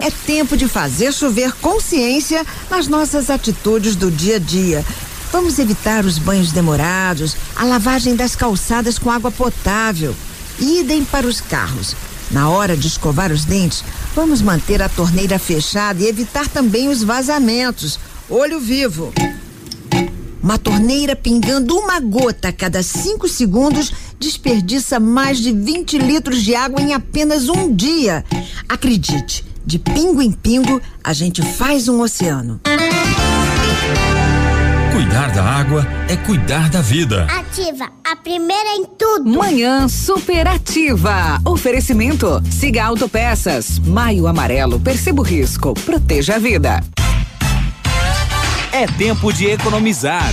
É tempo de fazer chover consciência nas nossas atitudes do dia a dia. Vamos evitar os banhos demorados, a lavagem das calçadas com água potável. Idem para os carros. Na hora de escovar os dentes, vamos manter a torneira fechada e evitar também os vazamentos. Olho vivo. Uma torneira pingando uma gota a cada cinco segundos desperdiça mais de 20 litros de água em apenas um dia. Acredite, de pingo em pingo, a gente faz um oceano. Cuidar da água é cuidar da vida. Ativa, a primeira em tudo. Manhã superativa. Oferecimento. Siga Autopeças. Maio amarelo. Perceba o risco. Proteja a vida. É tempo de economizar.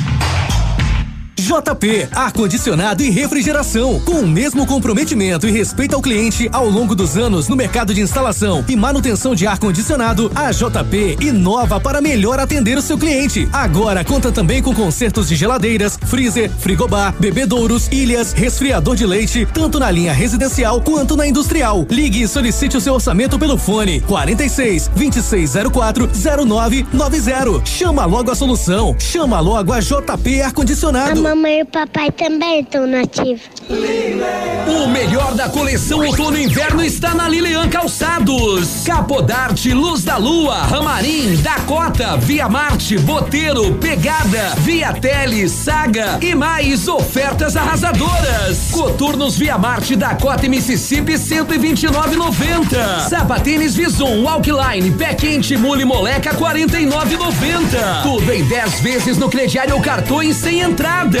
JP, ar-condicionado e refrigeração, com o mesmo comprometimento e respeito ao cliente ao longo dos anos no mercado de instalação e manutenção de ar-condicionado, a JP inova para melhor atender o seu cliente. Agora conta também com consertos de geladeiras, freezer, frigobar, bebedouros, ilhas, resfriador de leite, tanto na linha residencial quanto na industrial. Ligue e solicite o seu orçamento pelo fone 46 2604 0990. Chama logo a solução. Chama logo a JP ar-condicionado mamãe e o papai também estão nativos. O melhor da coleção outono e inverno está na Lilian Calçados. Capodarte, Luz da Lua, Ramarim, Dakota, Via Marte, Boteiro, Pegada, Via Tele, Saga e mais ofertas arrasadoras. Coturnos Via Marte, Dakota e Mississippi 129,90. Sapatênis Vison, Walkline, Pé Quente, Mule Moleca 49,90. Tudo em 10 vezes no crediário ou cartões sem entrada.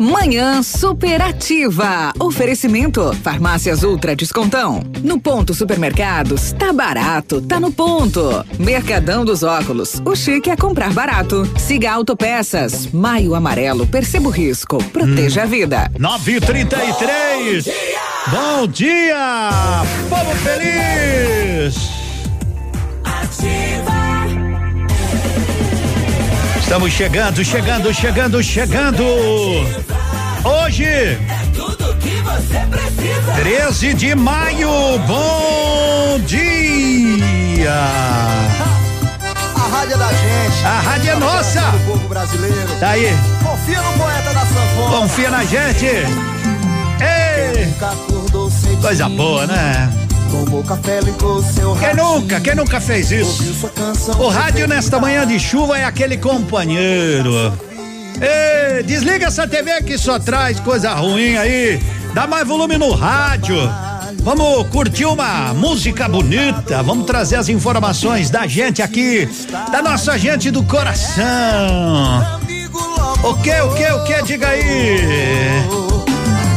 Manhã superativa. Oferecimento. Farmácias Ultra Descontão. No ponto supermercados, tá barato, tá no ponto. Mercadão dos óculos. O chique é comprar barato. Siga Autopeças. Maio amarelo. Perceba o risco. Proteja hum. a vida. 933. Bom dia! Povo feliz! Ativa! Estamos chegando, chegando, chegando, chegando. Hoje. É tudo que você precisa. 13 de maio. Bom dia. A rádio é da gente. A rádio é nossa. Do povo brasileiro. Tá aí. Confia no poeta da sanfona. Confia na gente. Ei. Coisa boa, né? Tomou café, ligou seu Quem nunca, quem nunca fez isso? O rádio nesta manhã de chuva é aquele companheiro. Ei, desliga essa TV que só traz coisa ruim aí. Dá mais volume no rádio. Vamos curtir uma música bonita. Vamos trazer as informações da gente aqui, da nossa gente do coração. O que, o que, o que? Diga aí.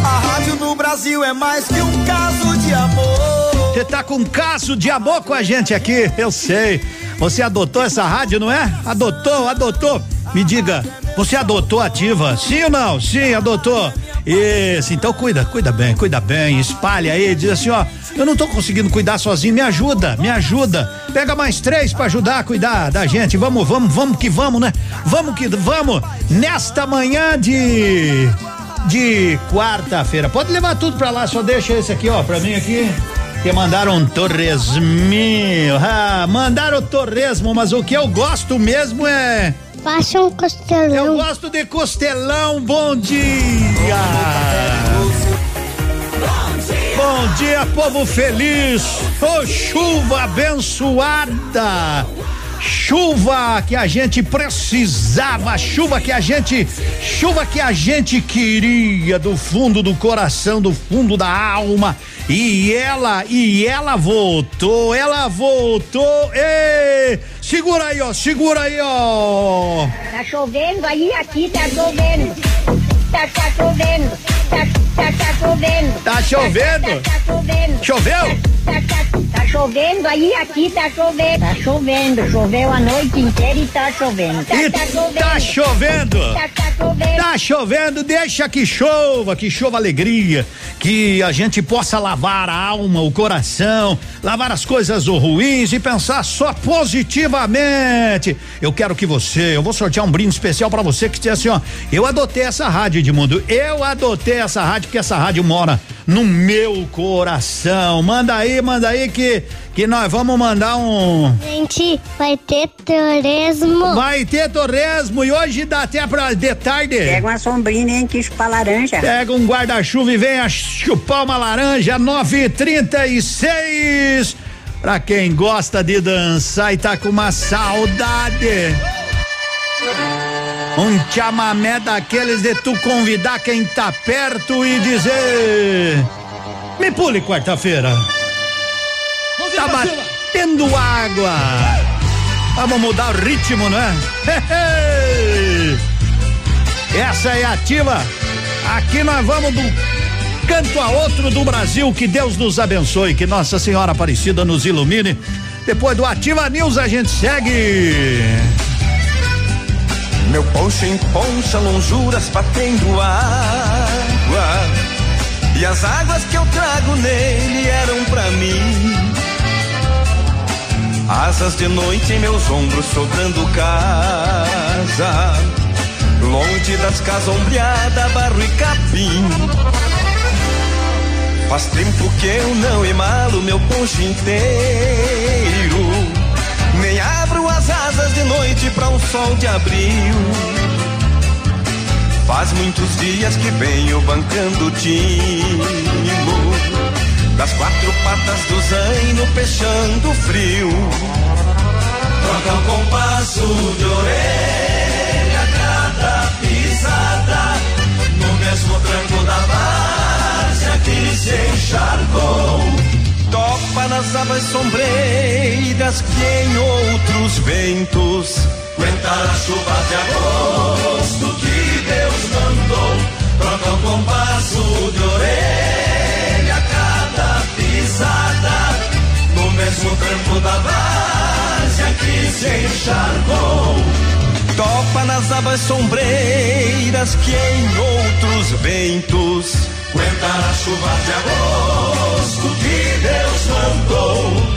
A rádio no Brasil é mais que um caso de amor. Você tá com um caso de amor com a gente aqui, eu sei. Você adotou essa rádio, não é? Adotou, adotou. Me diga, você adotou ativa? Sim ou não? Sim, adotou. Isso, então cuida, cuida bem, cuida bem, espalha aí, diz assim, ó, eu não tô conseguindo cuidar sozinho, me ajuda, me ajuda. Pega mais três para ajudar a cuidar da gente. Vamos, vamos, vamos que vamos, né? Vamos que vamos. Nesta manhã de de quarta-feira. Pode levar tudo pra lá, só deixa esse aqui, ó, pra mim aqui que mandaram um torresminho. Ah, mandaram torresmo, mas o que eu gosto mesmo é. Faça um costelão. Eu gosto de costelão. Bom dia. Bom dia, povo feliz. Ô, chuva abençoada. Chuva que a gente precisava, chuva que a gente, chuva que a gente queria do fundo do coração, do fundo da alma. E ela, e ela voltou, ela voltou. Ei, segura aí, ó, segura aí, ó. Tá chovendo aí, aqui tá chovendo. Tá, tá chovendo. Tá, tá, tá chovendo. Tá chovendo? Tá, tá, tá. Choveu? Tá, tá, tá chovendo aí, aqui tá chovendo. Tá chovendo, choveu a noite inteira e tá chovendo. Tá, E tá chovendo. tá chovendo. Tá, tá chovendo. Tá chovendo, deixa que chova, que chova alegria, que a gente possa lavar a alma, o coração, lavar as coisas ruins e pensar só positivamente. Eu quero que você, eu vou sortear um brinde especial pra você que diz assim, ó, eu adotei essa rádio, Edmundo, eu adotei essa rádio porque essa rádio mora no meu coração. Manda aí, manda aí que que nós vamos mandar um Gente, vai ter turismo. Vai ter torresmo e hoje dá até pra de tarde. Pega uma sombrinha, hein, que chupa laranja. Pega um guarda-chuva e venha chupar uma laranja, 9:36. Pra quem gosta de dançar e tá com uma saudade. Um chamamé daqueles de tu convidar quem tá perto e dizer: Me pule quarta-feira. Tá batendo água. Vamos mudar o ritmo, não é? Essa é a ativa. Aqui nós vamos do canto a outro do Brasil. Que Deus nos abençoe, que Nossa Senhora Aparecida nos ilumine. Depois do Ativa News a gente segue. Meu poncho em poncha, lonjuras batendo água. E as águas que eu trago nele eram pra mim. Asas de noite em meus ombros sobrando casa. Longe das casas ombreada, barro e capim. Faz tempo que eu não emalo meu poncho inteiro. As asas de noite para um sol de abril. Faz muitos dias que venho bancando o. Das quatro patas do zaino fechando frio. Troca o compasso de orelha, cada pisada. No mesmo tranco da várzea que se encharcou. Topa nas abas sombreiras que em outros ventos aguentar a chuva de agosto que Deus mandou. Troca o compasso de orelha, cada pisada. No mesmo tranco da várzea que se encharcou. Topa nas abas sombreiras que em outros ventos aguentar a chuva de agosto que Deus mandou.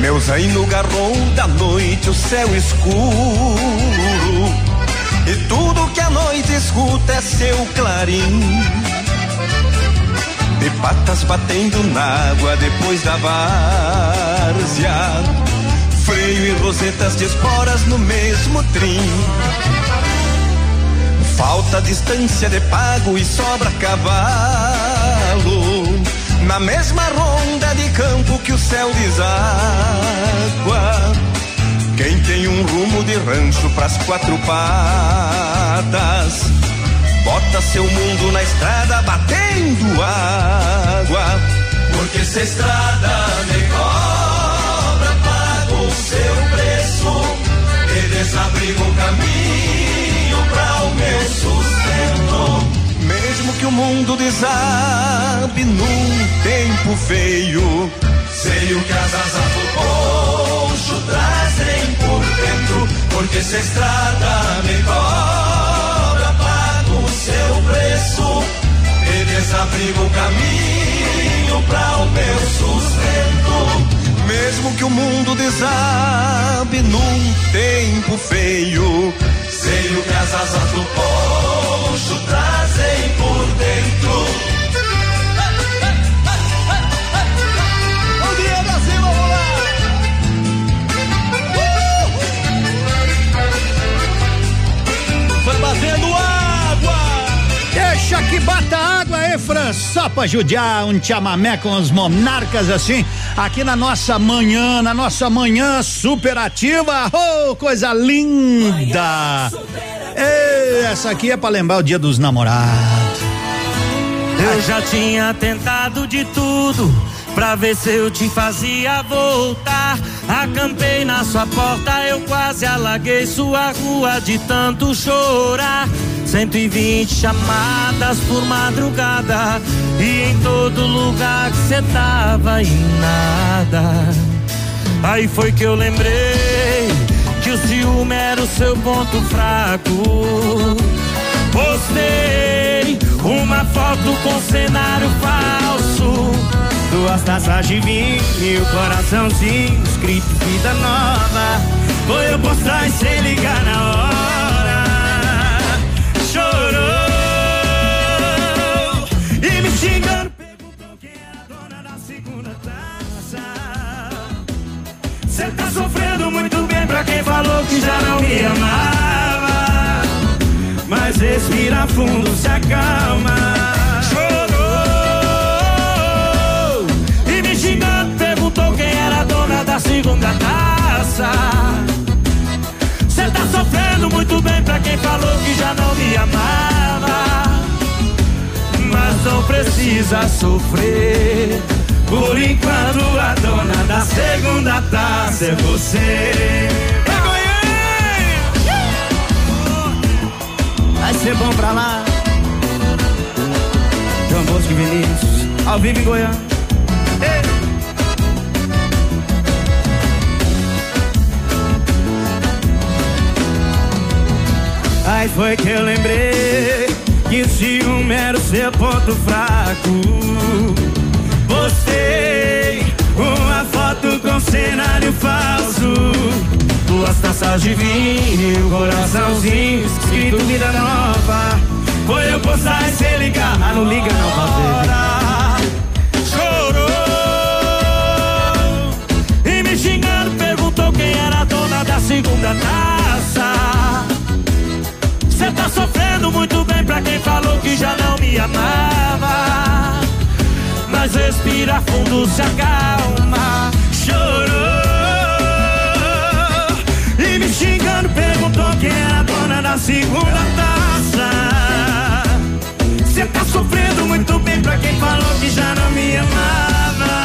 Meu zaino garrou da noite o céu escuro E tudo que a noite escuta é seu clarim. De patas batendo na água depois da várzea. Freio e rosetas de esporas no mesmo trim. Falta distância de pago e sobra cavalo. Na mesma ronda de campo que o céu deságua. Quem tem um rumo de rancho pras quatro patas, bota seu mundo na estrada batendo água. Porque se a estrada me cobra, pago o seu preço e desabrigo o caminho pra o meu sustento. Mesmo que o mundo desabe num tempo feio, sei o que as asas do poncho trazem por dentro, porque se a estrada me cobra, pago o seu preço e desabrigo o caminho para o meu sustento. Mesmo que o mundo desabe num tempo feio, sei brilho que as asas do poncho trazem por dentro. Que bata água, hein, Fran? Só pra judiar um chamamé com os monarcas assim, aqui na nossa manhã, na nossa manhã superativa. Oh, coisa linda! Ei, essa aqui é pra lembrar o dia dos namorados. Eu já tinha tentado de tudo pra ver se eu te fazia voltar. Acampei na sua porta, eu quase alaguei sua rua de tanto chorar. 120 chamadas por madrugada e em todo lugar que cê tava e nada. Aí foi que eu lembrei que o ciúme era o seu ponto fraco. Postei uma foto com cenário falso. Duas taças de vinho e o coraçãozinho escrito vida nova. Foi eu postar e sem ligar na hora. Cê tá sofrendo muito bem pra quem falou que já não me amava. Mas respira fundo, se acalma. Chorou e me xingando, perguntou quem era a dona da segunda taça. Cê tá sofrendo muito bem pra quem falou que já não me amava. Mas não precisa sofrer. Por enquanto a dona da segunda taça é você. Vai ser bom pra lá. João Bosco e Vinícius, ao vivo em Goiânia. Aí foi que eu lembrei que o ciúme era o seu ponto fraco. Postei uma foto com cenário falso. Duas taças de vinho, coraçãozinho, escrito vida nova. Foi eu postar e cê ligar. Ah, não liga não, pra Chorou e me xingando, perguntou quem era a dona da segunda taça. Cê tá sofrendo muito bem pra quem falou que já não me amava. Mas respira fundo, se acalma. Chorou e me xingando, perguntou quem era a dona da segunda taça. Cê tá sofrendo muito bem pra quem falou que já não me amava.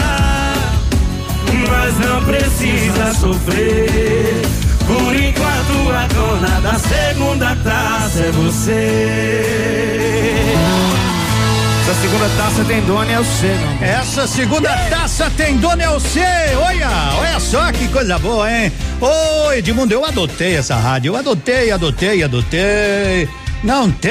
Mas não precisa sofrer. Por enquanto a dona da segunda taça é você. Essa segunda taça tem dono é o C, não. Essa segunda taça tem dono é o C. Olha, olha só que coisa boa, hein? Ô, Edmundo, eu adotei essa rádio. Eu adotei, adotei, adotei. Não tem.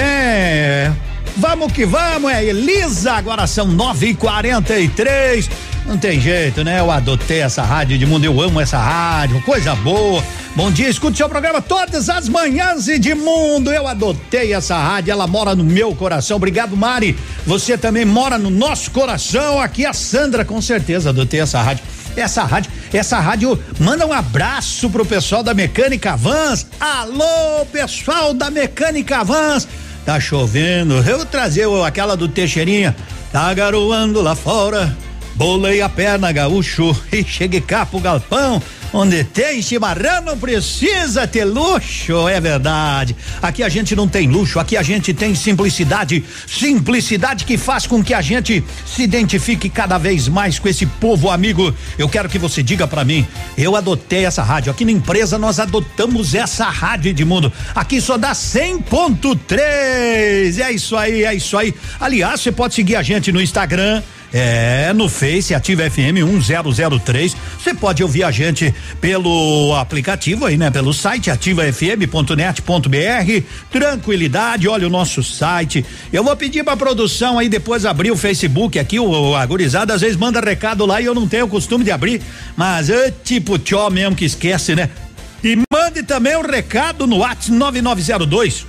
Vamos que vamos, é Elisa. Agora são nove e quarenta e três. Não tem jeito, né? Eu adotei essa rádio, Edmundo. Eu amo essa rádio. Coisa boa. Bom dia, escute seu programa todas as manhãs, Edmundo. Eu adotei essa rádio, ela mora no meu coração. Obrigado, Mari. Você também mora no nosso coração. Aqui a Sandra, com certeza, adotei essa rádio. Essa rádio, essa rádio manda um abraço pro pessoal da Mecânica Vans. Alô, pessoal da Mecânica Vans. Tá chovendo. Eu trazer aquela do Teixeirinha. Tá garoando lá fora. Bolei a perna, gaúcho, e cheguei cá pro galpão. Onde tem chimarrão não precisa ter luxo, é verdade. Aqui a gente não tem luxo, aqui a gente tem simplicidade. Simplicidade que faz com que a gente se identifique cada vez mais com esse povo amigo. Eu quero que você diga para mim, eu adotei essa rádio. Aqui na empresa nós adotamos essa rádio de mundo. Aqui só dá 100.3. É isso aí, é isso aí. Aliás, você pode seguir a gente no Instagram. É, no Face Ativa FM 1003. Você pode ouvir a gente pelo aplicativo aí, né? Pelo site ativafm.net.br. Tranquilidade, olha o nosso site. Eu vou pedir pra produção aí depois abrir o Facebook aqui, o, a gurizada às vezes manda recado lá e eu não tenho o costume de abrir, mas é tipo tchó mesmo que esquece, né? E mande também um recado no WhatsApp 9902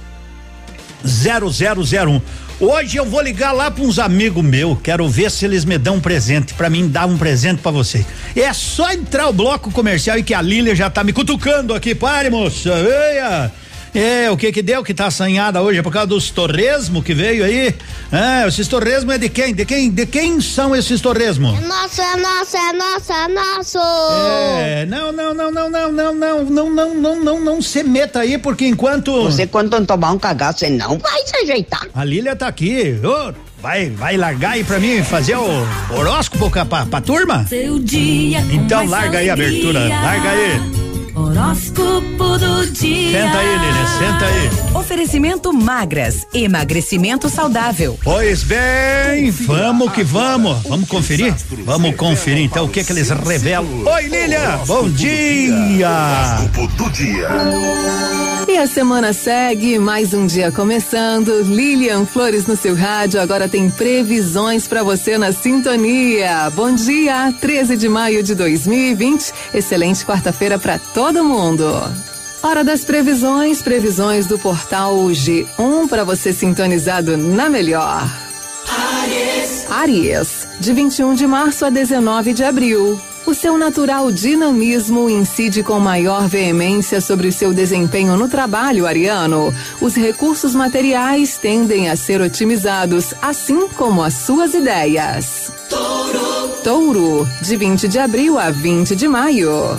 0001. Hoje eu vou ligar lá para uns amigos meus, quero ver se eles me dão um presente, para mim dar um presente para você. É só entrar o bloco comercial e que a Lília já tá me cutucando aqui, pare moça, venha. É, o que que deu que tá assanhada hoje? É por causa dos torresmo que veio aí? É, esses torresmo é de quem? De quem? De quem são esses torresmo? É nosso, é nosso, é nosso, é nosso. É, não, não, não, não, não, não, não, não, não, não, não, não se meta aí, porque enquanto. Você quando tomar um cagaço, você não vai se ajeitar. A Lília tá aqui. Ô, vai, vai largar aí pra mim fazer o horóscopo pra, pra, pra turma? Seu dia. Então larga aí a abertura, larga aí. Horóscopo do dia. Senta aí, Lília, senta aí. Oferecimento magras, emagrecimento saudável. Pois bem, vamos que vamos. Vamos conferir? Vamos conferir então o que que eles revelam. Oi, Lília, bom dia. Horóscopo do dia. E a semana segue, mais um dia começando. Lilian Flores no seu rádio agora tem previsões para você na sintonia. Bom dia, 13 de maio de 2020. Excelente quarta-feira para todo mundo. Hora das previsões, previsões do portal G1 para você sintonizado na melhor. Aries. Aries, de 21 de março a 19 de abril. O seu natural dinamismo incide com maior veemência sobre o seu desempenho no trabalho, Ariano. Os recursos materiais tendem a ser otimizados, assim como as suas ideias. Touro. Touro, de 20 de abril a 20 de maio.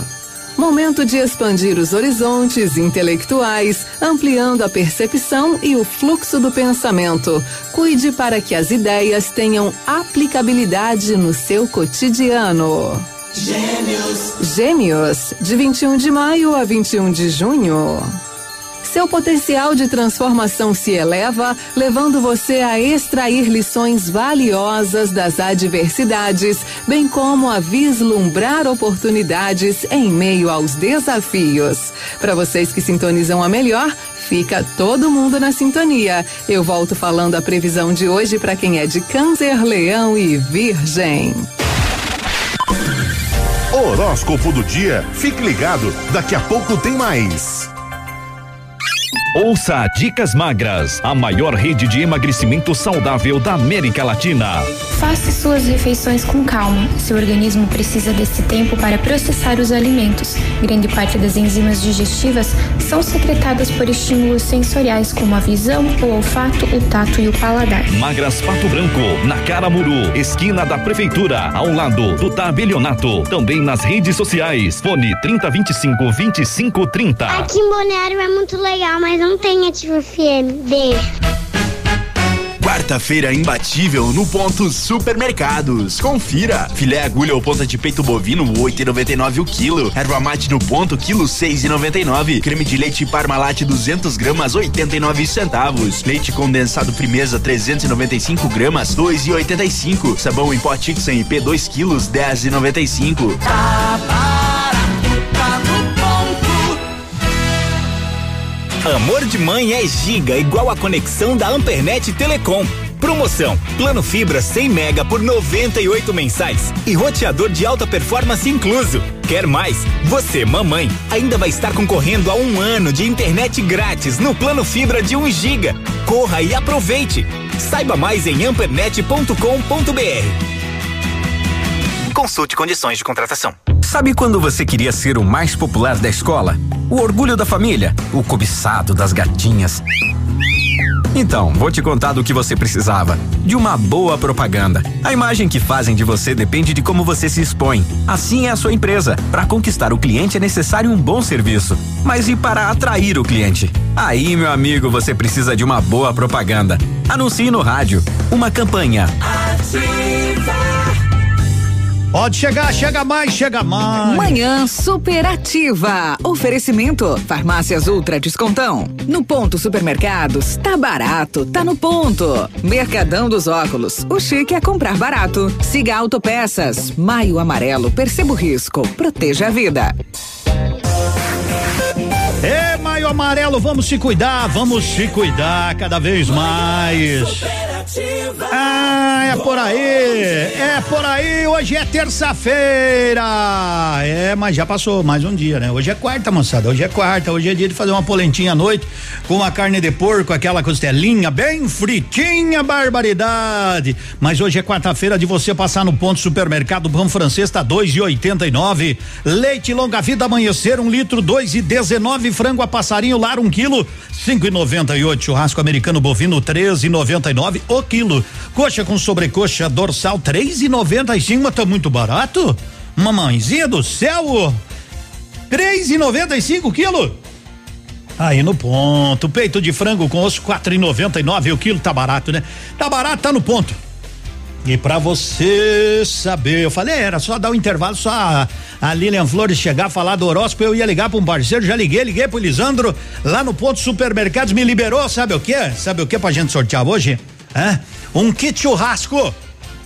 Momento de expandir os horizontes intelectuais, ampliando a percepção e o fluxo do pensamento. Cuide para que as ideias tenham aplicabilidade no seu cotidiano. Gêmeos. Gêmeos, de 21 de maio a 21 de junho. Seu potencial de transformação se eleva, levando você a extrair lições valiosas das adversidades, bem como a vislumbrar oportunidades em meio aos desafios. Para vocês que sintonizam a melhor, fica todo mundo na sintonia. Eu volto falando a previsão de hoje para quem é de Câncer, Leão e Virgem. Horóscopo do dia. Fique ligado, daqui a pouco tem mais. Ouça Dicas Magras, a maior rede de emagrecimento saudável da América Latina. Faça suas refeições com calma. Seu organismo precisa desse tempo para processar os alimentos. Grande parte das enzimas digestivas são secretadas por estímulos sensoriais como a visão, o olfato, o tato e o paladar. Magras Pato Branco, na Caramuru, esquina da Prefeitura, ao lado do Tabelionato. Também nas redes sociais. Fone 3025 2530. Aqui em Balneário é muito legal, mas não tem ativo FM. Beijo. Quarta-feira imbatível no ponto Supermercados. Confira. Filé agulha ou ponta de peito bovino 8,99 o quilo. Erva mate no ponto quilo 6,99. Creme de leite Parmalat 200 gramas 89 centavos. Leite condensado Primeza 395 gramas 2,85. Sabão em pó Tixan IP 2 quilos 10,95. Amor de mãe é giga, igual a conexão da Ampernet Telecom. Promoção: Plano Fibra 100 mega por 98 mensais e roteador de alta performance incluso. Quer mais? Você, mamãe, ainda vai estar concorrendo a um ano de internet grátis no Plano Fibra de 1 giga. Corra e aproveite. Saiba mais em ampernet.com.br. Consulte condições de contratação. Sabe quando você queria ser o mais popular da escola? O orgulho da família? O cobiçado das gatinhas? Então, vou te contar do que você precisava. De uma boa propaganda. A imagem que fazem de você depende de como você se expõe. Assim é a sua empresa. Para conquistar o cliente é necessário um bom serviço. Mas e para atrair o cliente? Aí, meu amigo, você precisa de uma boa propaganda. Anuncie no rádio. Uma campanha. Pode chegar, chega mais, chega mais. Manhã superativa. Oferecimento: Farmácias Ultra Descontão. No ponto supermercados, tá barato, tá no ponto. Mercadão dos óculos. O chique é comprar barato. Siga Autopeças. Maio Amarelo. Perceba o risco. Proteja a vida. É, Maio Amarelo, vamos se cuidar, vamos se cuidar cada vez mais. Ai, É por aí, é por aí. Hoje é terça-feira. É, mas já passou mais um dia, né? Hoje é quarta, moçada. Hoje é quarta. Hoje é dia de fazer uma polentinha à noite com uma carne de porco, aquela costelinha bem fritinha, barbaridade. Mas hoje é quarta-feira de você passar no ponto supermercado Pão Francês tá dois e oitenta e nove. Leite longa vida amanhecer um litro dois e dezenove. Frango a passarinho lar um quilo cinco e noventa e oito. Churrasco americano bovino treze e noventa e nove o quilo. Coxa com sobrecoxa dorsal três e noventa e cinco, mas tá muito barato. Mamãezinha do céu, três e noventa e cinco quilo. Aí no ponto, peito de frango com osso quatro e noventa e nove o quilo, tá barato, né? Tá barato, tá no ponto. E para você saber, eu falei, era só dar um intervalo, só a, a, Lilian Flores chegar, falar do horóscopo, eu ia ligar para um parceiro, já liguei, liguei pro Lisandro, lá no ponto supermercados, me liberou, sabe o que? Sabe o que pra gente sortear hoje? Um kit churrasco.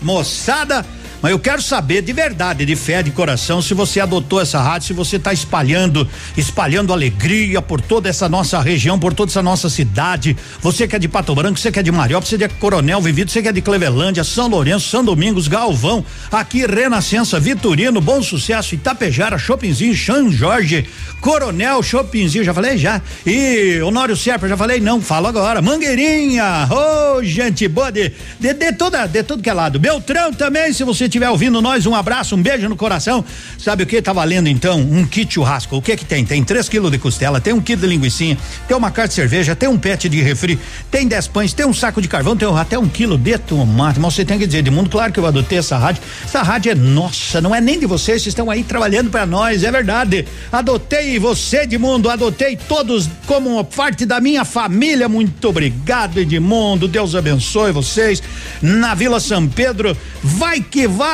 Moçada, mas eu quero saber de verdade, de fé, de coração, se você adotou essa rádio, se você está espalhando, espalhando alegria por toda essa nossa região, por toda essa nossa cidade. Você que é de Pato Branco, você que é de Mariópolis, você que é de Coronel Vivido, você que é de Clevelândia, São Lourenço, São Domingos, Galvão, aqui Renascença, Vitorino, Bom Sucesso, Itapejara, Shoppingzinho, São Jorge, Coronel, Shoppingzinho, já falei já. E Honório Serpa, já falei não, falo agora. Mangueirinha, ô oh, gente boa de, de, de toda, de tudo que é lado. Beltrão também, se você estiver ouvindo nós, um abraço, um beijo no coração. Sabe o que tá valendo então? Um kit churrasco. O que que tem? Tem 3 quilos de costela, tem um quilo de linguiça, tem uma carta de cerveja, tem um pet de refri, tem 10 pães, tem um saco de carvão, tem até um quilo de tomate. Mas você tem que dizer, de mundo, claro que eu adotei essa rádio. Essa rádio é nossa, não é nem de vocês, vocês estão aí trabalhando para nós, é verdade. Adotei você, Edmundo, adotei todos como parte da minha família. Muito obrigado, Edmundo. Deus abençoe vocês. Na Vila São Pedro, vai que vai!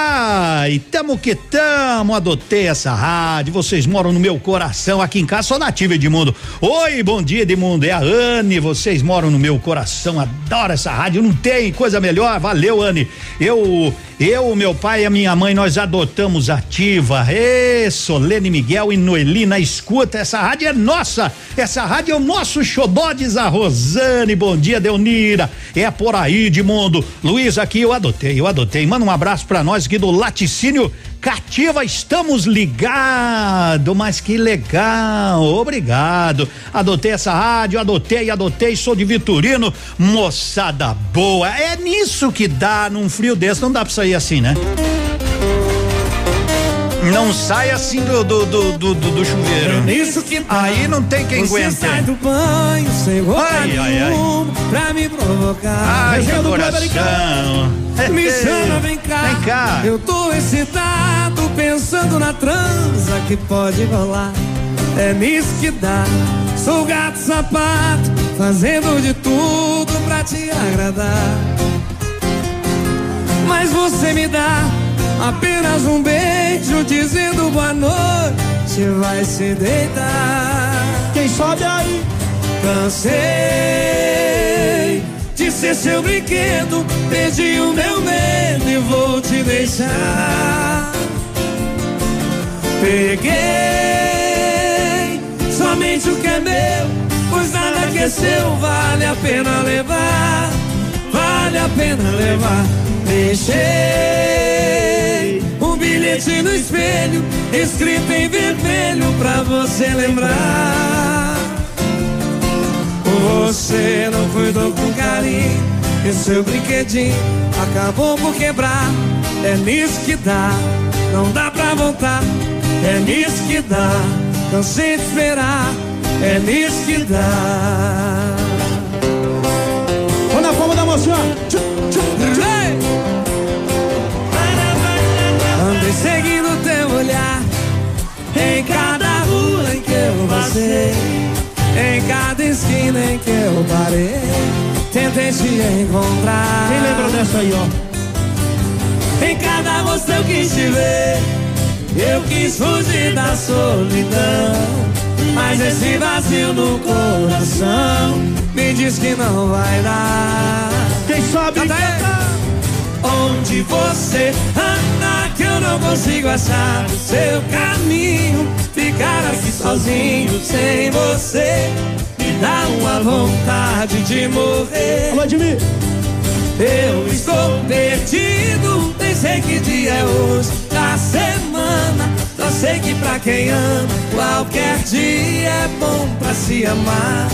Tamo que tamo, adotei essa rádio, vocês moram no meu coração, aqui em casa sou nativo Edmundo. Oi, bom dia Edmundo, é a Anne, vocês moram no meu coração, adoro essa rádio, não tem coisa melhor, valeu Anne. Eu, eu, meu pai e a minha mãe, nós adotamos ativa, ê, Solene Miguel e Noelina, escuta, essa rádio é nossa, essa rádio é o nosso xodó, diz a Rosane, bom dia Deunira, é por aí Edmundo, Luiz aqui eu adotei, eu adotei, manda um abraço pra nós aqui do Laticínio Cativa, estamos ligados, mas que legal, obrigado. Adotei essa rádio, adotei, adotei, sou de Vitorino, moçada boa. É nisso que dá num frio desse, não dá pra sair assim, né? Não sai assim do, do, do, do, do chuveiro. É tá. Aí não tem quem Você aguente. sai do banho sem roupa Ai, ai, ai. pra me provocar. Ai, meu coração. Me chama, vem cá. Vem cá. Eu tô excitado pensando na transa que pode rolar. É nisso que dá. Sou gato sapato, fazendo de tudo pra te agradar. Mas você me dá apenas um beijo dizendo boa noite, vai se deitar. Quem sobe aí? Cansei de ser seu brinquedo, perdi o meu medo e vou te deixar. Peguei somente o que é meu, pois nada que é seu vale a pena levar, vale a pena levar. Deixei um bilhete no espelho, escrito em vermelho pra você lembrar. Você não cuidou com carinho e seu brinquedinho acabou por quebrar. É nisso que dá, não dá pra voltar. É nisso que dá, cansei de esperar. É nisso que dá. Olha a forma da moção. Ei! Andei seguindo teu olhar em cada rua em que eu passei, em cada esquina em que eu parei. Tentei te encontrar. Quem lembra dessa aí, ó? Em cada rosto eu quis te ver. Eu quis fugir da solidão. Mas esse vazio no coração me diz que não vai dar. Quem sabe? Canta aí. Onde você anda que eu não consigo achar o seu caminho. Ficar aqui sozinho sem você me dá uma vontade de morrer. Alô, Edmir. Eu estou perdido sei que dia é hoje da semana. Só sei que pra quem ama, qualquer dia é bom pra se amar.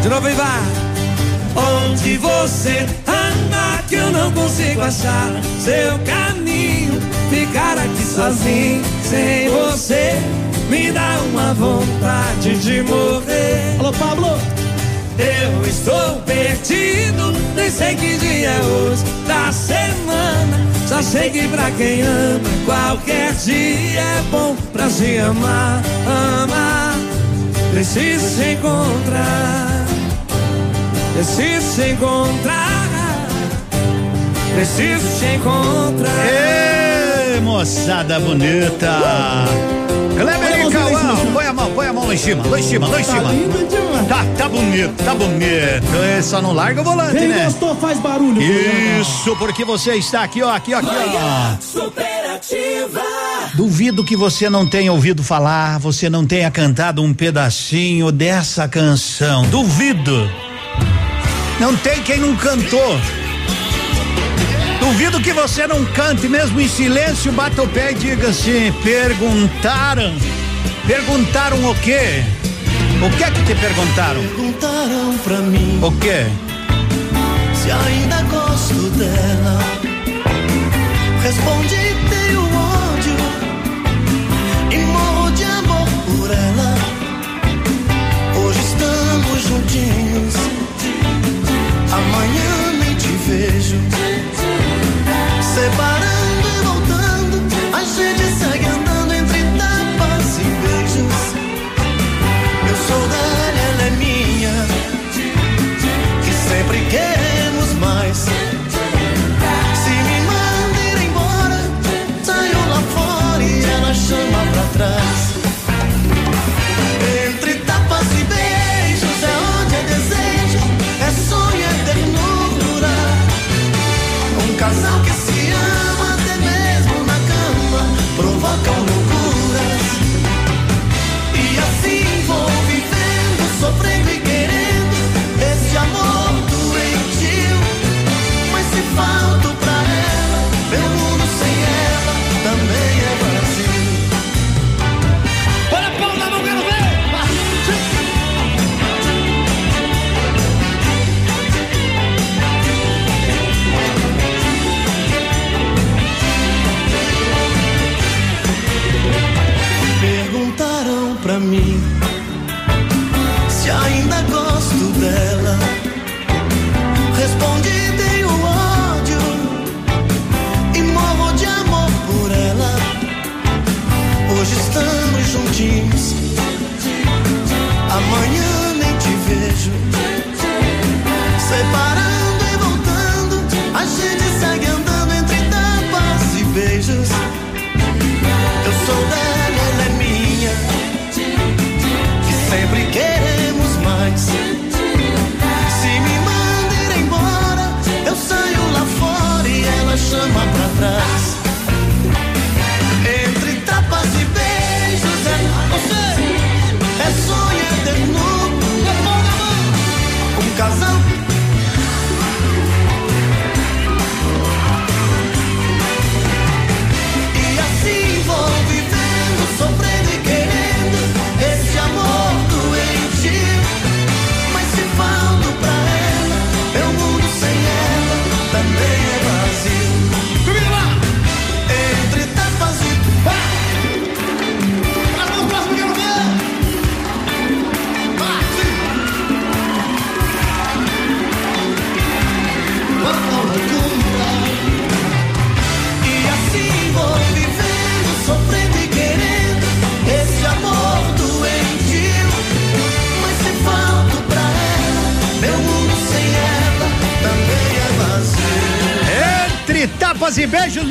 De novo e vai. Onde você anda que eu não consigo achar seu caminho. Ficar aqui sozinho, sem você, me dá uma vontade de morrer. Alô, Pablo! Eu estou perdido, nem sei que dia é hoje da semana. Só sei que pra quem ama, qualquer dia é bom pra se amar, amar. Preciso se encontrar, preciso se encontrar, preciso te encontrar. Ê, moçada bonita! Kleber e Cauã, põe a mão, põe a mão lá em cima, lá em cima, lá em cima. Tá, tá bonito, tá bonito. É, Só não larga o volante, Quem né? gostou faz barulho. Isso, porque você está aqui, ó, aqui, ó, aqui, ó. Superativa. Duvido que você não tenha ouvido falar, você não tenha cantado um pedacinho dessa canção. Duvido. Não tem quem não cantou. Duvido que você não cante, mesmo em silêncio, bata o pé e diga assim: perguntaram. Perguntaram o quê? O que é que te perguntaram? Perguntaram pra mim O quê? se ainda gosto dela. Respondi, amanhã nem te vejo.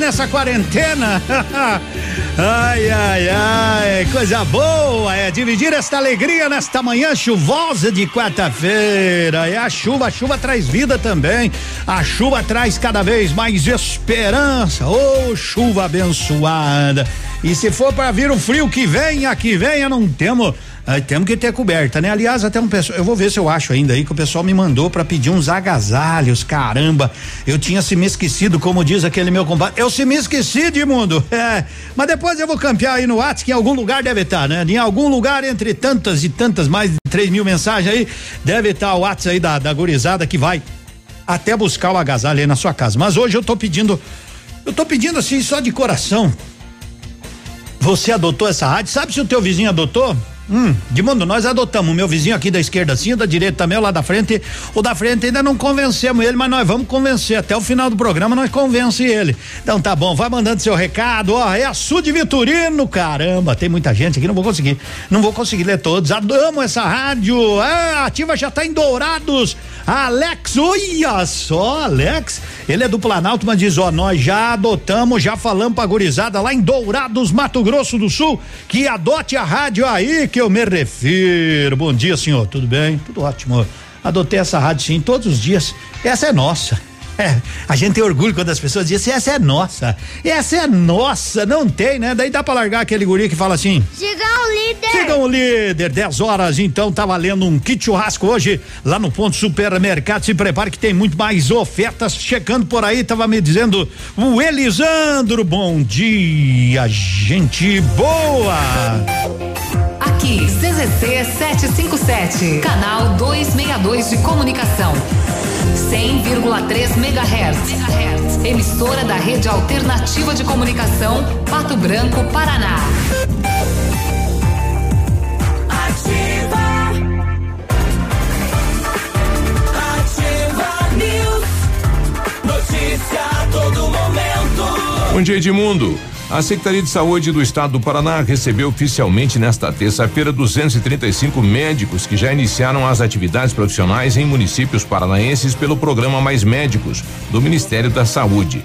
Nessa quarentena. ai, ai, ai, coisa boa é dividir esta alegria nesta manhã chuvosa de quarta-feira. É a chuva, a chuva traz vida também. A chuva traz cada vez mais esperança. Ô, oh, chuva abençoada. E se for para vir o frio que venha, que venha, não temos Aí temos que ter coberta, né? Aliás, até um pessoal, eu vou ver se eu acho ainda aí que o pessoal me mandou para pedir uns agasalhos, caramba. Eu tinha se me esquecido, como diz aquele meu compadre. Eu se me esqueci de mundo. É, mas depois eu vou campear aí no WhatsApp, que em algum lugar deve estar, né? Em algum lugar entre tantas e tantas, mais de 3 mil mensagens aí, deve estar o WhatsApp aí da, da gurizada que vai até buscar o agasalho aí na sua casa. Mas hoje eu tô pedindo, eu tô pedindo assim só de coração. Você adotou essa rádio? Sabe se o teu vizinho adotou? Hum, de mundo, nós adotamos o meu vizinho aqui da esquerda assim, da direita também, o lá da frente. O da frente ainda não convencemos ele, mas nós vamos convencer. Até o final do programa nós convence ele. Então tá bom, vai mandando seu recado. Ó, é a Sud Vitorino, caramba, tem muita gente aqui, não vou conseguir. Não vou conseguir ler todos. Adamo essa rádio. Ah, ativa já tá em Dourados. Alex, olha só, Alex. Ele é do Planalto, mas diz: ó, nós já adotamos, já falamos pra gurizada lá em Dourados, Mato Grosso do Sul, que adote a rádio aí que eu me refiro. Bom dia, senhor. Tudo bem? Tudo ótimo. Adotei essa rádio sim todos os dias. Essa é nossa. É, a gente tem orgulho quando as pessoas dizem essa é nossa. Essa é nossa, não tem, né? Daí dá pra largar aquele guri que fala assim. Siga o líder. Siga o líder, 10 horas, então tá valendo um kit churrasco hoje lá no ponto supermercado. Se prepare que tem muito mais ofertas chegando por aí. Tava me dizendo o Elisandro. Bom dia, gente boa. Aqui, CZC 757, canal 262 de comunicação. 100,3 MHz. Emissora da Rede Alternativa de Comunicação, Pato Branco, Paraná. Ativa. Ativa News. Notícia a todo momento. Bom dia, Edmundo. A Secretaria de Saúde do Estado do Paraná recebeu oficialmente nesta terça-feira 235 médicos que já iniciaram as atividades profissionais em municípios paranaenses pelo programa Mais Médicos do Ministério da Saúde.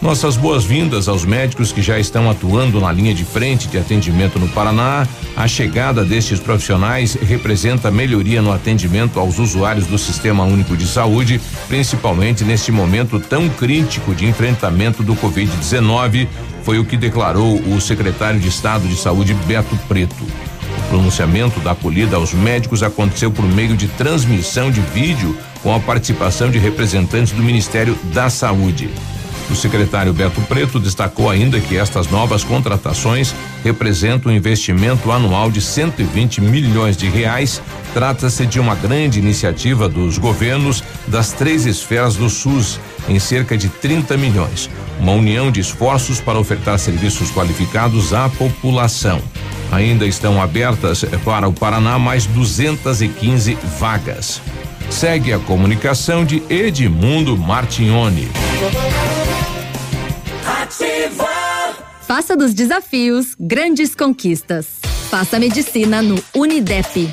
Nossas boas-vindas aos médicos que já estão atuando na linha de frente de atendimento no Paraná. A chegada destes profissionais representa melhoria no atendimento aos usuários do Sistema Único de Saúde, principalmente neste momento tão crítico de enfrentamento do Covid-19, foi o que declarou o secretário de Estado de Saúde, Beto Preto. O pronunciamento da acolhida aos médicos aconteceu por meio de transmissão de vídeo com a participação de representantes do Ministério da Saúde. O secretário Beto Preto destacou ainda que estas novas contratações representam um investimento anual de 120 milhões de reais. Trata-se de uma grande iniciativa dos governos das três esferas do SUS, em cerca de 30 milhões. Uma união de esforços para ofertar serviços qualificados à população. Ainda estão abertas para o Paraná mais 215 vagas. Segue a comunicação de Edmundo Martignoni. Ativa. Faça dos desafios grandes conquistas. Faça medicina no Unidep.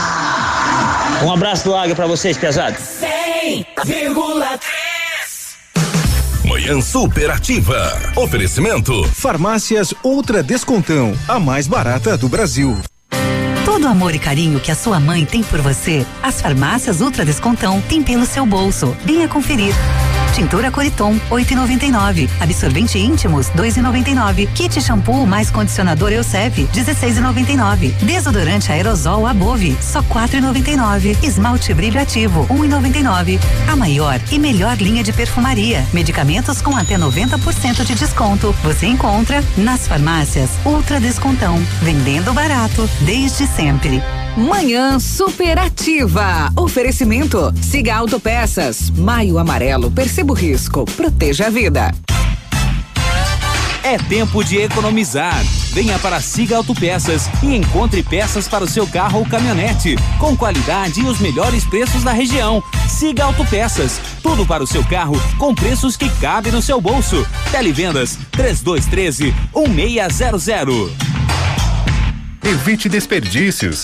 Um abraço do Águia pra vocês, pesados. 100,3. Manhã superativa. Oferecimento. Farmácias Ultra Descontão, a mais barata do Brasil. Todo o amor e carinho que a sua mãe tem por você, as farmácias Ultra Descontão têm pelo seu bolso. Venha conferir. Tintura Coriton, 8,99. Absorvente íntimos, 2,99. Kit shampoo mais condicionador Elseve, 16,99. Desodorante aerosol Above, só 4,99. Esmalte brilho ativo, 1,99. A maior e melhor linha de perfumaria. Medicamentos com até 90% de desconto. Você encontra nas farmácias Ultra Descontão. Vendendo barato desde sempre. Manhã superativa. Oferecimento. Siga Autopeças. Maio Amarelo. Perceba o risco. Proteja a vida. É tempo de economizar. Venha para Siga Autopeças e encontre peças para o seu carro ou caminhonete, com qualidade e os melhores preços da região. Siga Autopeças, tudo para o seu carro com preços que cabem no seu bolso. Televendas 3213 1600. Evite desperdícios.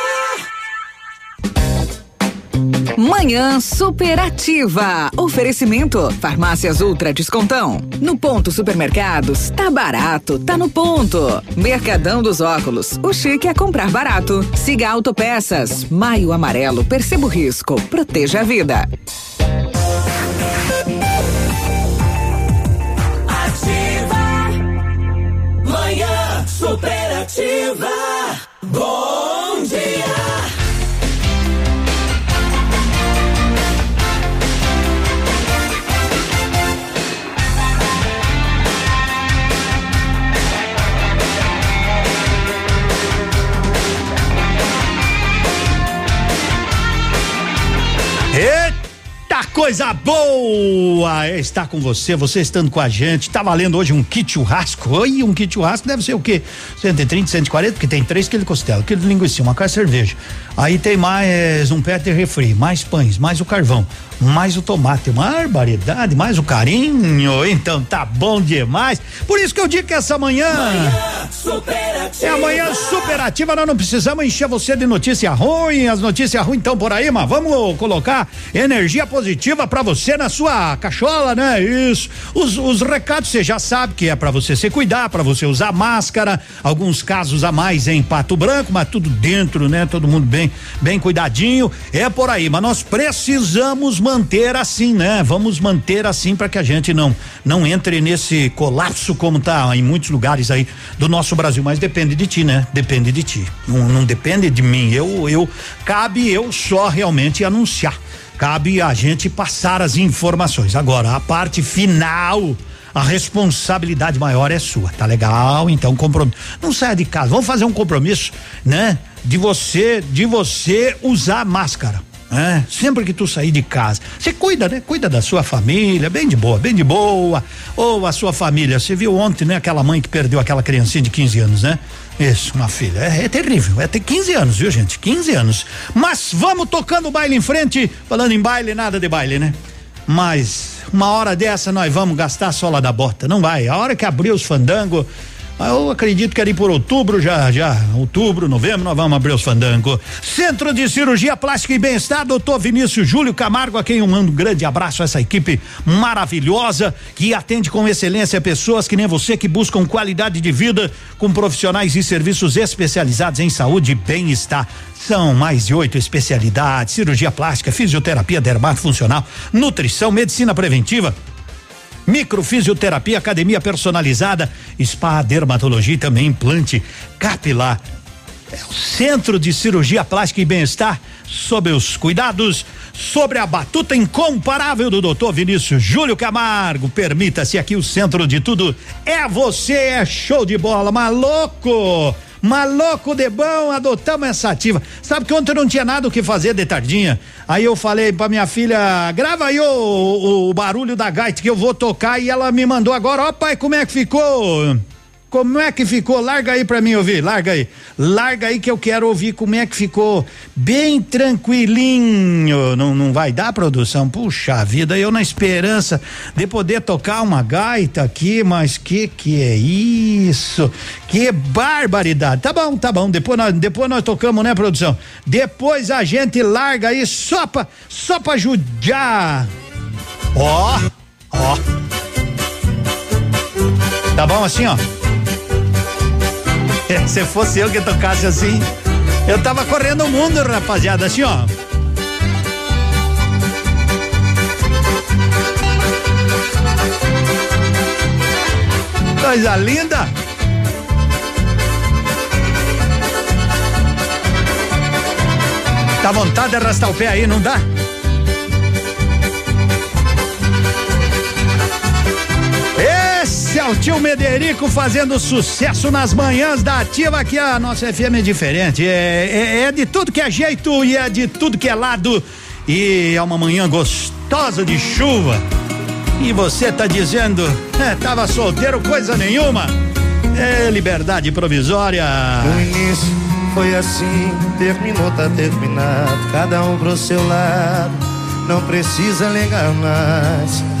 Manhã superativa. Oferecimento. Farmácias Ultra Descontão. No ponto supermercados, tá barato, tá no ponto. Mercadão dos óculos. O chique é comprar barato. Siga Autopeças. Maio Amarelo. Perceba o risco. Proteja a vida. Ativa. Manhã superativa. Coisa boa estar com você, você estando com a gente. Tá valendo hoje um kit churrasco. Oi, um kit churrasco deve ser o quê? 130, 140, porque tem três quilos de costela, quilo de linguiça, uma carne de cerveja. Aí tem mais um pé de refri, mais pães, mais o carvão, mais o tomate, uma barbaridade, mais o carinho. Então tá bom demais. Por isso que eu digo que essa manhã. É a manhã superativa, nós não precisamos encher você de notícia ruim, as notícias ruins estão por aí, mas vamos colocar energia positiva para você na sua cachola, né? Isso. Os, os recados você já sabe que é para você se cuidar, para você usar máscara, alguns casos a mais em Pato Branco, mas tudo dentro, né? Todo mundo bem, bem cuidadinho. É por aí, mas nós precisamos manter assim, né? Vamos manter assim para que a gente não não entre nesse colapso como tá em muitos lugares aí do nosso Brasil, mas depende de ti, né? Depende de ti. Não, não depende de mim. Eu eu cabe eu só realmente anunciar. Cabe a gente passar as informações. Agora, a parte final, a responsabilidade maior é sua, tá legal? Então, compromisso. Não saia de casa. Vamos fazer um compromisso, né? De você, de você usar máscara. É, sempre que tu sair de casa, você cuida, né? Cuida da sua família, bem de boa, bem de boa. Ou a sua família, você viu ontem, né? Aquela mãe que perdeu aquela criancinha de 15 anos, né? Isso, uma filha. É, é terrível. É ter 15 anos, viu, gente? 15 anos. Mas vamos tocando o baile em frente. Falando em baile, nada de baile, né? Mas uma hora dessa nós vamos gastar a sola da bota. Não vai. A hora que abrir os fandango. Eu acredito que ali por outubro, já, já, outubro, novembro, nós vamos abrir os fandango. Centro de Cirurgia Plástica e Bem-Estar, doutor Vinícius Júlio Camargo, a quem eu mando um grande abraço a essa equipe maravilhosa que atende com excelência pessoas que nem você que buscam qualidade de vida com profissionais e serviços especializados em saúde e bem-estar. São mais de oito especialidades: cirurgia plástica, fisioterapia dermatofuncional, nutrição, medicina preventiva, microfisioterapia, academia personalizada, spa, dermatologia e também implante capilar. É o Centro de Cirurgia Plástica e Bem-Estar, sob os cuidados, sobre a batuta incomparável do doutor Vinícius Júlio Camargo. Permita-se aqui o centro de tudo. É você, é show de bola, maluco! Maluco de bom, adotamos essa ativa. Sabe que ontem não tinha nada o que fazer de tardinha. Aí eu falei pra minha filha, grava aí o, o, o barulho da gaita que eu vou tocar e ela me mandou agora, ó pai, como é que ficou? Como é que ficou? Larga aí pra mim ouvir, larga aí. Larga aí que eu quero ouvir como é que ficou. Bem tranquilinho. Não, não vai dar produção? Puxa vida, eu na esperança de poder tocar uma gaita aqui, mas que que é isso? Que barbaridade. Tá bom, tá bom. Depois nós, depois nós tocamos, né, produção? Depois a gente larga aí só pra, só pra judiar. Ó, ó. Tá bom assim, ó? Se fosse eu que tocasse assim, eu tava correndo o mundo, rapaziada, assim, ó. Coisa linda. Dá vontade de arrastar o pé aí, não dá? O tio Mederico fazendo sucesso nas manhãs da ativa, aqui a nossa FM é diferente. É, é, é de tudo que é jeito e é de tudo que é lado. E é uma manhã gostosa de chuva. E você tá dizendo, é, tava solteiro, coisa nenhuma. É liberdade provisória. No início foi assim, terminou, tá terminado. Cada um pro seu lado, não precisa ligar mais.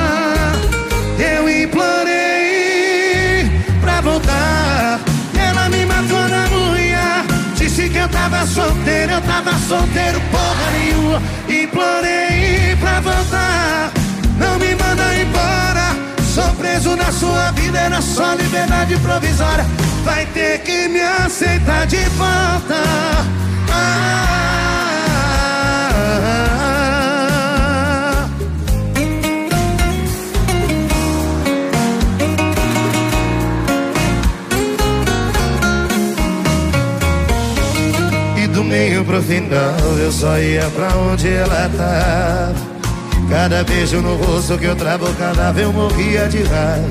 Eu implorei pra voltar. Ela me matou na unha. Disse que eu tava solteiro, eu tava solteiro, porra nenhuma. Implorei pra voltar. Não me manda embora. Sou preso na sua vida, era só liberdade provisória. Vai ter que me aceitar de volta. Ah, Meio pro final eu só ia pra onde ela tava. Cada beijo no rosto que eu travo cada eu morria de raiva.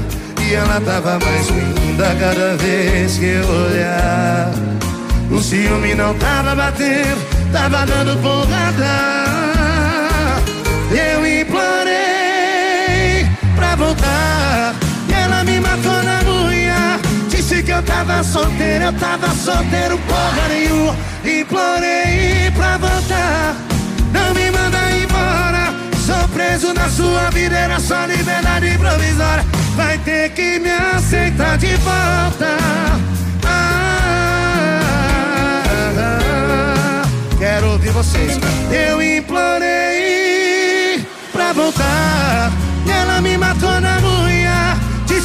E ela tava mais linda cada vez que eu olhava. O ciúme não tava batendo, tava dando porrada. Eu implorei pra voltar. Que eu tava solteiro, eu tava solteiro, porra nenhuma. Implorei pra voltar. Não me manda embora. Sou preso na sua vida, era só liberdade provisória. Vai ter que me aceitar de volta. Ah, ah, ah. Quero ouvir vocês. Eu implorei pra voltar. E ela me matou na unha.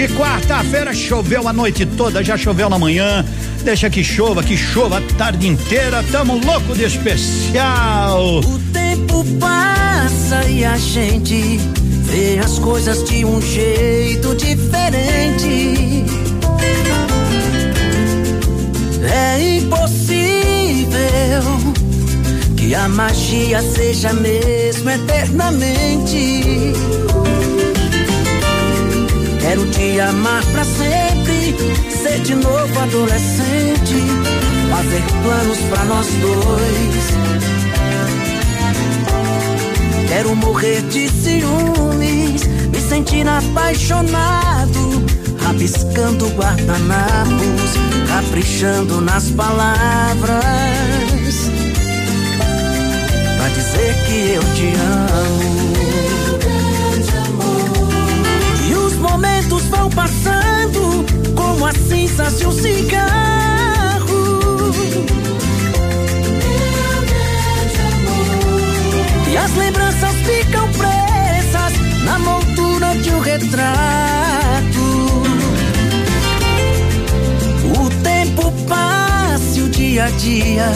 De quarta-feira choveu a noite toda, já choveu na manhã. Deixa que chova, que chova a tarde inteira. Tamo louco de especial. O tempo passa e a gente vê as coisas de um jeito diferente. É impossível que a magia seja mesmo eternamente. Quero te amar pra sempre, ser de novo adolescente, fazer planos pra nós dois. Quero morrer de ciúmes, me sentir apaixonado, rabiscando guardanapos, caprichando nas palavras, pra dizer que eu te amo. Passando como as cinzas de um cigarro. E as lembranças ficam presas na moldura de um retrato. O tempo passa e o dia a dia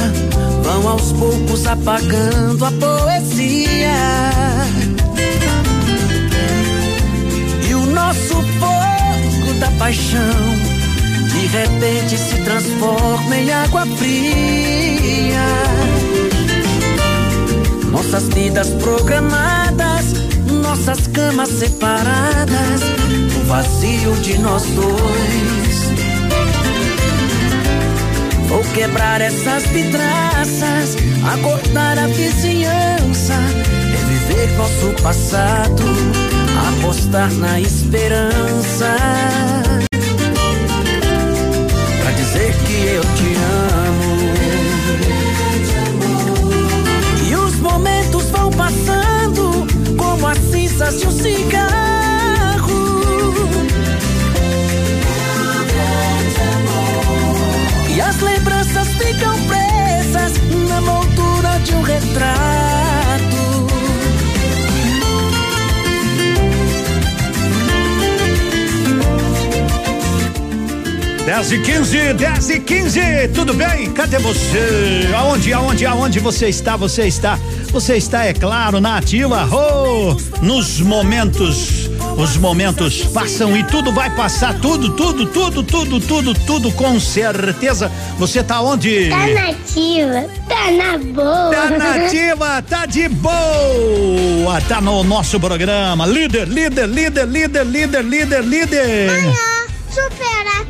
vão aos poucos apagando a poesia. E o nosso da paixão de repente se transforma em água fria. Nossas vidas programadas, nossas camas separadas, o vazio de nós dois. Vou quebrar essas vidraças, acordar a vizinhança, reviver nosso passado, apostar na esperança. Pra dizer que eu te amo. E os momentos vão passando como as cinzas de um cigarro. E as lembranças ficam presas na moldura de um retrato. 10 e 15, 10 e 15, tudo bem? Cadê você? Aonde, aonde, aonde você está? Você está, você está, é claro, na ativa. Oh, nos momentos, os momentos passam e tudo vai passar, tudo, tudo, tudo, tudo, tudo, tudo, com certeza. Você tá onde? Tá nativa, tá na boa. Tá nativa, tá de boa, tá no nosso programa. Líder, líder, líder, líder, líder, líder, líder.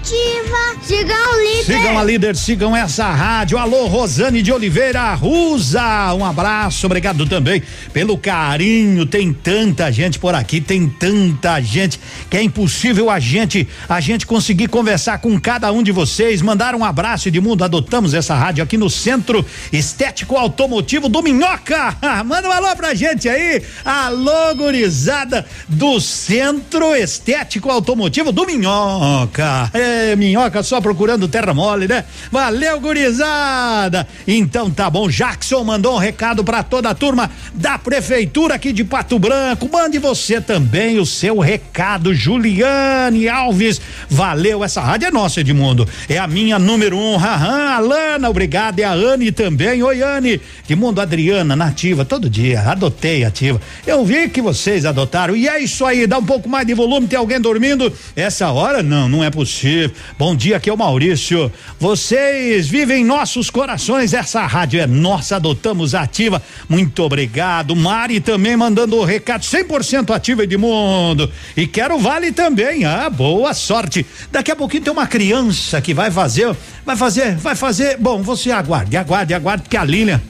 Superativa, sigam o líder. Sigam a líder, sigam essa rádio. Alô, Rosane de Oliveira Rusa. Um abraço, obrigado também pelo carinho. Tem tanta gente por aqui, tem tanta gente que é impossível a gente a gente conseguir conversar com cada um de vocês. Mandar um abraço Edmundo, adotamos essa rádio aqui no Centro Estético Automotivo do Minhoca. Manda um alô pra gente aí. Alô, gurizada do Centro Estético Automotivo do Minhoca. É, minhoca só procurando terra mole, né? Valeu, gurizada! Então tá bom, Jackson mandou um recado para toda a turma da prefeitura aqui de Pato Branco. Mande você também o seu recado, Juliane Alves. Valeu, essa rádio é nossa, Edmundo. É a minha número um. Aham, Alana, obrigado. É a Anne também. Oi, Anne. Edmundo, Adriana, nativa, todo dia. Adotei ativa. Eu vi que vocês adotaram. E é isso aí, dá um pouco mais de volume. Tem alguém dormindo? Essa hora não, não é possível. Bom dia, aqui é o Maurício. Vocês vivem em nossos corações. Essa rádio é nossa, adotamos ativa. Muito obrigado. Mari também mandando o recado 100% ativa Edmundo. E quero vale também. Ah, boa sorte. Daqui a pouquinho tem uma criança que vai fazer, vai fazer, vai fazer. Bom, você aguarde, aguarde, aguarde, porque a Lilian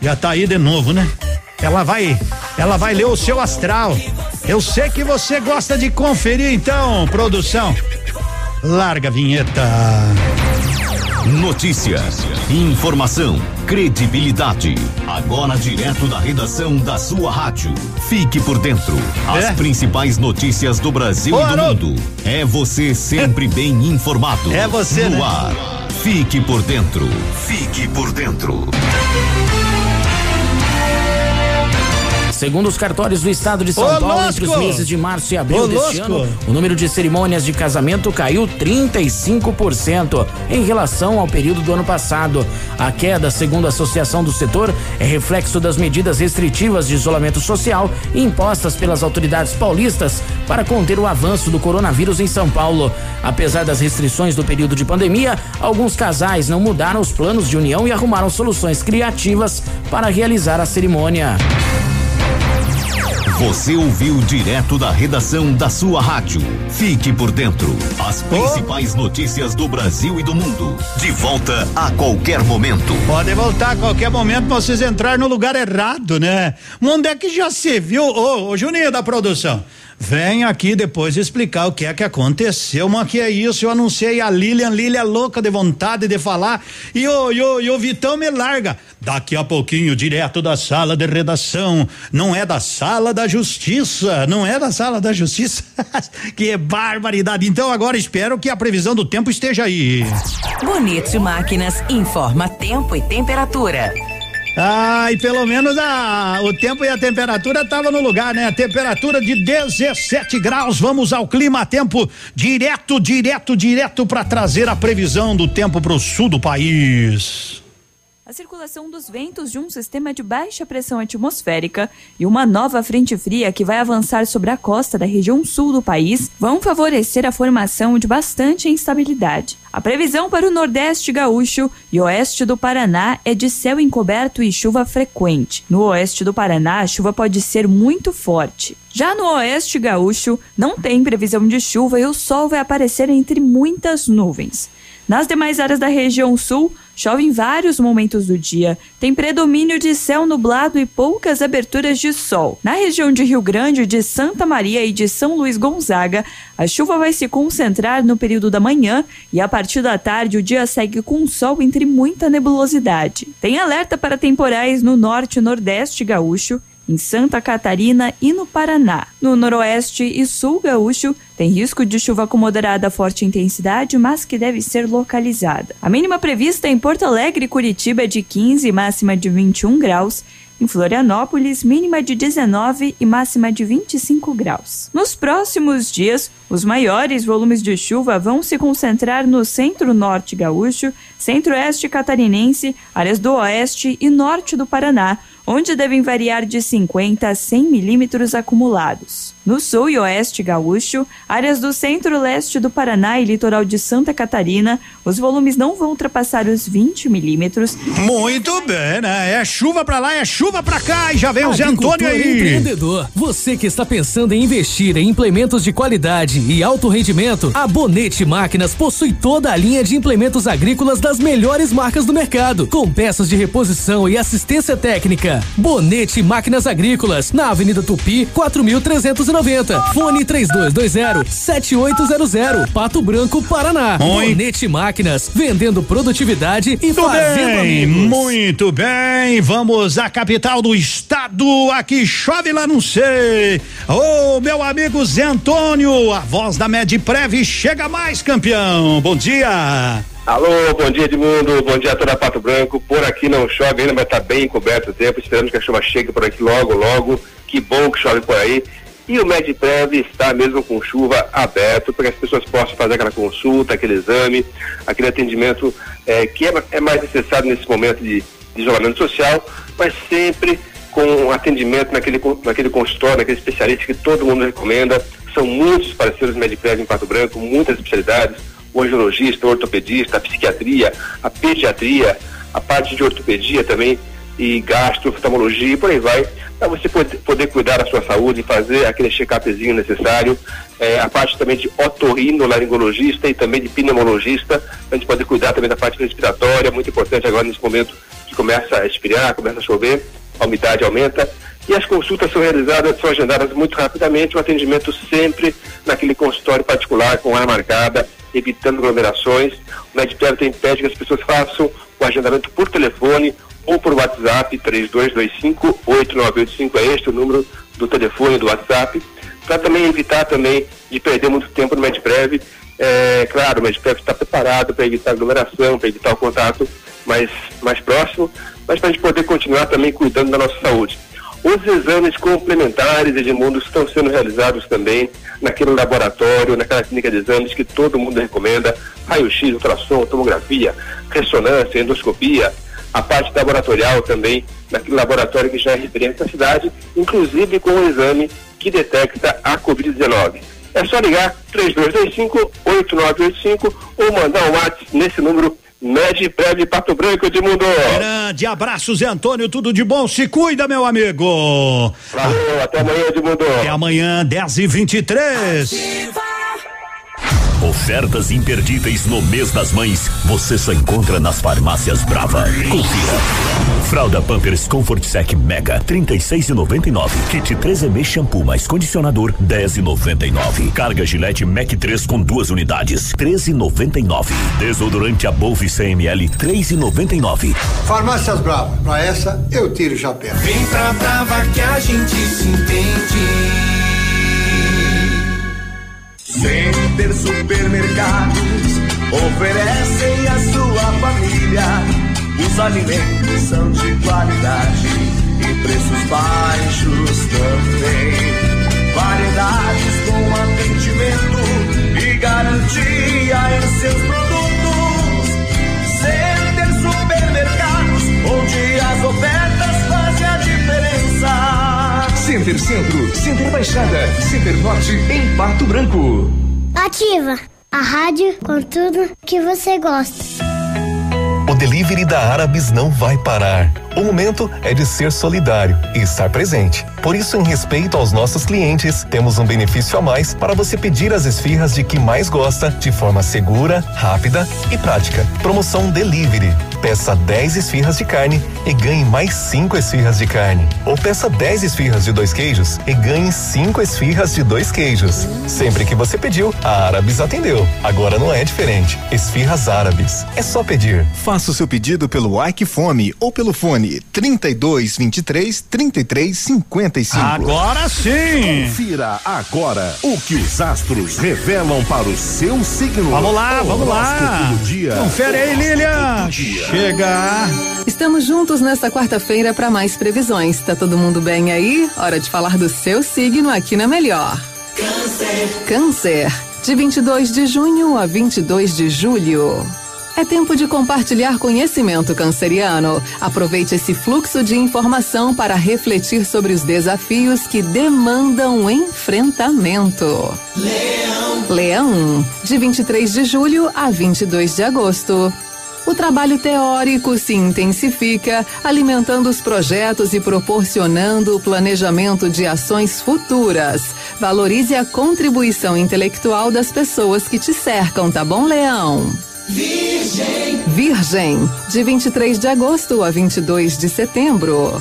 já tá aí de novo, né? Ela vai, ela vai ler o seu astral. Eu sei que você gosta de conferir, então, produção. Larga a vinheta. Notícia, informação, credibilidade. Agora direto da redação da sua rádio. Fique por dentro. As É? principais notícias do Brasil Ô, e do Haroldo. mundo. É você sempre bem informado. É você, no né? ar. Fique por dentro. Fique por dentro. Segundo os cartórios do estado de São Ô, Paulo, entre os meses de março e abril Ô, deste ano, o número de cerimônias de casamento caiu 35% em relação ao período do ano passado. A queda, segundo a associação do setor, é reflexo das medidas restritivas de isolamento social impostas pelas autoridades paulistas para conter o avanço do coronavírus em São Paulo. Apesar das restrições do período de pandemia, alguns casais não mudaram os planos de união e arrumaram soluções criativas para realizar a cerimônia. Você ouviu direto da redação da sua rádio. Fique por dentro. As principais notícias do Brasil e do mundo. De volta a qualquer momento. Pode voltar a qualquer momento pra vocês entrar no lugar errado, né? Onde é que já se viu? Ô, ô Juninho da produção, vem aqui depois explicar o que é que aconteceu, mas que é isso? Eu anunciei a Lilian, Lilian louca de vontade de falar e o, e o, o Vitão me larga. Daqui a pouquinho, direto da sala de redação, não é da sala da justiça, não é da sala da justiça. que barbaridade. Então agora espero que a previsão do tempo esteja aí. Bonito Máquinas informa tempo e temperatura. Ah, e pelo menos a, o tempo e a temperatura tava no lugar, né? A temperatura de 17 graus. Vamos ao clima tempo direto, direto, direto para trazer a previsão do tempo para o sul do país. A circulação dos ventos de um sistema de baixa pressão atmosférica e uma nova frente fria que vai avançar sobre a costa da região sul do país vão favorecer a formação de bastante instabilidade. A previsão para o Nordeste gaúcho e oeste do Paraná é de céu encoberto e chuva frequente. No oeste do Paraná, a chuva pode ser muito forte. Já no oeste gaúcho, não tem previsão de chuva e o sol vai aparecer entre muitas nuvens. Nas demais áreas da região sul, chove em vários momentos do dia, tem predomínio de céu nublado e poucas aberturas de sol. Na região de Rio Grande, de Santa Maria e de São Luís Gonzaga, a chuva vai se concentrar no período da manhã e a partir da tarde o dia segue com sol entre muita nebulosidade. Tem alerta para temporais no norte e nordeste gaúcho em Santa Catarina e no Paraná. No noroeste e sul gaúcho, tem risco de chuva com moderada forte intensidade, mas que deve ser localizada. A mínima prevista em Porto Alegre e Curitiba é de 15 e máxima de 21 graus. Em Florianópolis, mínima de 19 e máxima de 25 graus. Nos próximos dias, os maiores volumes de chuva vão se concentrar no centro-norte gaúcho, centro-oeste catarinense, áreas do oeste e norte do Paraná, onde devem variar de 50 a 100 milímetros acumulados. No sul e oeste gaúcho, áreas do centro-leste do Paraná e litoral de Santa Catarina, os volumes não vão ultrapassar os 20 milímetros. Muito bem, né? É chuva pra lá, é chuva pra cá e já vem o Zé Agricultor Antônio aí. empreendedor, você que está pensando em investir em implementos de qualidade e alto rendimento, a Bonete Máquinas possui toda a linha de implementos agrícolas das melhores marcas do mercado, com peças de reposição e assistência técnica. Bonete Máquinas Agrícolas, na Avenida Tupi, 4390. Fone 3220 7800, Pato Branco, Paraná. Oi. Bonete Máquinas, vendendo produtividade e Muito fazendo bem, amigos. muito bem. Vamos à capital do estado. Aqui chove lá, não sei. Ô, meu amigo Zé Antônio, a voz da Medprev chega mais, campeão. Bom dia. Alô, bom dia Edmundo, bom dia a toda Pato Branco. Por aqui não chove ainda, mas tá bem coberto o tempo. Esperamos que a chuva chegue por aqui logo, logo. Que bom que chove por aí. E o MedPrev está mesmo com chuva aberto para que as pessoas possam fazer aquela consulta, aquele exame, aquele atendimento eh, que é, é mais necessário nesse momento de, de isolamento social, mas sempre com atendimento naquele, naquele consultório, naquele especialista que todo mundo recomenda. São muitos parceiros MedPrev em Pato Branco, muitas especialidades, o angiologista, o ortopedista, a psiquiatria, a pediatria, a parte de ortopedia também, e gastro, oftalmologia e por aí vai, para você poder, cuidar da sua saúde e fazer aquele check-upzinho necessário. É, a parte também de otorrinolaringologista e também de pneumologista, para a gente poder cuidar também da parte respiratória, muito importante agora nesse momento que começa a expirar, começa a chover, a umidade aumenta. E as consultas são realizadas, são agendadas muito rapidamente, o atendimento sempre naquele consultório particular, com hora marcada, evitando aglomerações. O Medicare tem pede que as pessoas façam o agendamento por telefone ou por WhatsApp, 3225-8985, é este o número do telefone do WhatsApp, para também evitar também de perder muito tempo no Medprev. É, claro, o Medprev está preparado para evitar aglomeração, para evitar o contato mais, mais próximo, mas para a gente poder continuar também cuidando da nossa saúde. Os exames complementares, Edmundo, estão sendo realizados também naquele laboratório, naquela clínica de exames que todo mundo recomenda, raio-x, ultrassom, tomografia, ressonância, endoscopia, a parte laboratorial também, naquele laboratório que já é referência na cidade, inclusive com o exame que detecta a Covid-19. É só ligar 3225-8985 ou mandar um WhatsApp nesse número Medprev Pato Branco, Edmundo. Grande abraço, Zé Antônio, tudo de bom. Se cuida, meu amigo. Valeu, até amanhã, Edmundo. Até amanhã, 10 e 23 Ofertas imperdíveis no mês das mães você só encontra nas farmácias Brava. Confira. Fralda Pampers Comfort Sec Mega 36,99. Kit 3M shampoo mais condicionador 10,99. Carga Gillette Mac 3 com duas unidades 13,99. Desodorante Above 100 ml 3,99. Farmácias Brava, pra essa eu tiro o chapéu. Vem pra Brava que a gente se entende. Center Supermercados oferecem à sua família. Os alimentos são de qualidade e preços baixos também. Variedades com atendimento e garantia em seus produtos. Center Supermercados Center Centro, Center Baixada, Center Norte em Pato Branco. Ativa a rádio com tudo que você gosta. Delivery da Árabes não vai parar. O momento é de ser solidário e estar presente. Por isso, em respeito aos nossos clientes, temos um benefício a mais para você pedir as esfirras de que mais gosta de forma segura, rápida e prática. Promoção Delivery. Peça 10 esfirras de carne e ganhe mais 5 esfirras de carne. Ou peça 10 esfirras de dois queijos e ganhe 5 esfirras de dois queijos. Sempre que você pediu, a Árabes atendeu. Agora não é diferente. Esfirras Árabes. É só pedir. Faça o seu pedido pelo Ike Fome ou pelo fone 32 23 33 55. Agora sim! Confira agora o que os astros revelam para o seu signo. Vamos lá, vamos lá. Dia. Confere aí, Lilian. Chega. Estamos juntos nesta quarta-feira para mais previsões. Tá todo mundo bem aí? Hora de falar do seu signo aqui na Melhor. Câncer. Câncer. De 22 de junho a 22 de julho. É tempo de compartilhar conhecimento canceriano. Aproveite esse fluxo de informação para refletir sobre os desafios que demandam enfrentamento. Leão. Leão, de 23 de julho a 22 de agosto. O trabalho teórico se intensifica, alimentando os projetos e proporcionando o planejamento de ações futuras. Valorize a contribuição intelectual das pessoas que te cercam, tá bom, Leão? Virgem. Virgem, de 23 de agosto a 22 de setembro.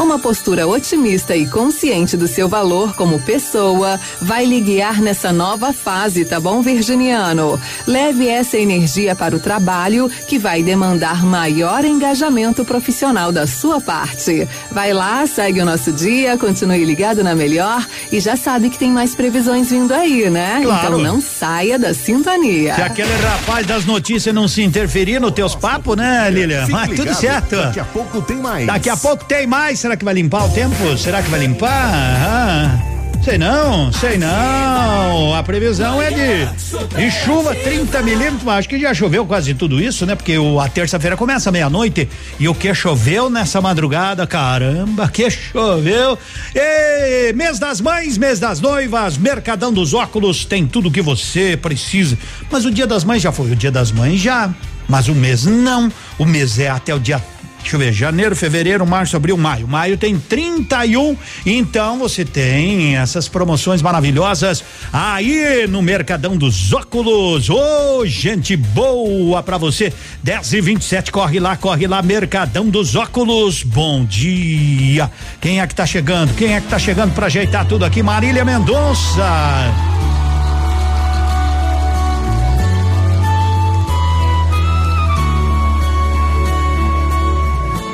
Uma postura otimista e consciente do seu valor como pessoa vai lhe guiar nessa nova fase, tá bom, Virginiano? Leve essa energia para o trabalho que vai demandar maior engajamento profissional da sua parte. Vai lá, segue o nosso dia, continue ligado na melhor e já sabe que tem mais previsões vindo aí, né? Claro. Então não saia da sintonia. Se aquele rapaz das notícias não se interferir nos teus papos, né, Lilian? Mas tudo certo. Daqui a pouco tem mais. Daqui a pouco tem mais. Será que vai limpar o tempo? Será que vai limpar? Ah, sei não, sei não. A previsão é de, de chuva 30 milímetros. Acho que já choveu quase tudo isso, né? Porque o, a terça-feira começa meia-noite e o que choveu nessa madrugada, caramba, que choveu. E, mês das mães, mês das noivas, Mercadão dos Óculos tem tudo que você precisa. Mas o dia das mães já foi, o dia das mães já. Mas o mês não. O mês é até o dia Deixa eu ver, janeiro, fevereiro, março, abril, maio. Maio tem 31, então você tem essas promoções maravilhosas aí no Mercadão dos Óculos. Ô, gente boa pra você. 10 e 27 corre lá, corre lá, Mercadão dos Óculos. Bom dia. Quem é que tá chegando? Quem é que tá chegando pra ajeitar tudo aqui? Marília Mendonça.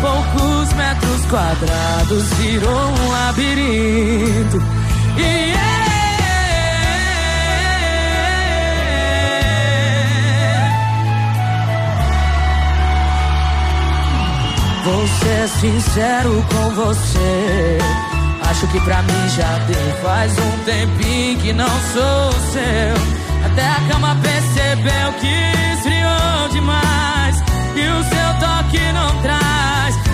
Poucos metros quadrados virou um labirinto. E Vou ser sincero com você. Acho que pra mim já deu. Faz um tempinho que não sou seu. Até a cama percebeu que esfriou demais. E o seu toque não traz.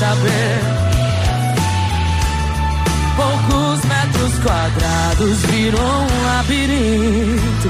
Saber. Poucos metros quadrados virou um labirinto.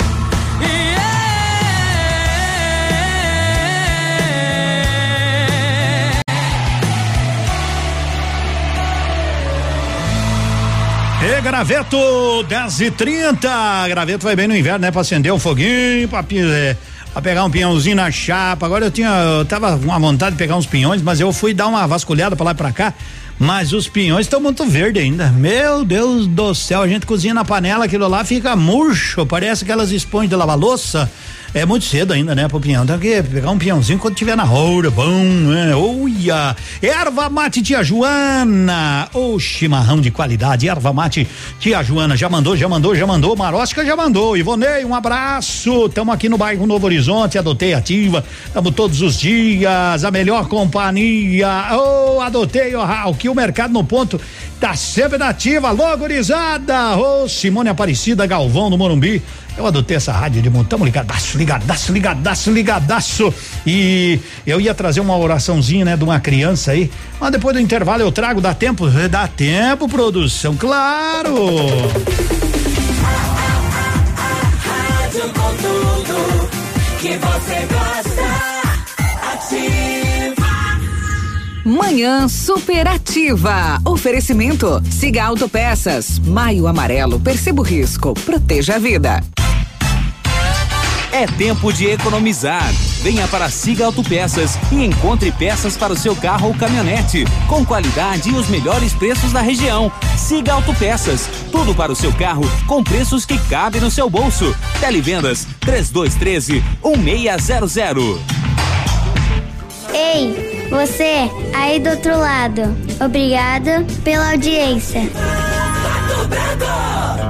E graveto 10 e 30 Graveto vai bem no inverno, né? Pra acender o foguinho, pra, é, pra pegar um pinhãozinho na chapa. Agora eu tinha, eu tava com a vontade de pegar uns pinhões, mas eu fui dar uma vasculhada pra lá e pra cá. Mas os pinhões estão muito verdes ainda. Meu Deus do céu, a gente cozinha na panela, aquilo lá fica murcho, parece aquelas esponjas de lavar louça. É muito cedo ainda, né, pro pinhão. Tem que pegar um pinhãozinho quando tiver na roda, bom, né? Olha! Erva mate tia Joana. O chimarrão de qualidade. Erva mate tia Joana. Já mandou, já mandou, já mandou. Marosca já mandou. Ivonei, um abraço. Tamo aqui no bairro Novo Horizonte, adotei ativa. Tamo todos os dias. A melhor companhia. Oh, adotei, oh, que o mercado no ponto tá sempre nativa. Alô, gurizada. Ô, oh, Simone Aparecida Galvão no Morumbi. Eu adotei essa rádio de montão, ligadaço, ligadaço, ligadaço, ligadaço. E eu ia trazer uma oraçãozinha, né, de uma criança aí. Mas depois do intervalo eu trago, dá tempo? Dá tempo, produção, claro! Que você gosta. Manhã superativa. Oferecimento. Siga Autopeças. Maio Amarelo. Perceba o risco. Proteja a vida. É tempo de economizar. Venha para Siga Autopeças e encontre peças para o seu carro ou caminhonete, com qualidade e os melhores preços da região. Siga Autopeças, tudo para o seu carro com preços que cabem no seu bolso. Televendas 3213 1600. Ei, você aí do outro lado. Obrigada pela audiência. A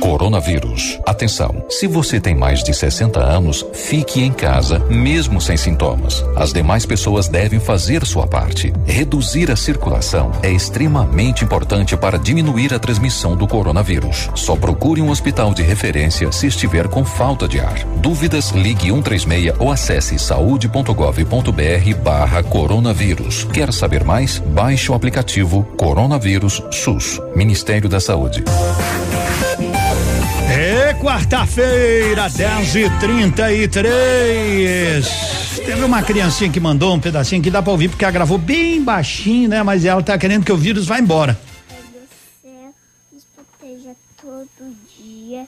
Coronavírus. Atenção, se você tem mais de 60 anos, fique em casa, mesmo sem sintomas. As demais pessoas devem fazer sua parte. Reduzir a circulação é extremamente importante para diminuir a transmissão do coronavírus. Só procure um hospital de referência se estiver com falta de ar. Dúvidas, ligue 136 ou acesse saúde.gov.br barra coronavírus. Quer saber mais? Baixe o aplicativo Coronavírus SUS. Ministério da Saúde. É quarta-feira, 10 e 33 Teve uma criancinha que mandou um pedacinho que dá pra ouvir porque ela gravou bem baixinho, né? Mas ela tá querendo que o vírus vá embora. nos proteja todo dia.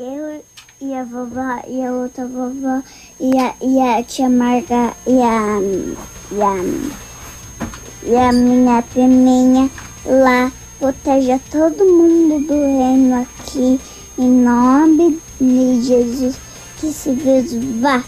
Eu e a vovó e a outra vovó e a, e a tia Marga e a, e a e a minha priminha lá proteja todo mundo do reino aqui em nome de Jesus que esse vírus vá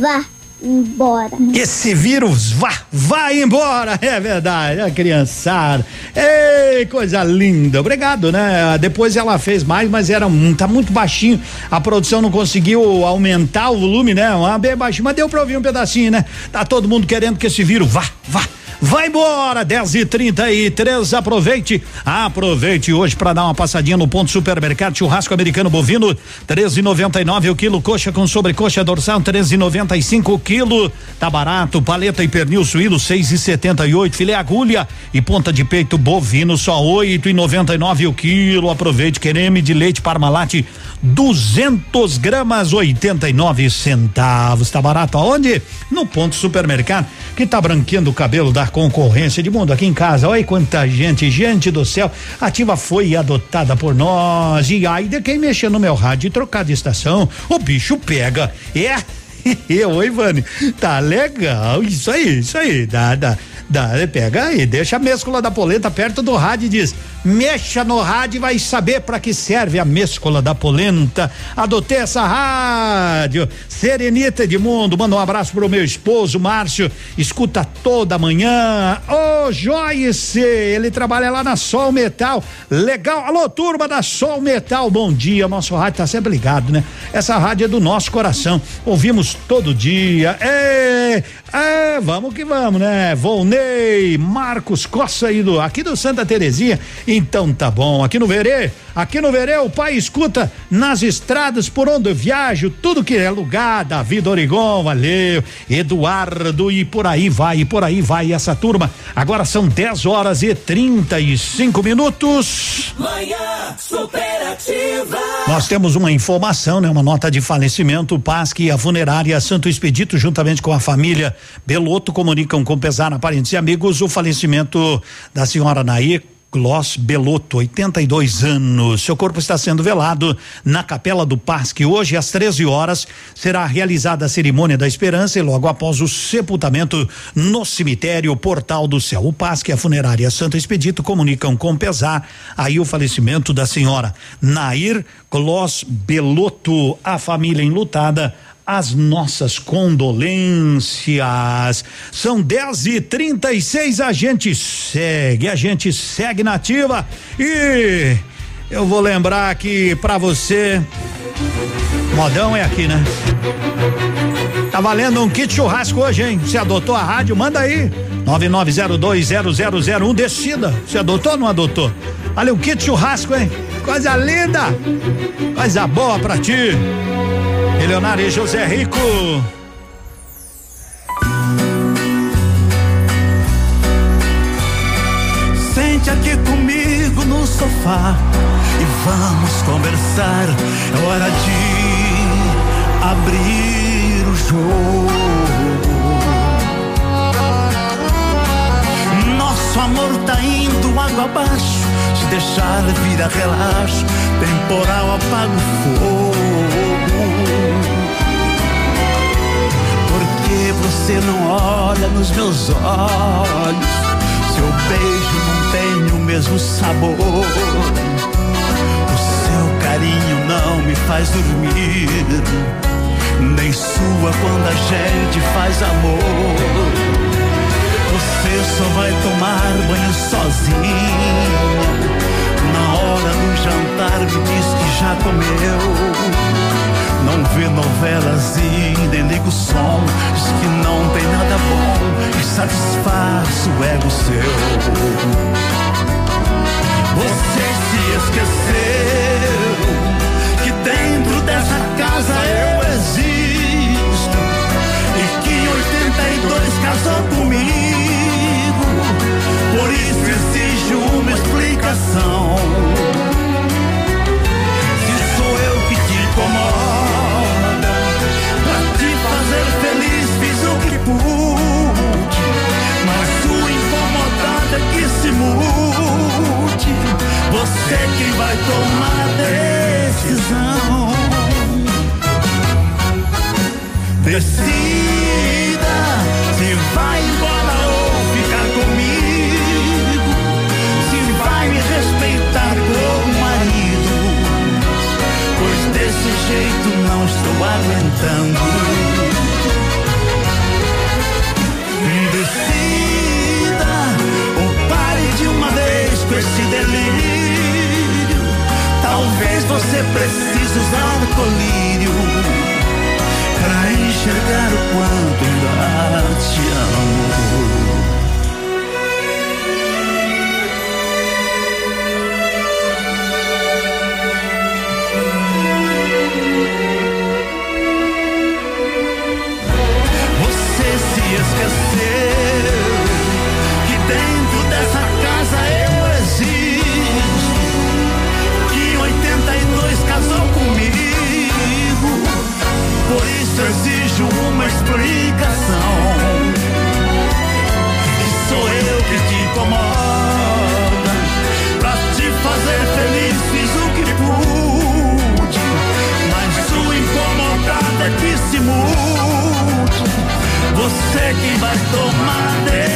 vá embora. Que esse vírus vá, vá embora, é verdade, a criançada. Ei, coisa linda, obrigado, né? Depois ela fez mais, mas era tá muito baixinho. A produção não conseguiu aumentar o volume, né? Uma bem baixinho, mas deu pra ouvir um pedacinho, né? Tá todo mundo querendo que esse vírus vá, vá. Vai embora, 10 e 33 aproveite, aproveite hoje para dar uma passadinha no ponto supermercado churrasco americano bovino, 13,99 o quilo, coxa com sobrecoxa dorsal, 13,95 o quilo, tá barato, paleta e pernil suíno, 6,78 filé agulha e ponta de peito bovino, só 8,99 o quilo, aproveite, creme de leite Parmalat, 200 gramas, 89 centavos, tá barato aonde? No ponto supermercado, que tá branqueando o cabelo da concorrência de mundo aqui em casa. Olha quanta gente, gente do céu. Ativa foi adotada por nós. E aí de quem mexer no meu rádio e trocar de estação, o bicho pega. É. Oi, Vani. Tá legal. Isso aí, isso aí. Dá, dá, dá. Pega aí, deixa a mescla da polenta perto do rádio e diz: mexa no rádio e vai saber para que serve a mescla da polenta. Adotei essa rádio. Serenita Edmundo, manda um abraço pro meu esposo, Márcio. Escuta toda manhã. Ô, oh, Joyce, ele trabalha lá na Sol Metal. Legal. Alô, turma da Sol Metal. Bom dia. Nosso rádio tá sempre ligado, né? Essa rádio é do nosso coração. Ouvimos todo dia. É, é, vamos que vamos, né? Volney, Marcos Costa aí do, aqui do Santa Terezinha. Então tá bom. Aqui no Verê, aqui no Verê, o pai escuta nas estradas por onde eu viajo, tudo que é lugar, Davi Origon, valeu, Eduardo e por aí vai, e por aí vai essa turma. Agora são 10 horas e 35 minutos. Manhã superativa. Nós temos uma informação, né? Uma nota de falecimento, o PASC e a funerária Santo Expedito, juntamente com a família Beloto, comunicam com pesar a parentes e amigos o falecimento da senhora Nair Gloss Belotto, 82 anos. Seu corpo está sendo velado na Capela do Pasque. Hoje, às 13 horas, será realizada a cerimônia da esperança e logo após o sepultamento no cemitério Portal do Céu. O Pasque e a funerária Santo Expedito comunicam com pesar aí o falecimento da senhora Nair Gloss Belotto. A família enlutada as nossas condolências. São 10 e 36 a gente segue, a gente segue nativa e eu vou lembrar aqui para você. Modão é aqui, né? Tá valendo um kit churrasco hoje, hein? Você adotou a rádio? Manda aí. 99020001 decida. Você adotou ou não adotou? Olha o kit churrasco, hein? Coisa linda! Coisa boa pra ti. Milionário José Rico. Sente aqui comigo no sofá e vamos conversar. É hora de abrir o jogo. Nosso amor tá indo água abaixo. Se deixar vir a relaxo, temporal apaga o fogo. Porque você não olha nos meus olhos. Seu beijo não tem o mesmo sabor. O seu carinho não me faz dormir. Nem sua quando a gente faz amor. Você só vai tomar banho sozinho. Na hora do jantar me diz que já comeu. Não vê novelas e nem liga o som. Diz que não tem nada bom que satisfaz o ego seu. Você se esqueceu que dentro dessa casa eu existo e que em 82 casou comigo. Por isso exijo uma explicação. Que pude, mas sua incomodada é que se mude. Você quem vai tomar a decisão. Decida se vai embora ou ficar comigo. Se vai me respeitar como marido. Pois desse jeito não estou aguentando. Vez com esse delírio. Talvez você precise usar colírio pra enxergar o quanto ainda te amo. Você que vai tomar a.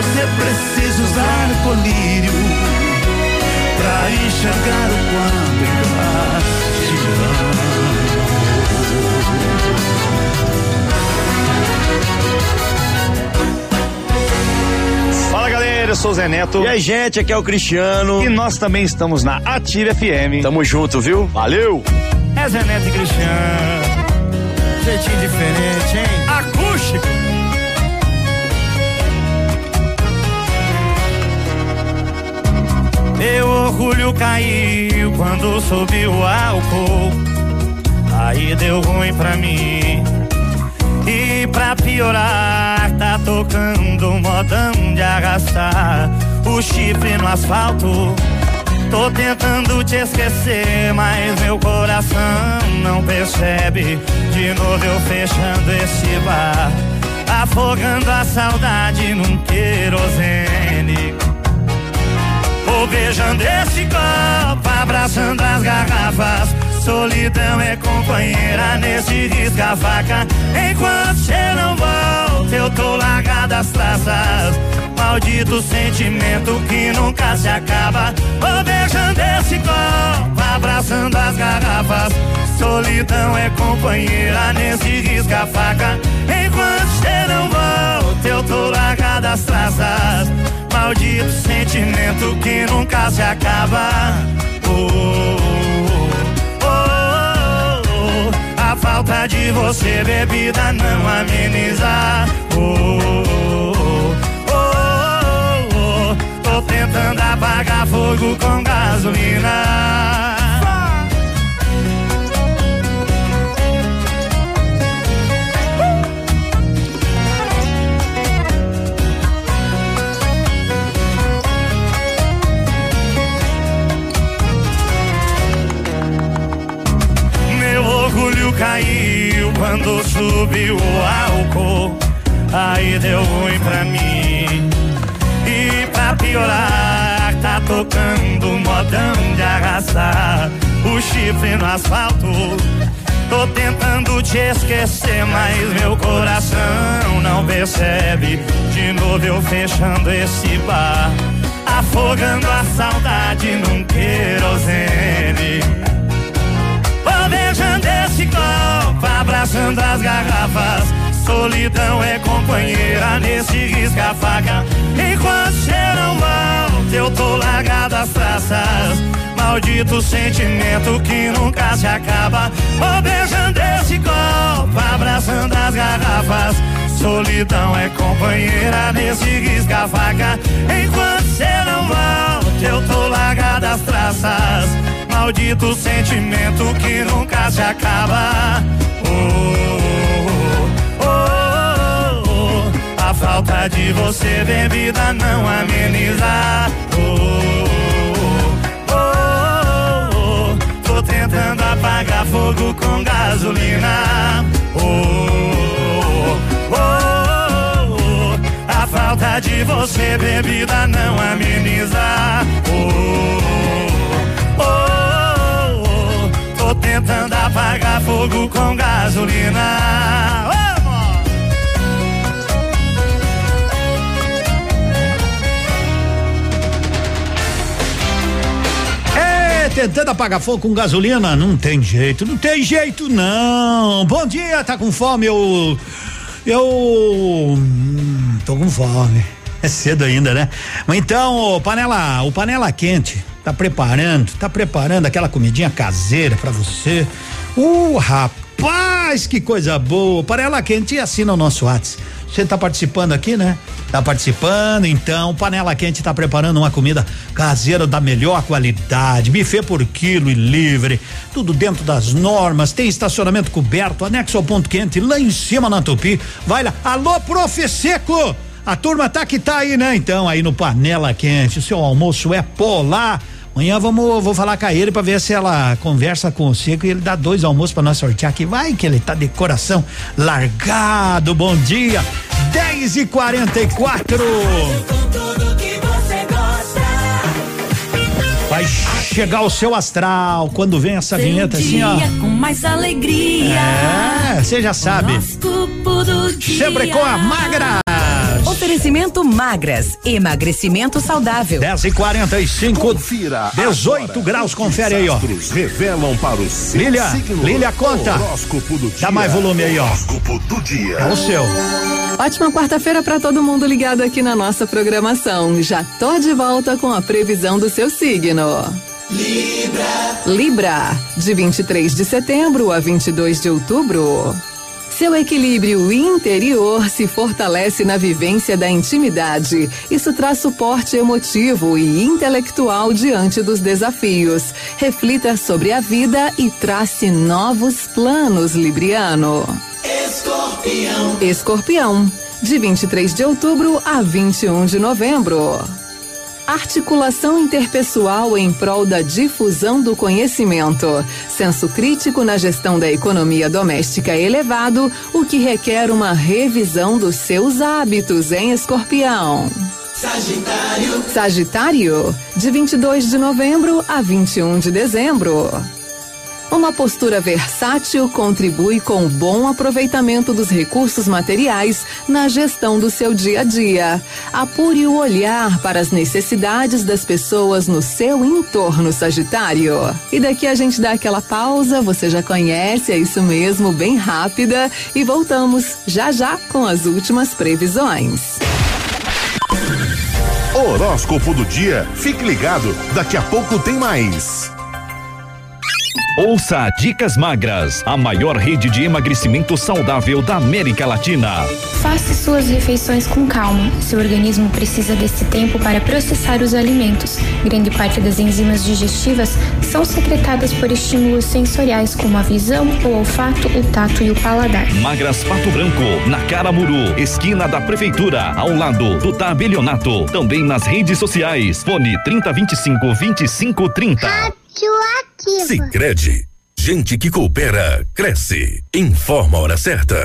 você precise usar colírio pra enxergar o quanto está Fala galera, eu sou o Zé Neto. E aí, gente, aqui é o Cristiano. E nós também estamos na Ative FM. Tamo junto, viu? Valeu! É Zé Neto e Cristiano. Jeitinho diferente, hein? Acústico. Meu orgulho caiu quando subiu o álcool. Aí deu ruim pra mim. E pra piorar, tá tocando modão de arrastar o chifre no asfalto. Tô tentando te esquecer, mas meu coração não percebe. De novo eu fechando esse bar, afogando a saudade num querosene. Vou beijando esse copo, abraçando as garrafas. Solidão é companheira nesse risca-faca. Enquanto você não volta, eu tô largado as traças. Maldito sentimento que nunca se acaba. Vou beijando esse copo, abraçando as garrafas. Solidão é companheira nesse risca-faca. Enquanto você não volta, eu tô largado as traças. Maldito sentimento que nunca se acaba. Oh, oh, oh. A falta de você, bebida, não ameniza. Oh, tentando apagar fogo com gasolina. Meu orgulho caiu quando subiu o álcool. Aí deu ruim pra mim. Piorar, tá tocando modão de arrastar o chifre no asfalto. Tô tentando te esquecer, mas meu coração não percebe. De novo eu fechando esse bar, afogando a saudade num querosene. Vou beijando esse copo, abraçando as garrafas. Solidão é companheira nesse risca-faca. Enquanto não volta, eu tô largado as traças. Maldito sentimento que nunca se acaba. Vou beijando esse copo, abraçando as garrafas. Solidão é companheira nesse risca-faca. Enquanto não volta, eu tô largado as traças. Maldito sentimento que nunca se acaba. Oh, falta de você, bebida, não ameniza. Oh, oh, oh, oh. Tô tentando apagar fogo com gasolina. Oh, oh, oh, oh. A falta de você, bebida, não ameniza. Oh, oh, oh. Tô tentando apagar fogo com gasolina. Tentando apagar fogo com gasolina, não tem jeito, não tem jeito não. Bom dia, tá com fome? Eu. Eu. hum, tô com fome. É cedo ainda, né? Mas então, o panela, o panela quente, tá preparando, tá preparando aquela comidinha caseira pra você. Uh, rapaz, que coisa boa. Panela quente e assina o nosso WhatsApp. Você tá participando aqui, né? Tá participando, então, Panela Quente tá preparando uma comida caseira da melhor qualidade, buffet por quilo e livre, tudo dentro das normas, tem estacionamento coberto, anexo ao ponto quente, lá em cima na Tupi. Vai lá, alô, Profe Seco! A turma tá que tá aí, né? Então, aí no Panela Quente, o seu almoço é polar. Amanhã vamos, vou falar com a ele pra ver se ela conversa com o Seco e ele dá dois almoços pra nós sortear aqui. Vai que ele tá de coração largado. Bom dia. 10 e 44 Vai chegar o seu astral quando vem essa Seu vinheta assim, ó. com mais alegria. É, você já sabe. Sempre com a Magra. Oferecimento magras, emagrecimento saudável. 10 e 45 Confira 18 agora graus, confere aí, ó. revelam para o seu Lília, signo. Lília, conta. Horóscopo do dia. Dá mais volume aí, ó. Horóscopo do dia. É o seu. Ótima quarta-feira para todo mundo ligado aqui na nossa programação. Já tô de volta com a previsão do seu signo. Libra. Libra, de 23 de setembro a 22 de outubro. Seu equilíbrio interior se fortalece na vivência da intimidade. Isso traz suporte emotivo e intelectual diante dos desafios. Reflita sobre a vida e trace novos planos, Libriano. Escorpião. Escorpião, de 23 de outubro a 21 de novembro. Articulação interpessoal em prol da difusão do conhecimento. Senso crítico na gestão da economia doméstica elevado, o que requer uma revisão dos seus hábitos em escorpião. Sagitário. Sagitário, de 22 de novembro a 21 de dezembro. Uma postura versátil contribui com o bom aproveitamento dos recursos materiais na gestão do seu dia a dia. Apure o olhar para as necessidades das pessoas no seu entorno, Sagitário. E daqui a gente dá aquela pausa, você já conhece, é isso mesmo, bem rápida. E voltamos já já com as últimas previsões. Horóscopo do dia. Fique ligado, daqui a pouco tem mais. Ouça Dicas Magras, a maior rede de emagrecimento saudável da América Latina. Faça suas refeições com calma. Seu organismo precisa desse tempo para processar os alimentos. Grande parte das enzimas digestivas são secretadas por estímulos sensoriais como a visão, o olfato, o tato e o paladar. Magras Pato Branco, na Caramuru, esquina da Prefeitura, ao lado do Tabelionato. Também nas redes sociais. Fone 3025 2530. Sicredi, gente que coopera cresce. Informa a hora certa.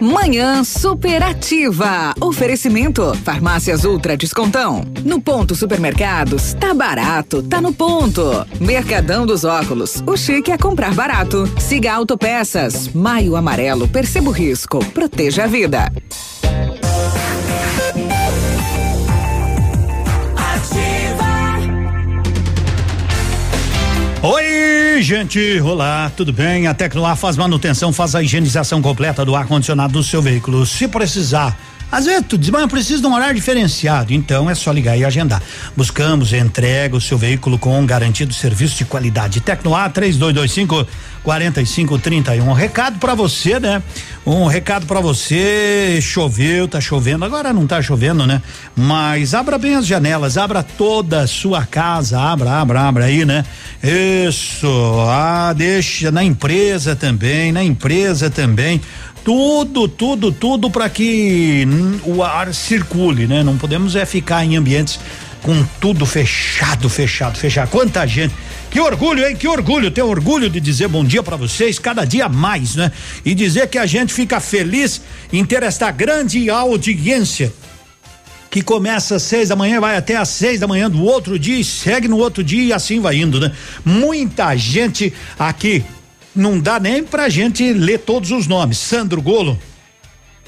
Manhã superativa. Oferecimento. Farmácias Ultra Descontão. No ponto supermercados, tá barato, tá no ponto. Mercadão dos óculos. O chique é comprar barato. Siga Autopeças. Maio Amarelo. Perceba o risco. Proteja a vida. Oi, gente, olá, tudo bem? A Tecnoar faz manutenção, faz a higienização completa do ar-condicionado do seu veículo. Se precisar, às vezes tu diz, mas eu preciso de um horário diferenciado, então é só ligar e agendar. Buscamos entrega o seu veículo com garantido serviço de qualidade. Tecnoar 3225 4531. Um recado para você, né? Um recado para você. Choveu, tá chovendo. Agora não tá chovendo, né? Mas abra bem as janelas, abra toda a sua casa, abra, abra, abra aí, né? Isso. Ah, deixa na empresa também, na empresa também. Tudo, tudo, tudo para que o ar circule, né? Não podemos é ficar em ambientes com tudo fechado, fechado, fechado. Quanta gente. Que orgulho, hein? Que orgulho. Tenho orgulho de dizer bom dia para vocês, cada dia mais, né? E dizer que a gente fica feliz em ter esta grande audiência que começa às seis da manhã, vai até às seis da manhã do outro dia e segue no outro dia e assim vai indo, né? Muita gente aqui não dá nem pra gente ler todos os nomes. Sandro Golo,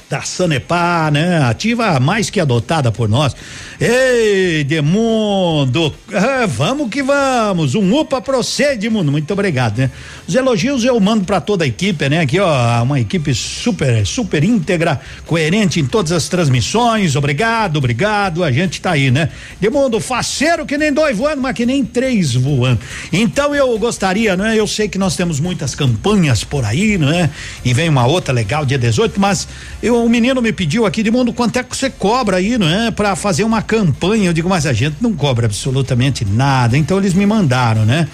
da Sanepar, né? Ativa mais que adotada por nós. Ei, Demundo, ah, vamos que vamos. Um upa pra você, Edmundo. Muito obrigado, né? Os elogios eu mando para toda a equipe, né? Aqui, ó, uma equipe super, super íntegra, coerente em todas as transmissões. Obrigado, obrigado. A gente tá aí, né? Demundo, faceiro que nem dois voando, mas que nem três voando. Então eu gostaria, né? Eu sei que nós temos muitas campanhas por aí, né? E vem uma outra legal dia 18, mas eu o menino me pediu aqui de mundo quanto é que você cobra aí, não é? Para fazer uma campanha. Eu digo, mas a gente não cobra absolutamente nada. Então eles me mandaram, né?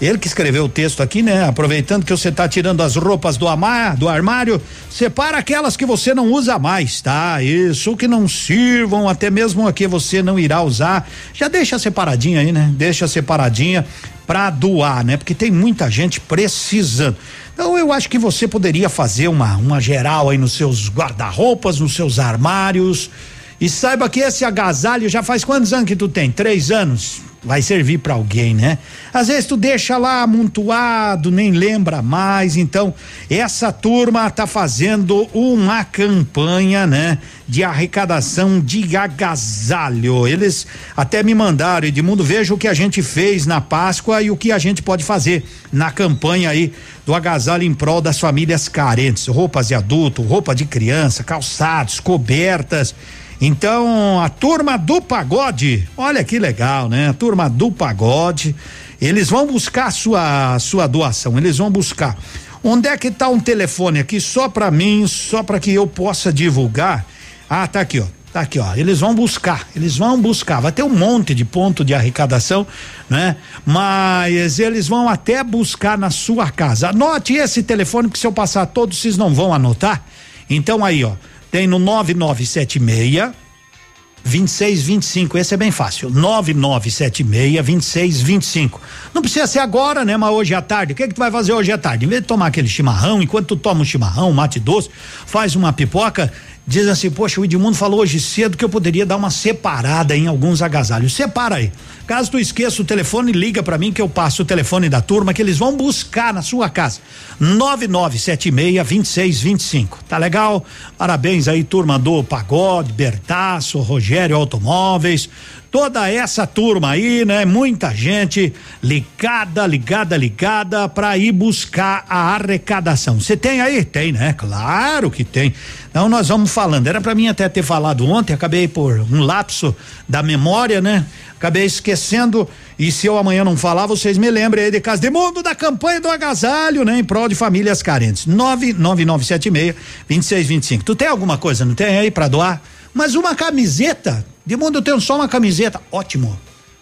Ele que escreveu o texto aqui, né? Aproveitando que você tá tirando as roupas do amar, do armário, separa aquelas que você não usa mais, tá? Isso que não sirvam, até mesmo a que você não irá usar. Já deixa separadinha aí, né? Deixa separadinha para doar, né? Porque tem muita gente precisando. Então eu acho que você poderia fazer uma uma geral aí nos seus guarda-roupas, nos seus armários. E saiba que esse agasalho já faz quantos anos que tu tem? Três anos? Vai servir para alguém, né? Às vezes tu deixa lá amontoado, nem lembra mais. Então, essa turma tá fazendo uma campanha, né? De arrecadação de agasalho. Eles até me mandaram, Edmundo, veja o que a gente fez na Páscoa e o que a gente pode fazer na campanha aí do agasalho em prol das famílias carentes. Roupas de adulto, roupa de criança, calçados, cobertas. Então, a turma do pagode, olha que legal, né? A turma do pagode, eles vão buscar sua sua doação, eles vão buscar. Onde é que tá um telefone aqui só para mim, só para que eu possa divulgar? Ah, tá aqui, ó. Tá aqui, ó. Eles vão buscar, eles vão buscar. Vai ter um monte de ponto de arrecadação, né? Mas eles vão até buscar na sua casa. Anote esse telefone, porque se eu passar todos, vocês não vão anotar. Então aí, ó. Tem no 9976 2625, esse é bem fácil. 9976 2625. Não precisa ser agora, né? Mas hoje à tarde. O que, é que tu vai fazer hoje à tarde? Em vez de tomar aquele chimarrão, enquanto tu toma um chimarrão, um mate doce, faz uma pipoca, diz assim: Poxa, o Edmundo falou hoje cedo que eu poderia dar uma separada em alguns agasalhos. Separa aí. Caso tu esqueça o telefone, liga para mim que eu passo o telefone da turma que eles vão buscar na sua casa. 9976-2625. Tá legal? Parabéns aí, turma do Pagode, Bertaço, Rogério Automóveis toda essa turma aí, né? Muita gente ligada, ligada, ligada para ir buscar a arrecadação. Você tem aí? Tem, né? Claro que tem. Então nós vamos falando. Era para mim até ter falado ontem, acabei por um lapso da memória, né? Acabei esquecendo e se eu amanhã não falar, vocês me lembrem aí de Casa de Mundo da campanha do agasalho, né? Em prol de famílias carentes. 99976 2625. Tu tem alguma coisa, não tem aí para doar? Mas uma camiseta de mundo eu tenho só uma camiseta, ótimo.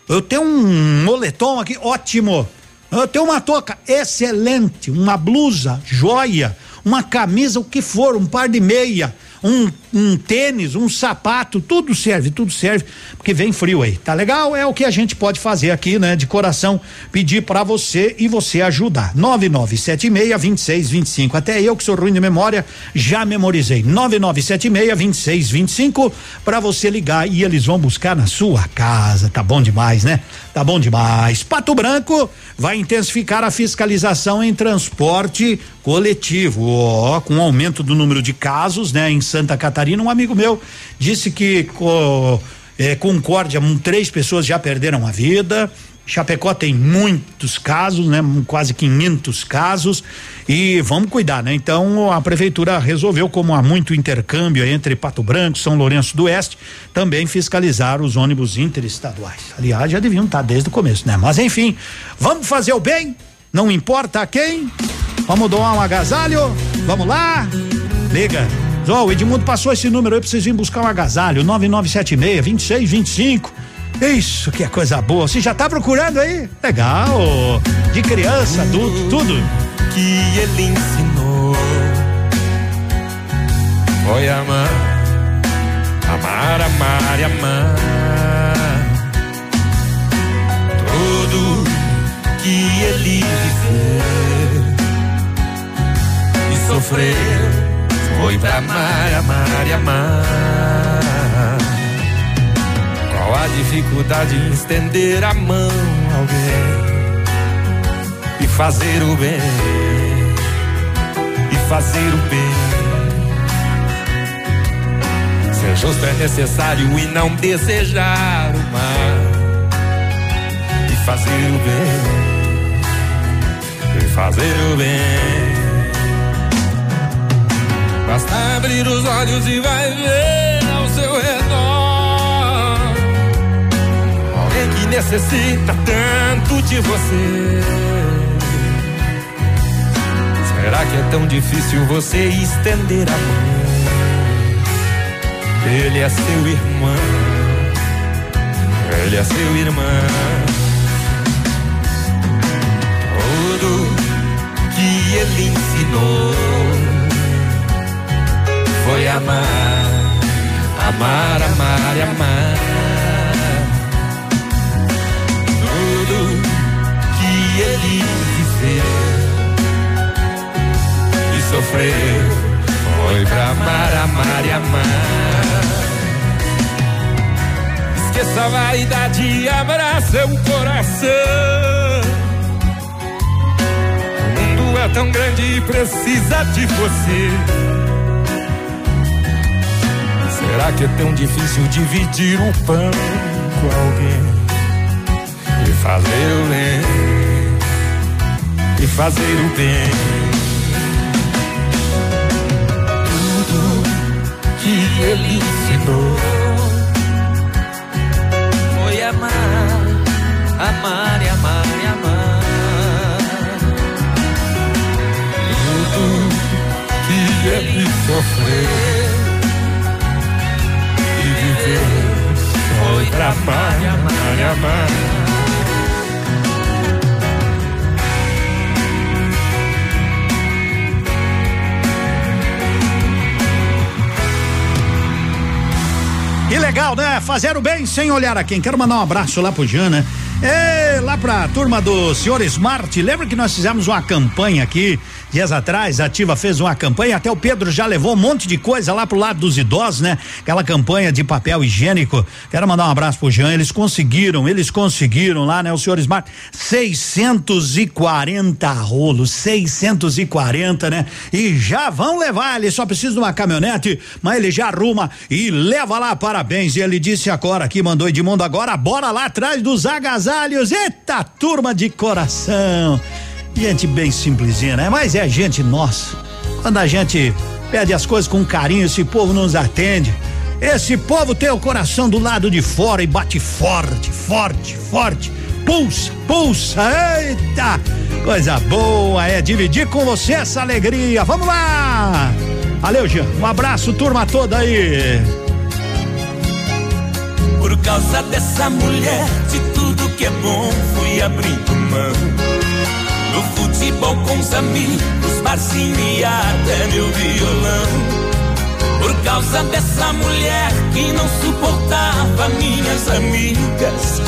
Eu tenho um moletom aqui, ótimo. Eu tenho uma touca, excelente. Uma blusa, joia. Uma camisa, o que for, um par de meia um, um tênis, um sapato, tudo serve, tudo serve, porque vem frio aí, tá legal? É o que a gente pode fazer aqui, né? De coração, pedir para você e você ajudar. 9976 2625. Até eu que sou ruim de memória, já memorizei. 9976 2625 para você ligar e eles vão buscar na sua casa. Tá bom demais, né? Tá bom demais. Pato Branco vai intensificar a fiscalização em transporte coletivo, ó, com aumento do número de casos, né? Em Santa Catarina, um amigo meu disse que co, é, Concórdia, um, três pessoas já perderam a vida. Chapecó tem muitos casos, né? Quase 500 casos e vamos cuidar, né? Então a prefeitura resolveu, como há muito intercâmbio entre Pato Branco, São Lourenço do Oeste, também fiscalizar os ônibus interestaduais. Aliás, já deviam estar desde o começo, né? Mas enfim, vamos fazer o bem, não importa a quem. Vamos doar um agasalho? Vamos lá? Liga. Oh, o Edmundo passou esse número aí pra vocês virem buscar um agasalho, 9976 2625. Isso que é coisa boa. Você já tá procurando aí? Legal. De criança, adulto, tudo. Que ele ensinou foi amar, amar, amar e amar. Tudo que ele viveu e sofreu foi pra amar, amar e amar. Qual a dificuldade em estender a mão a alguém e fazer o bem? fazer o bem. Ser justo é necessário e não desejar o mal. E fazer o bem. E fazer o bem. Basta abrir os olhos e vai ver necessita tanto de você. Será que é tão difícil você estender a mão? Ele é seu irmão, ele é seu irmão. Que ele ensinou foi amar, amar, amar e amar. Sofreu foi pra amar, amar e amar. Esqueça a vaidade e abra seu coração. O mundo é tão grande e precisa de você. Será que é tão difícil dividir o pão com alguém? E fazer o bem, e fazer o bem. Que ele ensinou Foi amar, amar e amar e amar. tudo que ele sofreu e viveu foi pra amar, amar, amar. Que legal, né? Fazer o bem sem olhar a quem. Quero mandar um abraço lá pro Jean, né? É, lá pra turma do senhor Smart, lembra que nós fizemos uma campanha aqui dias atrás, a Ativa fez uma campanha, até o Pedro já levou um monte de coisa lá pro lado dos idosos, né? Aquela campanha de papel higiênico. Quero mandar um abraço pro Jean, eles conseguiram, eles conseguiram lá, né? O senhor Smart, 640 rolos, 640, né? E já vão levar, ele só precisa de uma caminhonete, mas ele já arruma e leva lá, parabéns. E ele disse agora aqui, mandou Edmundo agora, bora lá atrás dos agasalhos. Eita, turma de coração. Gente bem simplesinha, né? Mas é gente nossa. Quando a gente pede as coisas com carinho, esse povo nos atende. Esse povo tem o coração do lado de fora e bate forte, forte, forte. Pulsa, pulsa, eita! Coisa boa é dividir com você essa alegria. Vamos lá! Valeu, Jean. Um abraço, turma toda aí. Por causa dessa mulher, de tudo que é bom, fui abrindo mão. Futebol com os amigos, barzinho e até meu violão. Por causa dessa mulher que não suportava minhas amigas.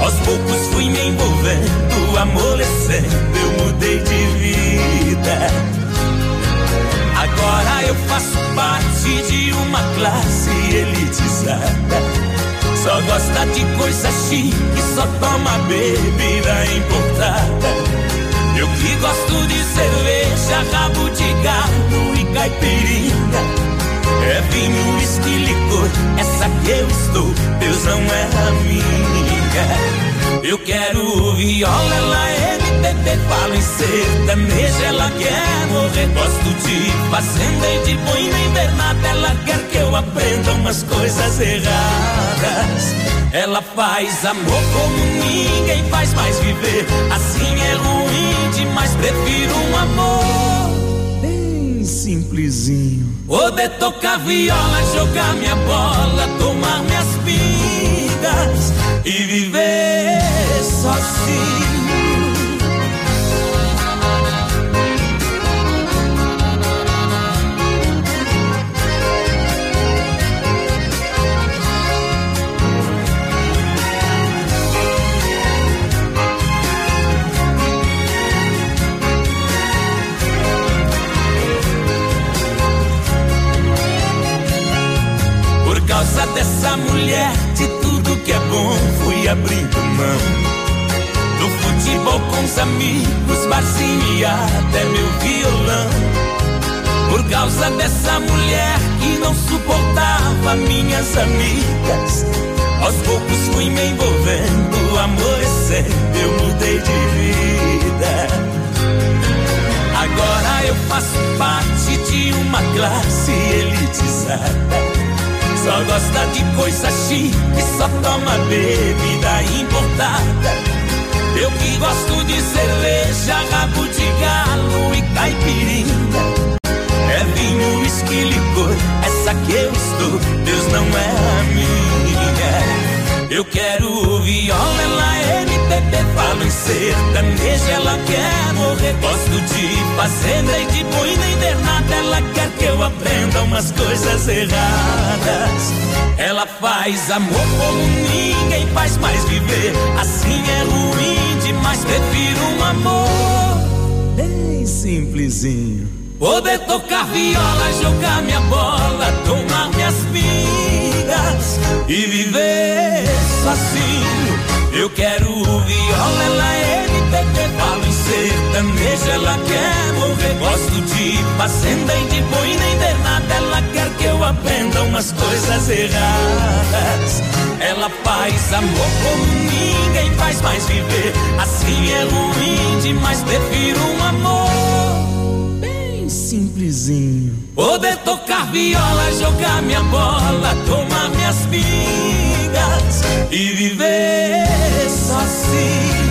Aos poucos fui me envolvendo, amolecendo, eu mudei de vida. Agora eu faço parte de uma classe elitizada. Só gosta de coisa chique, só toma bebida importada. Eu que gosto de cerveja, rabo de gado e caipirinha. É vinho, uísque, licor, essa que eu estou, Deus não é a minha. Eu quero viola, ela é MPB, fala em sertanejo, ela quer morrer. Gosto de fazenda e de boi na invernada, ela quer que eu aprenda umas coisas erradas. Ela faz amor como ninguém faz mais viver. Assim é ruim demais, prefiro um amor bem simplesinho. Poder tocar viola, jogar minha bola, tomar minhas pingas e viver sozinho. Abrindo mão. No futebol com os amigos, barzinho e até meu violão. por causa dessa mulher que não suportava minhas amigas. Aos poucos fui me envolvendo, amorecendo, eu mudei de vida. Agora eu faço parte de uma classe elitizada. Só gosta de coisa chique, só toma bebida importada. Eu que gosto de cerveja, rabo de galo e caipirinha. É vinho, uísque, licor, essa que eu estou, Deus não é a minha. Eu quero Em sertanejo, ela quer morrer. Gosto de fazenda e de boi nem ver nada, ela quer que eu aprenda umas coisas erradas. Ela faz amor como ninguém faz mais viver, assim é ruim demais, prefiro um amor bem simplesinho. Poder tocar viola, jogar minha bola, tomar minhas pingas e viver sozinho. Eu quero viola, ela é MPB, falo em sertanejo, ela quer morrer. Gosto de fazenda e de boi, nem de nada, ela quer que eu aprenda umas coisas erradas. Ela faz amor como ninguém faz mais viver, assim é ruim demais, prefiro um amor simplesinho. Poder tocar viola, jogar minha bola, tomar minhas pingas e viver sozinho.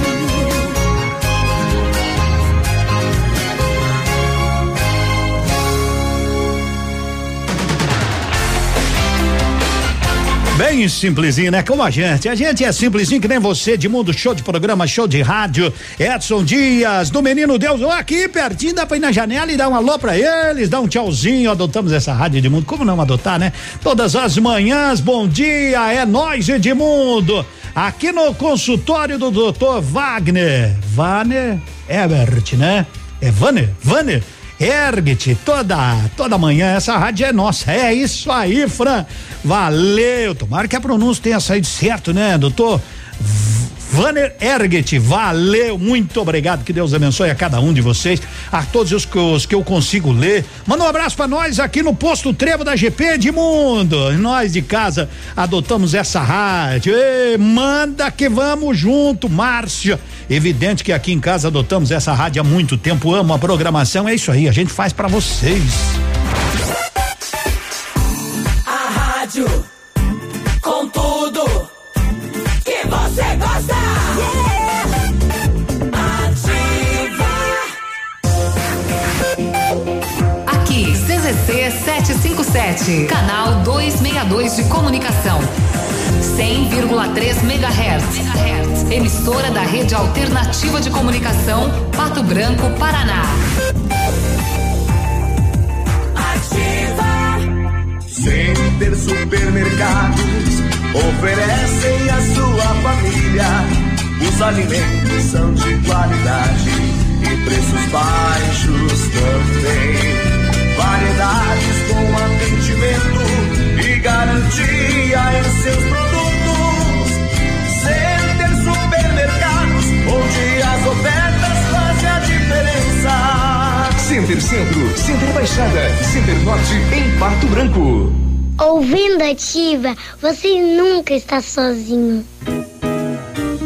Bem simplesinho, né? Como a gente. A gente é simplesinho que nem você, de mundo show de programa, show de rádio. Edson Dias, do Menino Deus, aqui pertinho, dá pra ir na janela e dar um alô pra eles, dar um tchauzinho. Adotamos essa rádio Edmundo. Como não adotar, né? Todas as manhãs, bom dia, é nós, Edmundo. Aqui no consultório do doutor Wagner. Wagner Ebert, né? É Vanner? Vanner? Ergue-te toda, toda manhã, essa rádio é nossa. É isso aí, Fran. Valeu. Tomara que a pronúncia tenha saído certo, né, doutor? Vanner Erget, valeu, muito obrigado, que Deus abençoe a cada um de vocês, a todos os que, os que eu consigo ler. Manda um abraço para nós aqui no posto Trevo da GP Edmundo. Nós de casa adotamos essa rádio. Ei, manda que vamos junto, Márcia. Evidente que aqui em casa adotamos essa rádio há muito tempo. Amo a programação, é isso aí, a gente faz para vocês. A rádio 757, canal 262 de comunicação. 100,3 MHz. Emissora da Rede Alternativa de Comunicação, Pato Branco, Paraná. Center Supermercados oferecem à sua família. Os alimentos são de qualidade e preços baixos também. Variedades com atendimento e garantia em seus produtos. Center Supermercados, onde as ofertas fazem a diferença. Center Centro, Center Baixada, Center Norte em Pato Branco. Ouvindo ativa, você nunca está sozinho.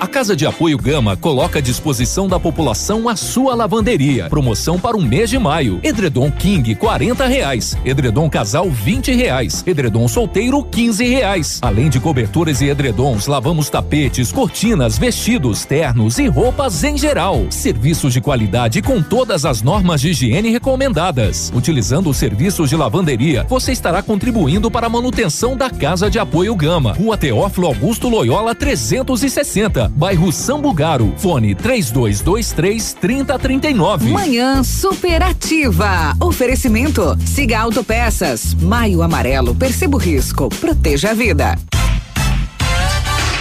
A Casa de Apoio Gama coloca à disposição da população a sua lavanderia. Promoção para o mês de maio. Edredom King, 40 reais. Edredom Casal, 20 reais. Edredom Solteiro, 15 reais. Além de coberturas e edredons, lavamos tapetes, cortinas, vestidos, ternos e roupas em geral. Serviços de qualidade com todas as normas de higiene recomendadas. Utilizando os serviços de lavanderia, você estará contribuindo para a manutenção da Casa de Apoio Gama. Rua Teófilo Augusto Loyola 360. Bairro São Bugaro, fone 3223 3039. Manhã superativa. Oferecimento. Siga Autopeças. Maio Amarelo. Perceba o risco. Proteja a vida.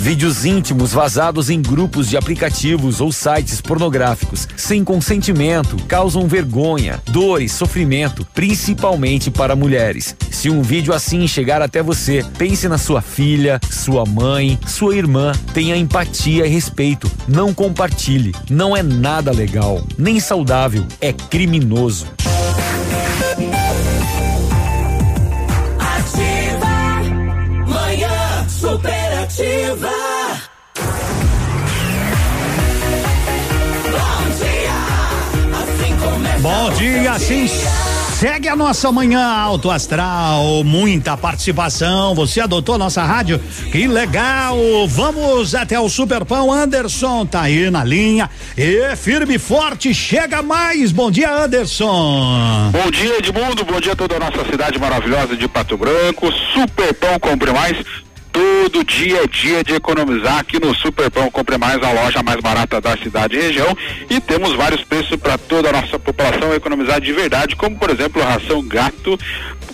Vídeos íntimos vazados em grupos de aplicativos ou sites pornográficos sem consentimento causam vergonha, dor e sofrimento, principalmente para mulheres. Se um vídeo assim chegar até você, pense na sua filha, sua mãe, sua irmã. Tenha empatia e respeito. Não compartilhe. Não é nada legal, nem saudável. É criminoso. Superativa. Bom dia. Assim começa Bom o dia, assim segue a nossa manhã alto astral, muita participação. Você adotou a nossa rádio? Que legal! Vamos até o Superpão. Anderson tá aí na linha. E firme e forte, chega mais. Bom dia, Anderson. Bom dia, Edmundo. Bom dia a toda a nossa cidade maravilhosa de Pato Branco. Super Pão Compre Mais. Todo dia é dia de economizar aqui no Super Pão Compre Mais, a loja mais barata da cidade e região. E temos vários preços para toda a nossa população economizar de verdade, como por exemplo, ração gato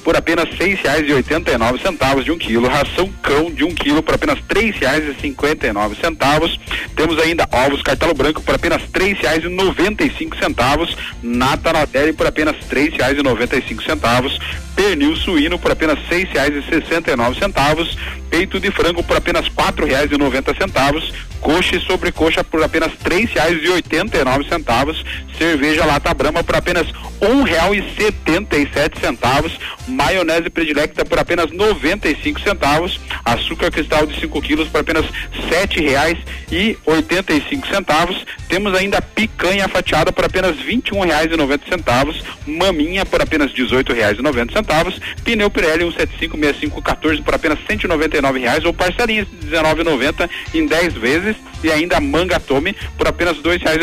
por apenas seis reais e oitenta e nove centavos de um quilo, ração cão de um quilo por apenas três reais e cinquenta e nove centavos. Temos ainda ovos cartelo branco por apenas três reais e noventa e cinco centavos, nata Nadelli por apenas três reais e noventa e cinco centavos, pernil suíno por apenas seis reais e sessenta e nove centavos, peito de frango por apenas quatro reais e noventa centavos, coxa e sobrecoxa por apenas três reais e oitenta e nove centavos, cerveja lata brama por apenas um real e setenta e sete centavos, maionese predilecta por apenas noventa e cinco centavos, açúcar cristal de 5 quilos por apenas sete reais e oitenta e cinco centavos, temos ainda picanha fatiada por apenas vinte e um reais e noventa centavos, maminha por apenas dezoito reais e noventa centavos, pneu Pirelli 1756514 por apenas cento e noventa e nove reais ou parcelinhas de R$19,90 em 10 vezes e ainda manga tome por apenas dois reais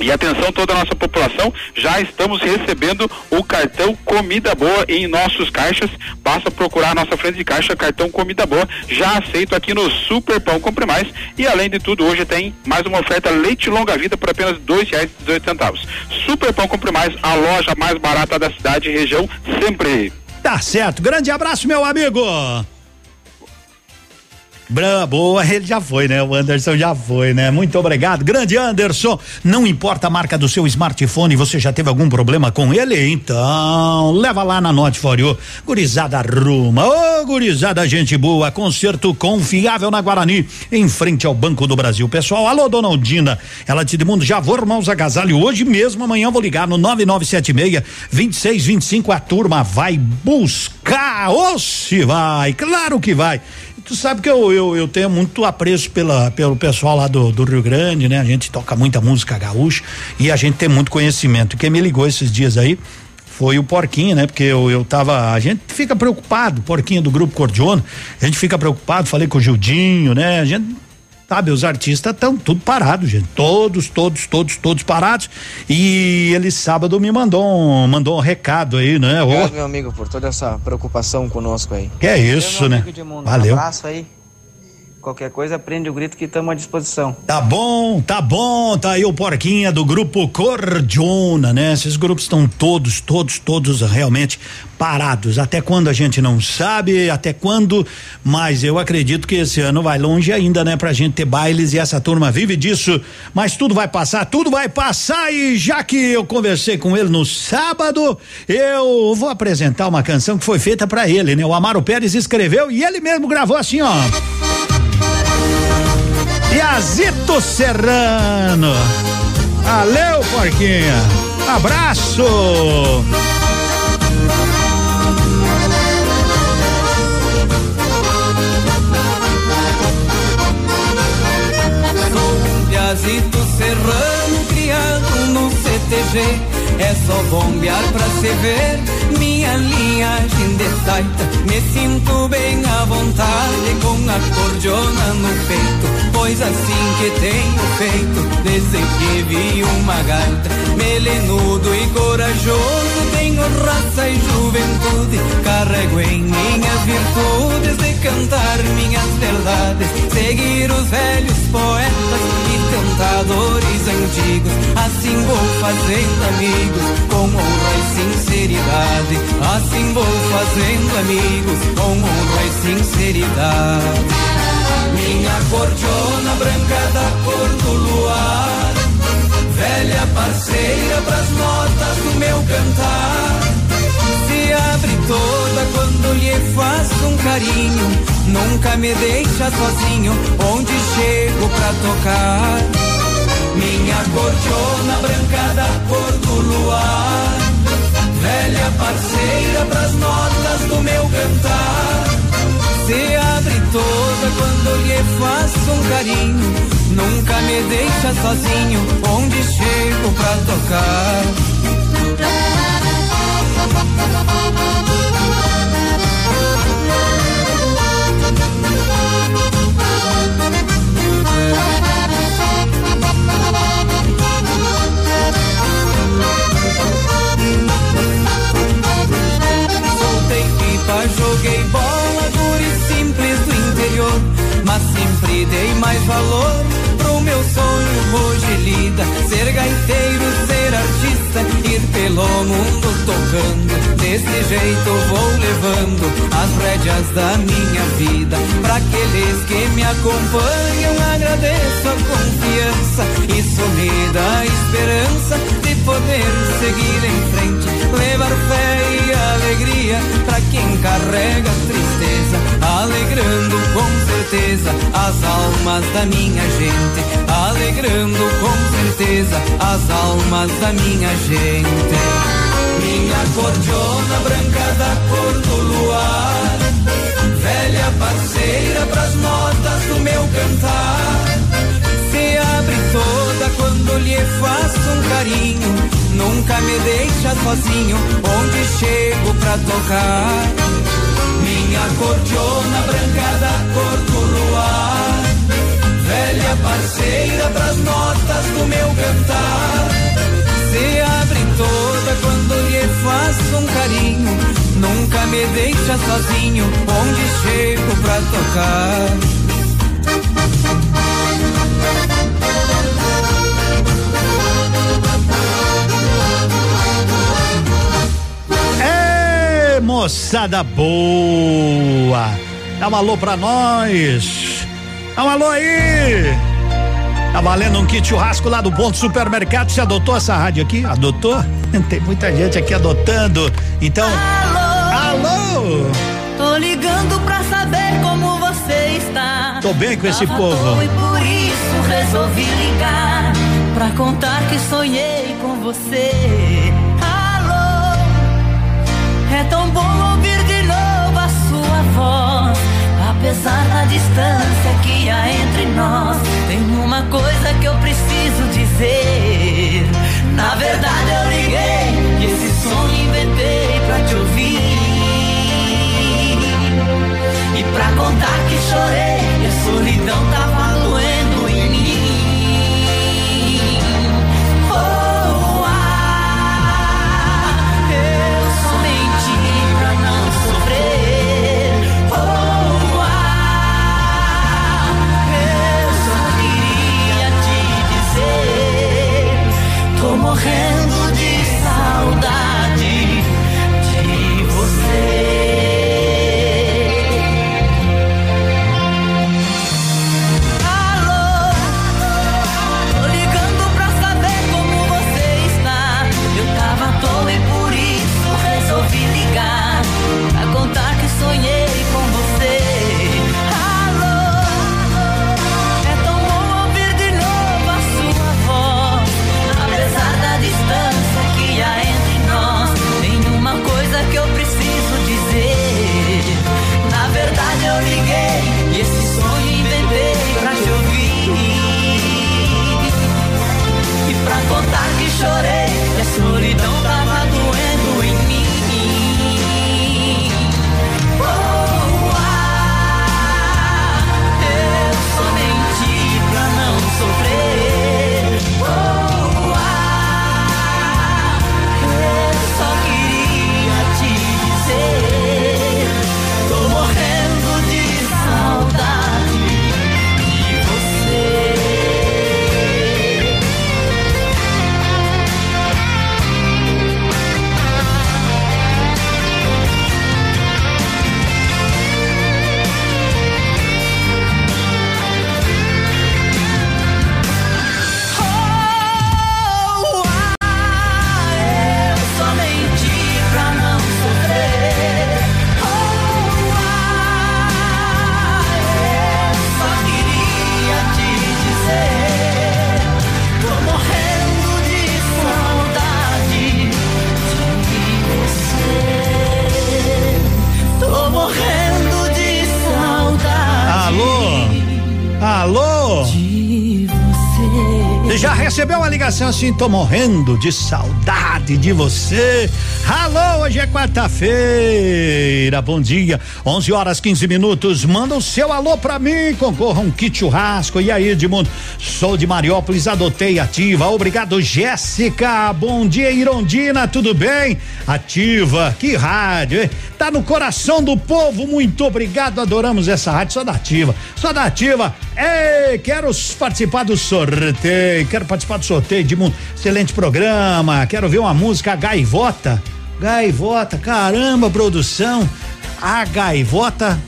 e atenção toda a nossa população, já estamos recebendo o cartão Comida Boa em nossos caixas. Basta procurar a nossa frente de caixa, cartão Comida Boa, já aceito aqui no Super Pão Compre Mais. E além de tudo, hoje tem mais uma oferta leite longa vida por apenas dezoito centavos. Super Pão Compre Mais, a loja mais barata da cidade e região, sempre. Tá certo. Grande abraço, meu amigo. Boa, ele já foi, né? O Anderson já foi, né? Muito obrigado. Grande Anderson. Não importa a marca do seu smartphone, você já teve algum problema com ele? Então, leva lá na Note For You. Gurizada arruma. Ô, gurizada, gente boa. Conserto confiável na Guarani, em frente ao Banco do Brasil. Pessoal, alô, dona Aldina. Ela de mundo, já vou arrumar os agasalhos hoje mesmo. Amanhã vou ligar no 9976 2625. A turma vai buscar. Ô, se vai. Claro que vai. Tu sabe que eu, eu, eu tenho muito apreço pela, pelo pessoal lá do, do Rio Grande, né? A gente toca muita música gaúcha e a gente tem muito conhecimento. Quem me ligou esses dias aí foi o Porquinho, né? Porque eu, eu tava. A gente fica preocupado, Porquinho do Grupo Cordiona, a gente fica preocupado, falei com o Gildinho, né? A gente. Sabe, os artistas estão tudo parados, gente. Todos, todos, todos, todos parados. E ele sábado me mandou um, mandou um recado aí, né? Obrigado, meu amigo, por toda essa preocupação conosco aí. Que é isso, né? Valeu. Um abraço aí. Qualquer coisa, prende o grito que estamos à disposição. Tá bom, tá bom, tá aí o Porquinha do grupo Cordiona, né? Esses grupos estão todos, todos, todos realmente parados. Até quando a gente não sabe, até quando, mas eu acredito que esse ano vai longe ainda, né? Pra gente ter bailes e essa turma vive disso. Mas tudo vai passar, tudo vai passar e já que eu conversei com ele no sábado, eu vou apresentar uma canção que foi feita para ele, né? O Amaro Pérez escreveu e ele mesmo gravou assim, ó. Piazito Serrano. Valeu, Porquinha. Abraço. Piazito serrano criado no CTG. É só bombear pra se ver minha linhagem de taita, Me sinto bem à vontade com a cordiona no peito, pois assim que tenho feito, desde que vi uma gaita. Melenudo e corajoso, tenho raça e juventude, carrego em minhas virtudes de cantar minhas verdades, seguir os velhos poetas e cantadores antigos. Assim vou fazendo amigos com honra e sinceridade. Assim vou fazendo amigos com honra e sinceridade. Minha cordiona branca da cor do luar, velha parceira pras notas do meu cantar. Se abre toda quando lhe faço um carinho, nunca me deixa sozinho, onde chego pra tocar. Minha cordiona branca da cor do luar, velha parceira pras notas do meu cantar. Se abre toda quando lhe faço um carinho, nunca me deixa sozinho, onde chego pra tocar. Pipa, joguei bola e simples do interior. Mas sempre dei mais valor pro meu sonho hoje lida. Ser gaiteiro, ser artista, ir pelo mundo tocando. Desse jeito vou levando as rédeas da minha vida. Pra aqueles que me acompanham, agradeço a confiança. Isso me dá esperança poder seguir em frente. Levar fé e alegria pra quem carrega tristeza, alegrando com certeza as almas da minha gente, alegrando com certeza as almas da minha gente. Minha cordiona branca da cor do luar, velha parceira pras notas do meu cantar. Lhe faço um carinho, nunca me deixa sozinho, onde chego pra tocar. Minha cordiona branca da cor do luar, velha parceira pras notas do meu cantar. Se abre toda quando lhe faço um carinho, nunca me deixa sozinho, onde chego pra tocar. Moçada boa! Dá um alô pra nós! Dá um alô aí! Tá valendo um kit churrasco lá do Ponto Supermercado. Você adotou essa rádio aqui? Adotou? Tem muita gente aqui adotando. Então. Alô! Tô ligando pra saber como você está. Tô bem com esse Tava povo. E por isso resolvi ligar pra contar que sonhei com você. É tão bom ouvir de novo a sua voz. Apesar da distância que há entre nós, tem uma coisa que eu preciso dizer. Na verdade eu liguei e esse som inventei pra te ouvir. E pra contar que chorei, assim, tô morrendo de saudade de você. Alô, hoje é quarta-feira. Bom dia. 11 horas 15 minutos. Manda o seu alô pra mim. Concorra um kit churrasco. E aí, Edmundo? Sou de Mariópolis, adotei ativa. Obrigado, Jéssica. Bom dia, Irondina. Tudo bem? Ativa. Que rádio, hein? Tá no coração do povo. Muito obrigado. Adoramos essa rádio. Só da ativa. Só da ativa. Quero participar do sorteio. Quero participar do sorteio, Edmundo. Excelente programa. Quero ver uma música Gaivota. Gaivota, caramba, produção. A gaivota.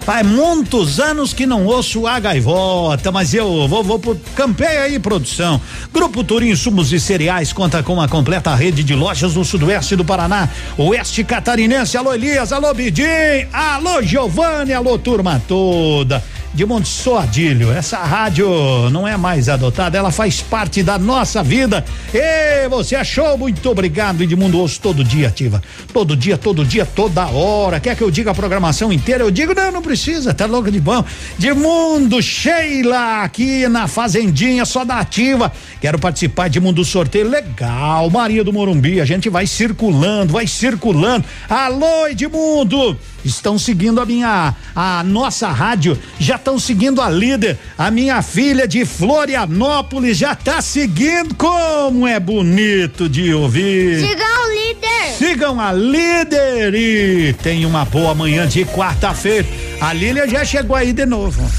Faz muitos anos que não ouço a gaivota, mas eu vou, vou pro campeia aí, produção. Grupo Turim Insumos e Cereais conta com uma completa rede de lojas no sudoeste do Paraná, oeste catarinense. Alô, Elias, alô, Bidim, alô, Giovanni, alô, turma toda de Monte Soadilho. Essa rádio não é mais adotada, ela faz parte da nossa vida. E você achou? Muito obrigado, Edmundo Osso, todo dia ativa. Todo dia, todo dia, toda hora. Quer que eu diga a programação inteira? Eu digo, não, não precisa, tá louco de bom. Edmundo, Sheila, aqui na Fazendinha, só da ativa. Quero participar de mundo sorteio legal. Maria do Morumbi, a gente vai circulando, vai circulando. Alô, Edmundo! Estão seguindo a minha, a nossa rádio, já estão seguindo a líder. A minha filha de Florianópolis já tá seguindo. Como é bonito de ouvir. Sigam o líder. Sigam a líder e tenha uma boa manhã de quarta-feira. A Lília já chegou aí de novo.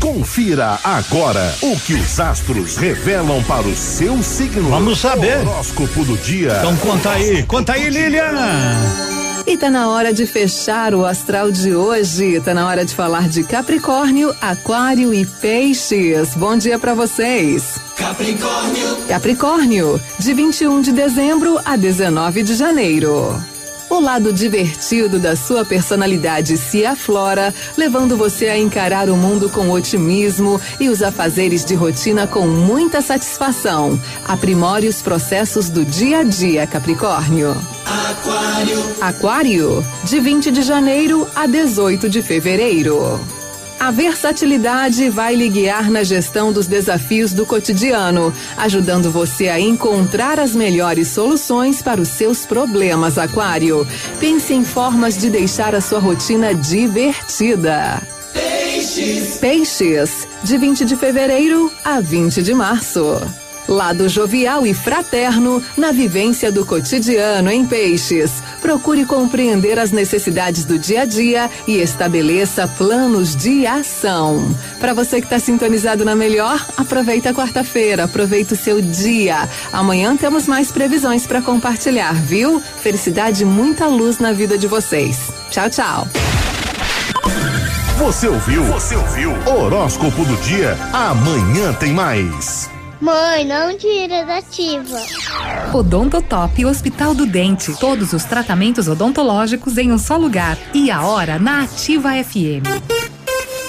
Confira agora o que os astros revelam para o seu signo. Vamos saber. Horóscopo do dia. Então conta aí, conta aí, Liliana. E tá na hora de fechar o astral de hoje. Tá na hora de falar de Capricórnio, Aquário e Peixes. Bom dia para vocês. Capricórnio. Capricórnio, de 21 de dezembro a 19 de janeiro. O lado divertido da sua personalidade se aflora, levando você a encarar o mundo com otimismo e os afazeres de rotina com muita satisfação. Aprimore os processos do dia a dia, Capricórnio. Aquário. Aquário, de 20 de janeiro a 18 de fevereiro. A versatilidade vai lhe guiar na gestão dos desafios do cotidiano, ajudando você a encontrar as melhores soluções para os seus problemas, Aquário. Pense em formas de deixar a sua rotina divertida. Peixes. Peixes, de 20 de fevereiro a 20 de março. Lado jovial e fraterno na vivência do cotidiano em Peixes. Procure compreender as necessidades do dia a dia e estabeleça planos de ação. Para você que está sintonizado na melhor, aproveita a quarta-feira, aproveita o seu dia. Amanhã temos mais previsões para compartilhar, viu? Felicidade e muita luz na vida de vocês. Tchau, tchau. Você ouviu? Você ouviu? Horóscopo do dia. Amanhã tem mais. Mãe, não tira da ativa. Odontotop Hospital do Dente. Todos os tratamentos odontológicos em um só lugar. E a hora na Ativa FM.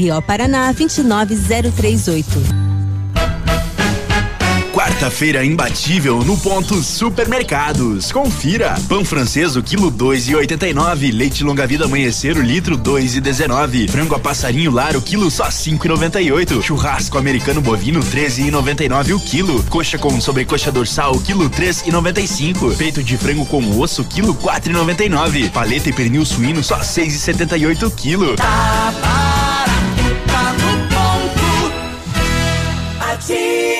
CRO Paraná 29038. Quarta-feira imbatível no ponto Supermercados. Confira. Pão francês o quilo dois e oitenta e nove. Leite longa vida amanhecer o litro dois e dezenove. Frango a passarinho lar o quilo só cinco e noventa e oito. Churrasco americano bovino treze e noventa e nove o quilo. Coxa com sobrecoxa dorsal o quilo três e noventa e cinco. Peito de frango com osso quilo quatro e noventa e nove. Paleta e pernil suíno só seis e setenta e oito o quilo. Tá tá no ponto. Ativa.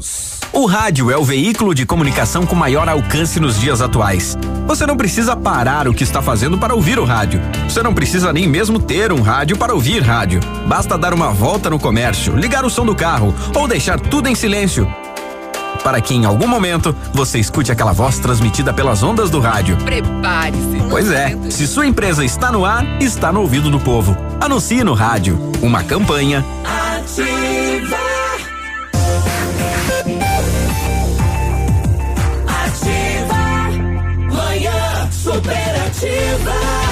O rádio é o veículo de comunicação com maior alcance nos dias atuais. Você não precisa parar o que está fazendo para ouvir o rádio. Você não precisa nem mesmo ter um rádio para ouvir rádio. Basta dar uma volta no comércio, ligar o som do carro ou deixar tudo em silêncio. Para que em algum momento você escute aquela voz transmitida pelas ondas do rádio. Prepare-se. Pois é, se sua empresa está no ar, está no ouvido do povo. Anuncie no rádio. Uma campanha. Ativa. Ativa. Superativa.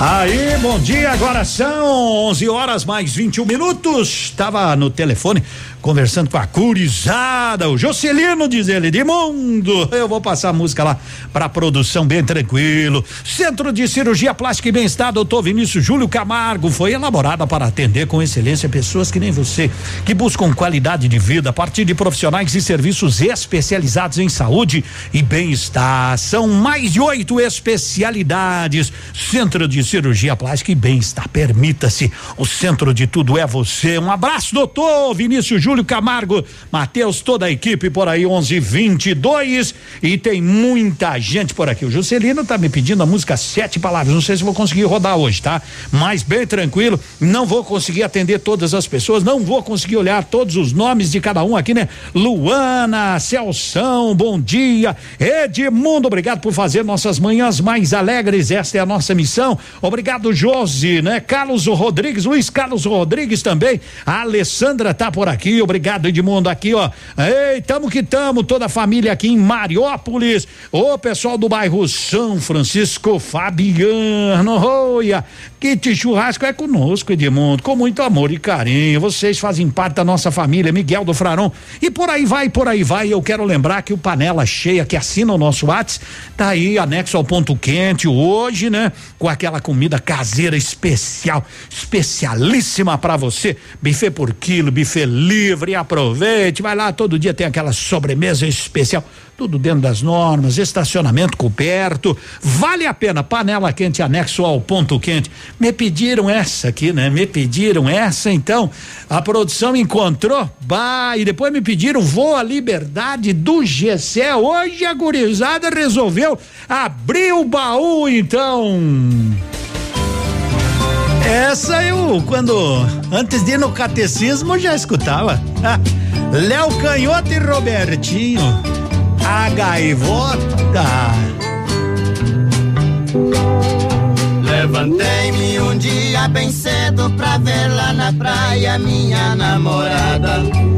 Aí, bom dia, agora são 11 horas mais 21 minutos. Tava no telefone conversando com a curizada, o Jocelino diz ele, de mundo. Eu vou passar a música lá pra produção bem tranquilo. Centro de Cirurgia Plástica e Bem-Estar, doutor Vinícius Júlio Camargo, foi elaborada para atender com excelência pessoas que nem você, que buscam qualidade de vida a partir de profissionais e serviços especializados em saúde e bem-estar. São mais de oito especialidades. Centro de Cirurgia Plástica e Bem-Estar. Permita-se, o centro de tudo é você. Um abraço, doutor Vinícius Júlio Camargo, Matheus, toda a equipe por aí, 11:22 e tem muita gente por aqui. O Juscelino tá me pedindo a música Sete Palavras. Não sei se vou conseguir rodar hoje, tá? Mas bem tranquilo, não vou conseguir atender todas as pessoas, não vou conseguir olhar todos os nomes de cada um aqui, né? Luana, Celção, bom dia. Edmundo, obrigado por fazer nossas manhãs mais alegres. Esta é a nossa missão. Obrigado, Josi, né? Carlos Rodrigues, Luiz Carlos Rodrigues também. A Alessandra tá por aqui. Obrigado, Edmundo, aqui, ó. Ei, tamo que tamo, toda a família aqui em Mariópolis. Ô, pessoal do bairro São Francisco, Fabiano, Roia. Kit Churrasco é conosco, Edmundo, com muito amor e carinho. Vocês fazem parte da nossa família, Miguel do Fraron. E por aí vai, por aí vai. Eu quero lembrar que o Panela Cheia, que assina o nosso WhatsApp, tá aí anexo ao ponto quente hoje, né? Com aquela comida caseira especial, especialíssima para você. Buffet por quilo, buffet livre. Aproveite, vai lá, todo dia tem aquela sobremesa especial tudo dentro das normas, estacionamento coberto, vale a pena, panela quente anexo ao ponto quente. Me pediram essa aqui, né? Me pediram essa, então a produção encontrou, bah, e depois me pediram voo à liberdade do GC. Hoje a gurizada resolveu abrir o baú, então. Essa eu, quando, antes de ir no catecismo, já escutava. Léo Canhoto e Robertinho. A gaivota. Levantei-me um dia bem cedo pra ver lá na praia minha namorada.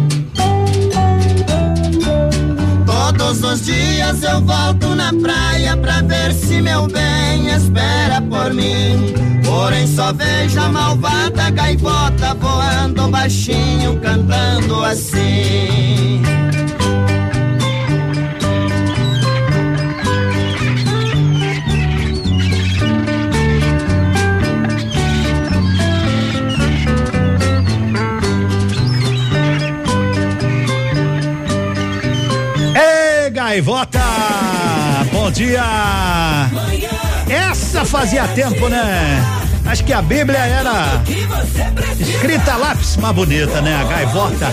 Todos os dias eu volto na praia pra ver se meu bem espera por mim. Porém só vejo a malvada gaivota voando baixinho, cantando assim. Gaivota! Bom dia! Essa fazia tempo, né? Acho que a Bíblia era escrita lápis mais bonita, né? A gaivota.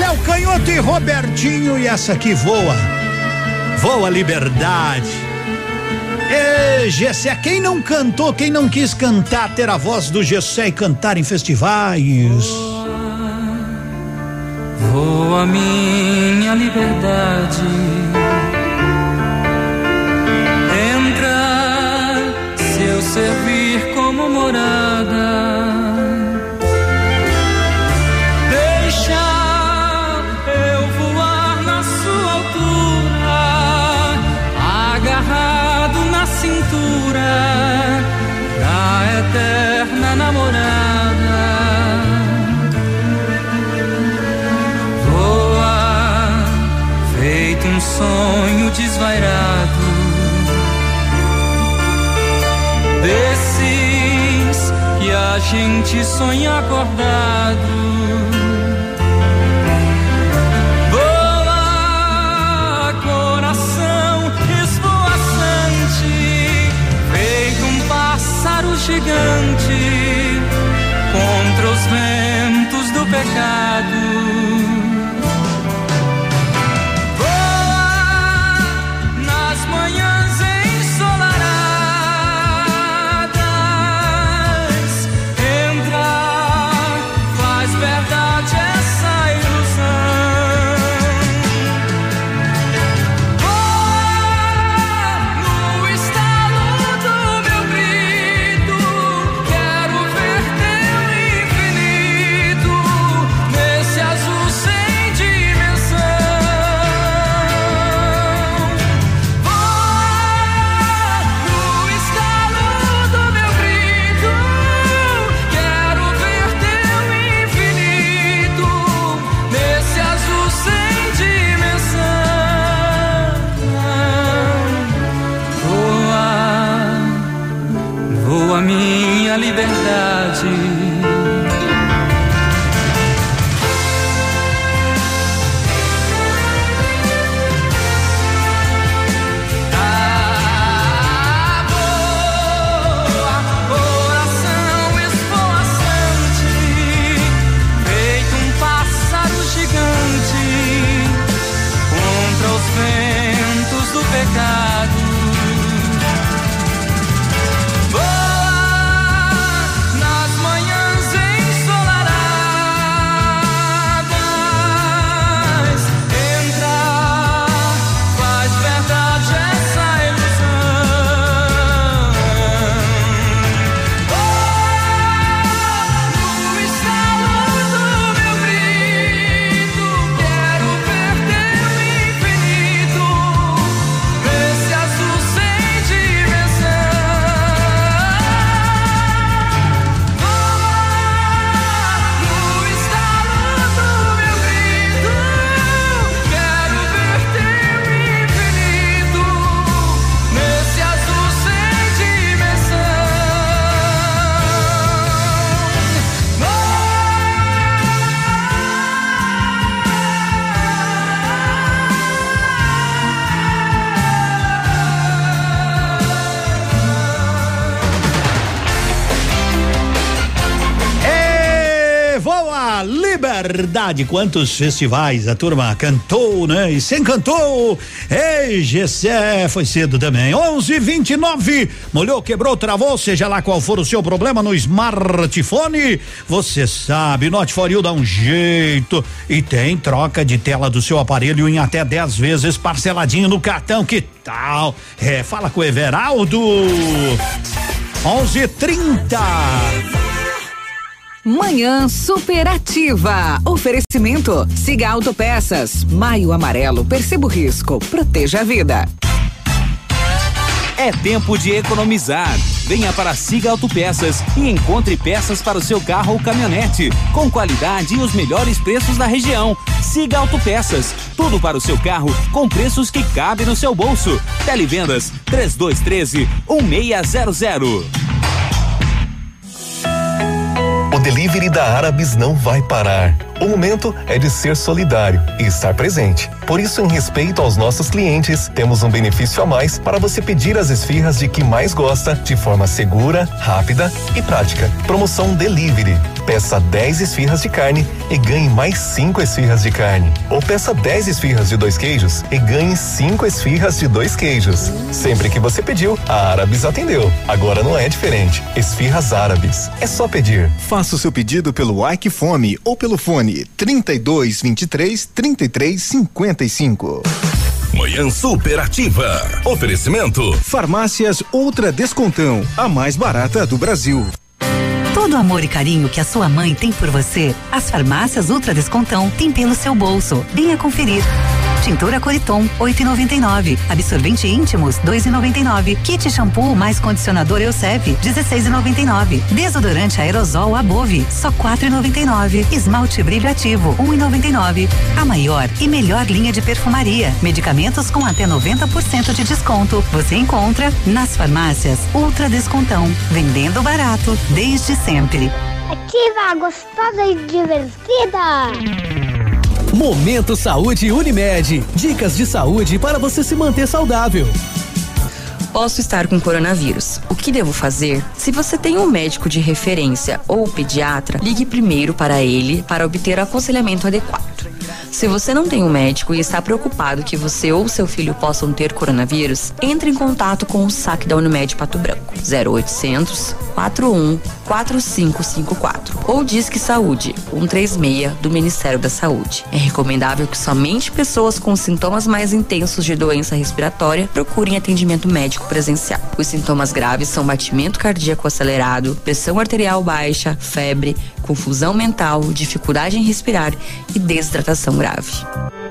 Léo Canhoto e Robertinho e essa aqui voa. Voa liberdade. Ei, Gessé, quem não cantou, quem não quis cantar, ter a voz do Gessé e cantar em festivais? Voa minha liberdade. Gente sonha acordado. Liberdade! Quantos festivais a turma cantou, né? E sem cantou, ei, Gessé, foi cedo também. 11:29 molhou, quebrou, travou, seja lá qual for o seu problema no smartphone, você sabe, Note for You dá um jeito e tem troca de tela do seu aparelho em até 10 vezes parceladinho no cartão. Que tal? É, fala com o Everaldo. 11:30. Manhã superativa. Oferecimento. Siga Autopeças. Maio Amarelo. Perceba o risco. Proteja a vida. É tempo de economizar. Venha para Siga Autopeças e encontre peças para o seu carro ou caminhonete, com qualidade e os melhores preços da região. Siga Autopeças, tudo para o seu carro com preços que cabem no seu bolso. Televendas 3213 1600. Delivery da Árabes não vai parar. O momento é de ser solidário e estar presente. Por isso, em respeito aos nossos clientes, temos um benefício a mais para você pedir as esfirras de que mais gosta de forma segura, rápida e prática. Promoção Delivery. Peça 10 esfirras de carne e ganhe mais 5 esfirras de carne. Ou peça 10 esfirras de dois queijos e ganhe 5 esfirras de dois queijos. Sempre que você pediu, a Árabes atendeu. Agora não é diferente. Esfirras Árabes. É só pedir. Faça o seu pedido pelo Ike Fome ou pelo fone 32 23 33 55. Manhã superativa. Oferecimento. Farmácias Ultra Descontão, a mais barata do Brasil. Todo o amor e carinho que a sua mãe tem por você, as farmácias Ultra Descontão têm pelo seu bolso. Venha conferir. Tintura Coriton, 8,99. Absorvente íntimos, 2,99. Kit shampoo mais condicionador Euseb, 16,99. Desodorante aerosol Above, só 4,99. Esmalte brilho ativo, 1,99. A maior e melhor linha de perfumaria. Medicamentos com até 90% de desconto. Você encontra nas farmácias Ultra Descontão. Vendendo barato desde sempre. Ativa, gostosa e divertida. Momento Saúde Unimed. Dicas de saúde para você se manter saudável. Posso estar com coronavírus. O que devo fazer? Se você tem um médico de referência ou pediatra, ligue primeiro para ele para obter aconselhamento adequado. Se você não tem um médico e está preocupado que você ou seu filho possam ter coronavírus, entre em contato com o SAC da Unimed Pato Branco, 0800 41 4554 ou Disque Saúde 136 do Ministério da Saúde. É recomendável que somente pessoas com sintomas mais intensos de doença respiratória procurem atendimento médico presencial. Os sintomas graves são batimento cardíaco acelerado, pressão arterial baixa, febre, confusão mental, dificuldade em respirar e desidratação grave.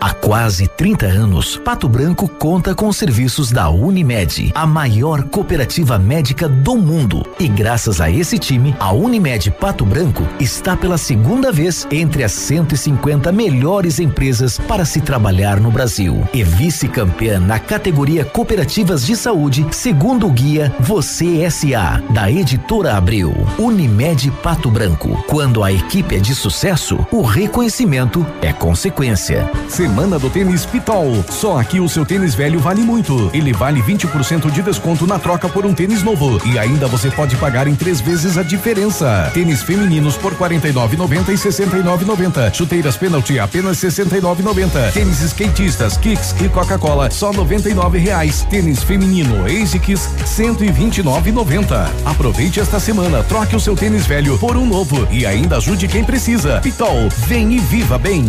Há quase 30 anos, Pato Branco conta com os serviços da Unimed, a maior cooperativa médica do mundo. E graças a esse time, a Unimed Pato Branco está pela segunda vez entre as 150 melhores empresas para se trabalhar no Brasil. E vice-campeã na categoria Cooperativas de Saúde, segundo o guia Você SA, da editora Abril. Unimed Pato Branco. Quando a equipe é de sucesso, o reconhecimento é consequência. Semana do Tênis Pitol. Só aqui o seu tênis velho vale muito. Ele vale 20% de desconto na troca por um tênis novo. E ainda você pode pagar em três vezes a diferença. Tênis femininos por R$ 49,90 e R$ 69,90. Chuteiras penalty apenas R$ 69,90. Tênis skatistas, kicks e Coca-Cola só 99 reais. Tênis feminino ASICS R$ 129,90. Aproveite esta semana, troque o seu tênis velho por um novo e ainda ajude quem precisa. Pitol, vem e viva bem.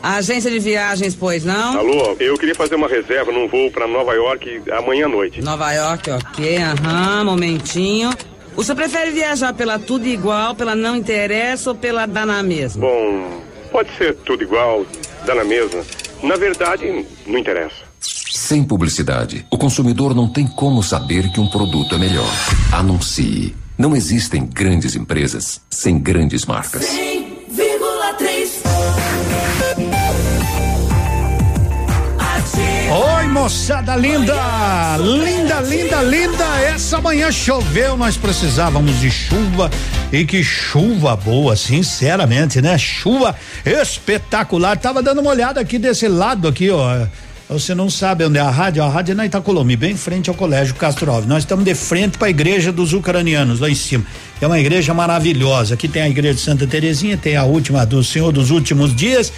Agência de viagens, pois não? Alô, eu queria fazer uma reserva num voo para Nova York amanhã à noite. Nova York, ok, aham, momentinho. O senhor prefere viajar pela tudo igual, pela não interessa ou pela dá na mesma? Bom, pode ser tudo igual, dá na mesma. Na verdade, não interessa. Sem publicidade, o consumidor não tem como saber que um produto é melhor. Anuncie. Não existem grandes empresas sem grandes marcas. 100,3 moçada linda! Linda, linda, linda! Essa manhã choveu, nós precisávamos de chuva e que chuva boa, sinceramente, né? Chuva espetacular. Tava dando uma olhada aqui desse lado aqui, ó. Você não sabe onde é a rádio? A rádio é na Itacolomi, bem em frente ao Colégio Castro Alves. Nós estamos de frente para a igreja dos ucranianos, lá em cima. É uma igreja maravilhosa. Aqui tem a igreja de Santa Terezinha, tem a última do Senhor dos Últimos Dias.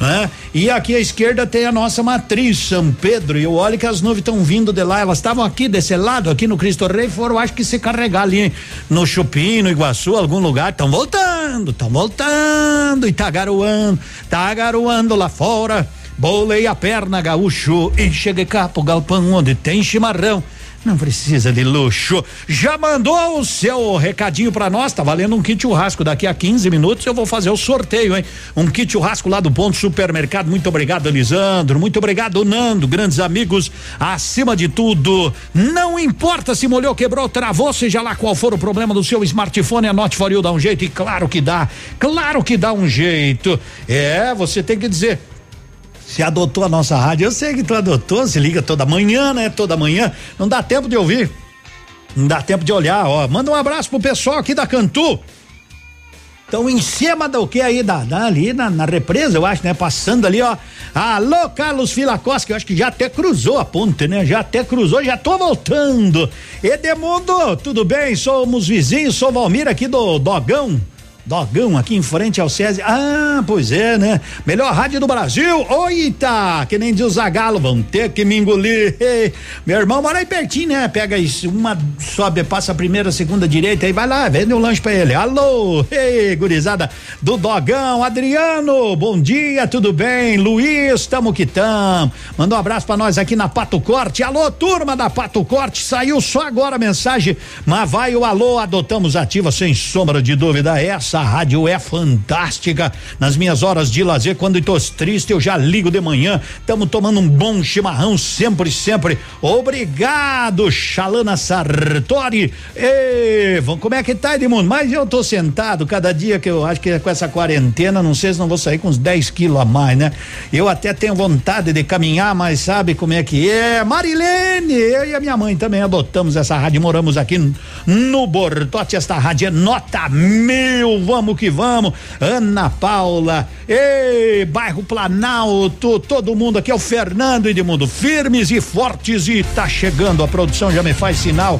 Né? E aqui à esquerda tem a nossa matriz São Pedro. E eu olho que as nuvens estão vindo de lá. Elas estavam aqui desse lado, aqui no Cristo Rei, foram acho que se carregar ali no Chupim, no Iguaçu, algum lugar. Estão voltando, estão voltando e tá garoando, tá garoando lá fora. Bolei a perna, gaúcho, e cheguei cá pro galpão onde tem chimarrão. Não precisa de luxo. Já mandou o seu recadinho pra nós? Tá valendo um kit churrasco. Daqui a 15 minutos eu vou fazer o sorteio, hein? Um kit churrasco lá do Ponto Supermercado. Muito obrigado, Elisandro. Muito obrigado, Nando. Grandes amigos. Acima de tudo, não importa se molhou, quebrou, travou, seja lá qual for o problema do seu smartphone, a Note for You dá um jeito. E claro que dá. Claro que dá um jeito. É, você tem que dizer se adotou a nossa rádio. Eu sei que tu adotou, se liga toda manhã, né? Toda manhã. Não dá tempo de ouvir. Não dá tempo de olhar, ó. Manda um abraço pro pessoal aqui da Cantu. Estão em cima do que aí, da, da ali na, na, represa, eu acho, né? Passando ali, ó. Alô, Carlos Filacos, que eu acho que já até cruzou a ponte, né? Já até cruzou, já tô voltando. Edemundo, tudo bem? Somos vizinhos, sou Valmir aqui do Dogão. Dogão aqui em frente ao SESI. Ah, pois é, né? Melhor rádio do Brasil. Oita! Que nem o Zagalo, vão ter que me engolir. Meu irmão mora aí pertinho, né? Pega isso, uma sobe, passa a primeira, segunda direita e vai lá, vende um lanche pra ele. Alô, ei, gurizada do Dogão, Adriano, bom dia, tudo bem? Luiz, tamo que tamo. Mandou um abraço pra nós aqui na Pato Corte. Alô, turma da Pato Corte, saiu só agora a mensagem, mas vai o alô, adotamos ativa sem sombra de dúvida essa essa rádio é fantástica. Nas minhas horas de lazer, quando estou triste, eu já ligo de manhã. Estamos tomando um bom chimarrão sempre, sempre. Obrigado, Xalana Sartori. E, como é que tá, Edmundo? Mas eu tô sentado cada dia que eu acho que com essa quarentena, não sei se não vou sair com uns 10 quilos a mais, né? Eu até tenho vontade de caminhar, mas sabe como é que é? Marilene, eu e a minha mãe também adotamos essa rádio, moramos aqui no Bortote. Esta rádio é nota mil vamos que vamos. Ana Paula, ei, bairro Planalto, todo mundo aqui é o Fernando Edmundo, firmes e fortes e tá chegando, a produção já me faz sinal.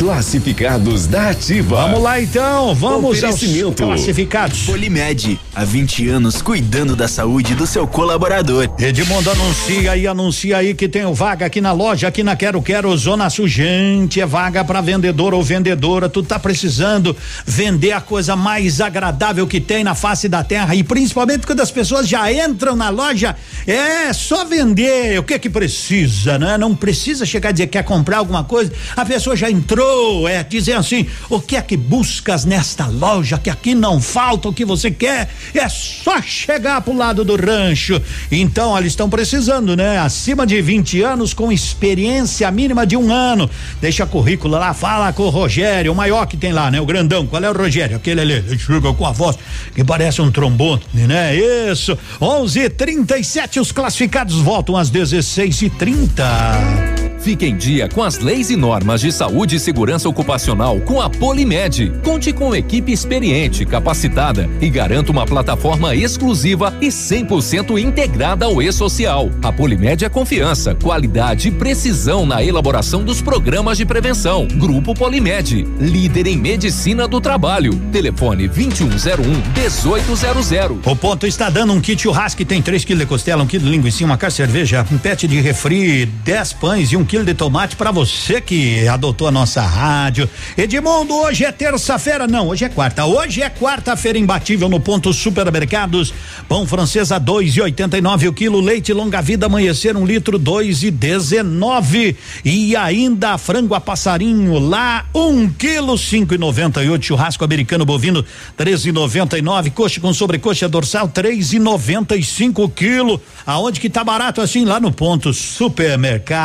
Classificados da Ativa. Vamos lá então, vamos aos classificados. Polimed, há 20 anos cuidando da saúde do seu colaborador. Edmundo anuncia aí, anuncia aí que tem vaga aqui na loja, aqui na Quero Quero Zona Sul. Gente, é vaga para vendedor ou vendedora. Tu tá precisando vender a coisa mais agradável que tem na face da terra e principalmente quando as pessoas já entram na loja, é só vender. O que que precisa, né? Não precisa chegar a dizer que quer comprar alguma coisa. A pessoa já entrou é dizer assim: o que é que buscas nesta loja? Que aqui não falta o que você quer, é só chegar pro lado do rancho. Então, eles estão precisando, né? Acima de 20 anos com experiência mínima de um ano. Deixa currículo lá, fala com o Rogério, o maior que tem lá, né? O grandão. Qual é o Rogério? Aquele ali, ele chega com a voz que parece um trombone, né? Isso. 11:37 os classificados voltam às 16h30. Fique em dia com as leis e normas de saúde e segurança ocupacional com a Polimed. Conte com equipe experiente, capacitada e garanta uma plataforma exclusiva e 100% integrada ao e-social. A Polimed é confiança, qualidade e precisão na elaboração dos programas de prevenção. Grupo Polimed, líder em medicina do trabalho. Telefone 2101 1800. O ponto está dando um kit churrasco tem 3 kg de costela, um quilo de linguiça, uma caixa de cerveja, um pet de refri, 10 pães e um quilo de tomate para você que adotou a nossa rádio. Edmundo, hoje é terça-feira, não, hoje é quarta. Hoje é quarta-feira imbatível no ponto supermercados. Pão francesa dois e oitenta e nove o quilo, leite longa vida amanhecer um litro dois e dezenove e ainda frango a passarinho lá um quilo cinco e noventa e oito churrasco americano bovino treze e noventa e nove coxa com sobrecoxa dorsal três e noventa e cinco quilo. Aonde que tá barato assim lá no ponto supermercado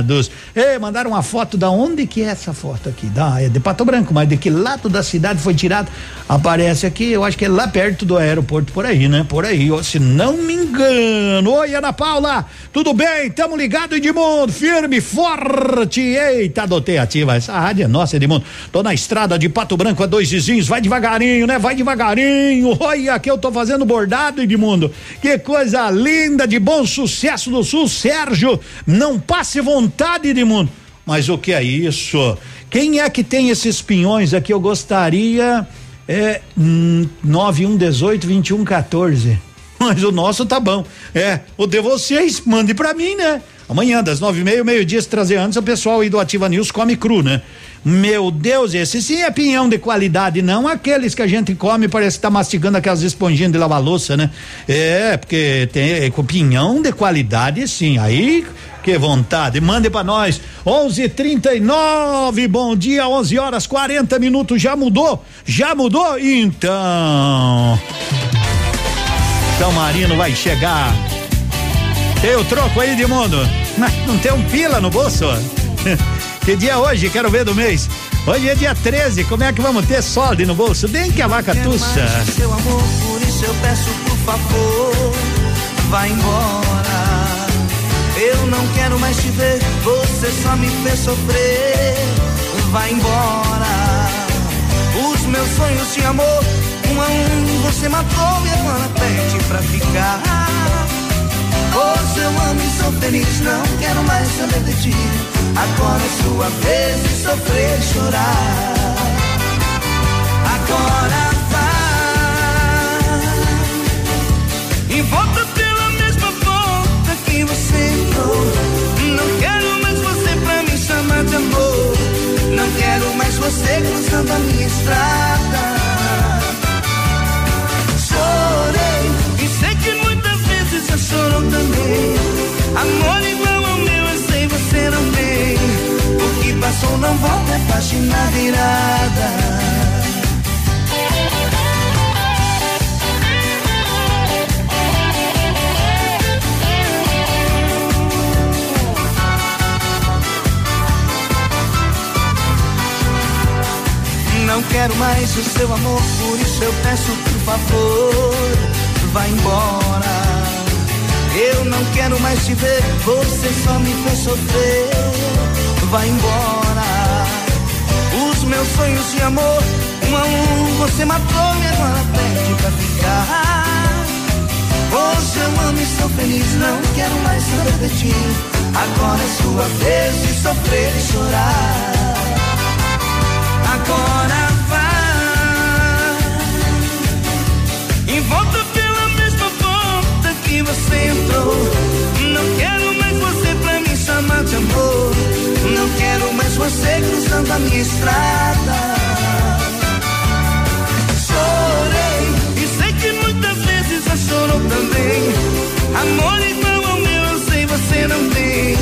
Dados. Ei, mandaram uma foto da onde que é essa foto aqui? Da, é de Pato Branco, mas de que lado da cidade foi tirado? Aparece aqui, eu acho que é lá perto do aeroporto, por aí, né? Por aí, se não me engano. Oi, Ana Paula, tudo bem? Tamo ligado, Edmundo, firme, forte. Eita, adotei ativa, essa rádio é nossa, Edmundo. Tô na estrada de Pato Branco a dois vizinhos, vai devagarinho, né? Vai devagarinho. Olha, aqui eu tô fazendo bordado, Edmundo. Que coisa linda, de bom sucesso do Sul, Sérgio. Não passe vontade vontade de mundo. Mas o que é isso? Quem é que tem esses pinhões aqui? Eu gostaria. É, hum, 9118 2114. mas o nosso tá bom. É, o de vocês, mande pra mim, né? Amanhã, das nove e meia, meio-dia, se trazer antes, o pessoal aí do Ativa News come cru, né? Meu Deus, esse sim é pinhão de qualidade, não aqueles que a gente come parece que tá mastigando aquelas esponjinhas de lavar louça, né? É, porque tem é, com pinhão de qualidade, sim. Aí, que vontade. Mande pra nós. 11:39. Bom dia, 11 horas 40 minutos. Já mudou? Já mudou? Então. Então Marino vai chegar. Tem o troco aí, Edmundo? Não tem um pila no bolso? Que dia é hoje? Quero ver do mês. Hoje é dia 13. Como é que vamos ter solde no bolso? Nem que a vaca tussa. Seu amor, por isso eu peço por favor, vá embora. Eu não quero mais te ver, você só me fez sofrer. Vá embora. Os meus sonhos de amor, um a um, você matou e agora pede pra ficar. Hoje eu amo e sou feliz, não quero mais saber de ti. Agora é sua vez de sofrer e chorar. Agora vai e volta pela mesma porta que você entrou. Não quero mais você pra me chamar de amor. Não quero mais você cruzando a minha estrada. Chorei chorou também. Amor igual ao meu, eu sei você não tem. O que passou não volta, é página virada. Não quero mais o seu amor, por isso eu peço por favor, vá embora. Eu não quero mais te ver, você só me fez sofrer. Vá embora. Os meus sonhos de amor, um a um, você matou e agora pede pra ficar. Hoje eu amo e sou feliz, não quero mais saber de ti. Agora é sua vez de sofrer e chorar. Agora vai que você entrou. Não quero mais você pra me chamar de amor. Não quero mais você cruzando a minha estrada. Chorei e sei que muitas vezes já chorou também. Amor igual ao meu, eu sei você não tem.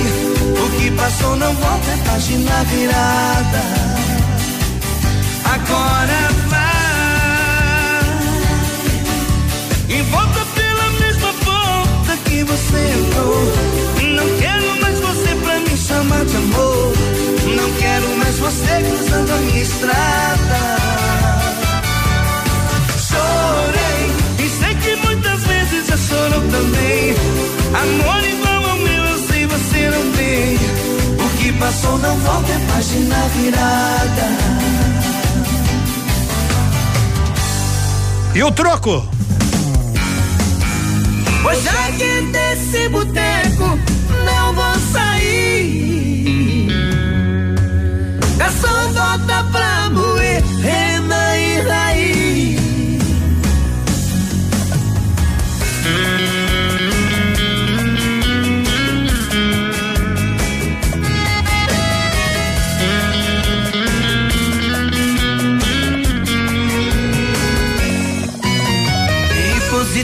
O que passou não volta, é página virada. Agora entrou. Não quero mais você pra me chamar de amor. Não quero mais você cruzando a minha estrada. Chorei e sei que muitas vezes já chorou também. Amor igual ao meu, eu sei você não tem. O que passou não volta, é página virada. E o troco? Pois já que desse boteco não vou sair. Garçom volta pra moer, rena e raiz.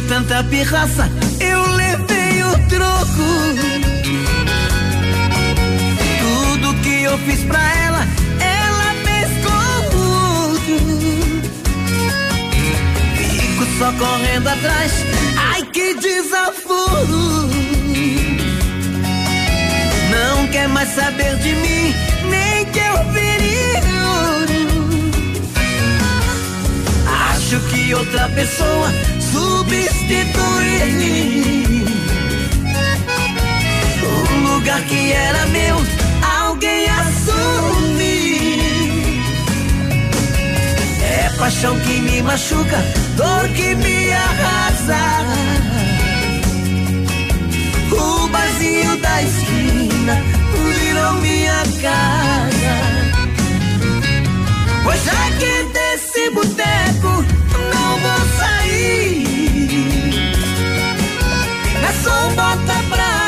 Tanta pirraça, fiz pra ela, ela pescou. Fico só correndo atrás, ai que desaforo. Não quer mais saber de mim, nem que eu perigo. Acho que outra pessoa substituir o lugar que era meu, paixão que me machuca, dor que me arrasa. O barzinho da esquina virou minha casa. Pois já que desse boteco não vou sair, na é sombra pra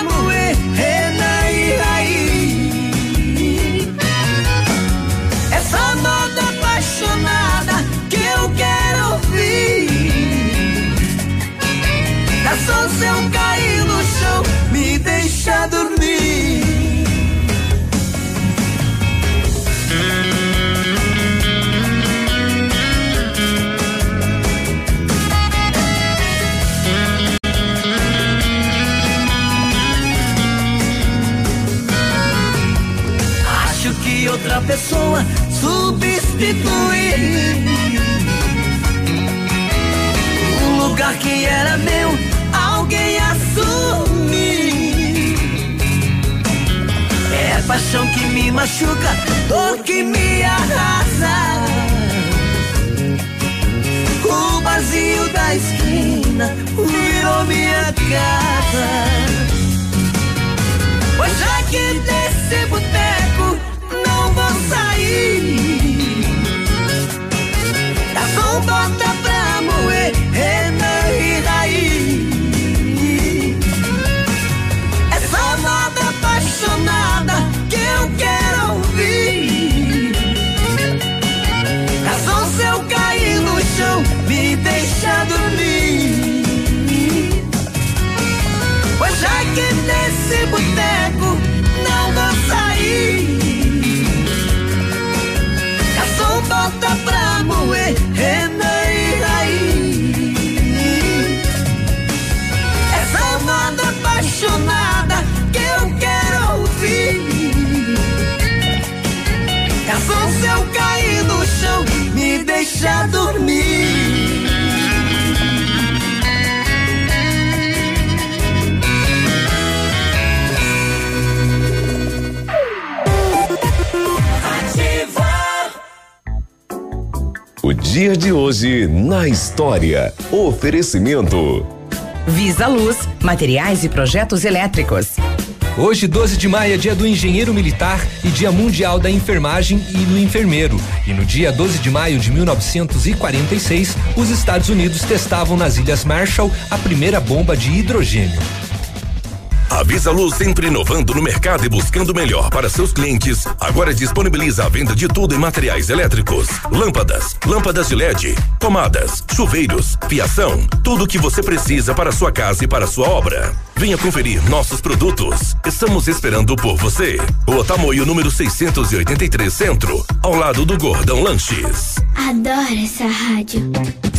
coração se eu cair no chão, me deixa dormir. Acho que outra pessoa substitui lugar que era meu alguém assumir. É a paixão que me machuca, dor que me arrasa. O vazio da esquina virou minha casa. Pois já que desse boteco não vou sair. Garçom bota Dia de hoje na história. Oferecimento. Visa Luz, materiais e projetos elétricos. Hoje, 12 de maio, é dia do engenheiro militar e dia mundial da enfermagem e do enfermeiro. E no dia 12 de maio de 1946, os Estados Unidos testavam nas Ilhas Marshall a primeira bomba de hidrogênio. A Visa Luz sempre inovando no mercado e buscando o melhor para seus clientes. Agora disponibiliza a venda de tudo em materiais elétricos: lâmpadas, lâmpadas de LED, tomadas, chuveiros, fiação, tudo o que você precisa para sua casa e para sua obra. Venha conferir nossos produtos. Estamos esperando por você. O Tamoio número 683 Centro, ao lado do Gordão Lanches. Adoro essa rádio.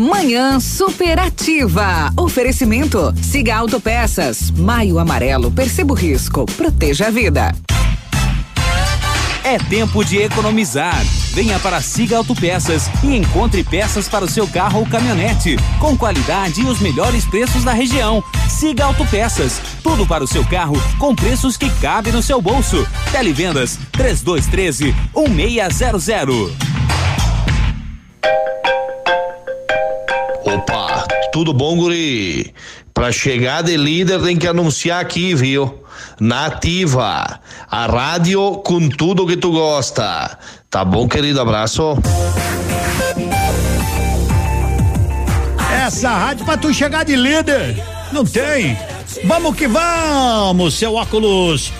Manhã superativa. Oferecimento. Siga Autopeças. Maio Amarelo. Perceba o risco. Proteja a vida. É tempo de economizar. Venha para Siga Autopeças e encontre peças para o seu carro ou caminhonete, com qualidade e os melhores preços da região. Siga Autopeças, tudo para o seu carro com preços que cabem no seu bolso. Televendas 3213 1600. Tudo bom, guri? Pra chegar de líder tem que anunciar aqui, viu? Nativa, a rádio com tudo que tu gosta. Tá bom, querido? Abraço. Essa rádio pra tu chegar de líder. Não tem. Vamos que vamos, seu óculos.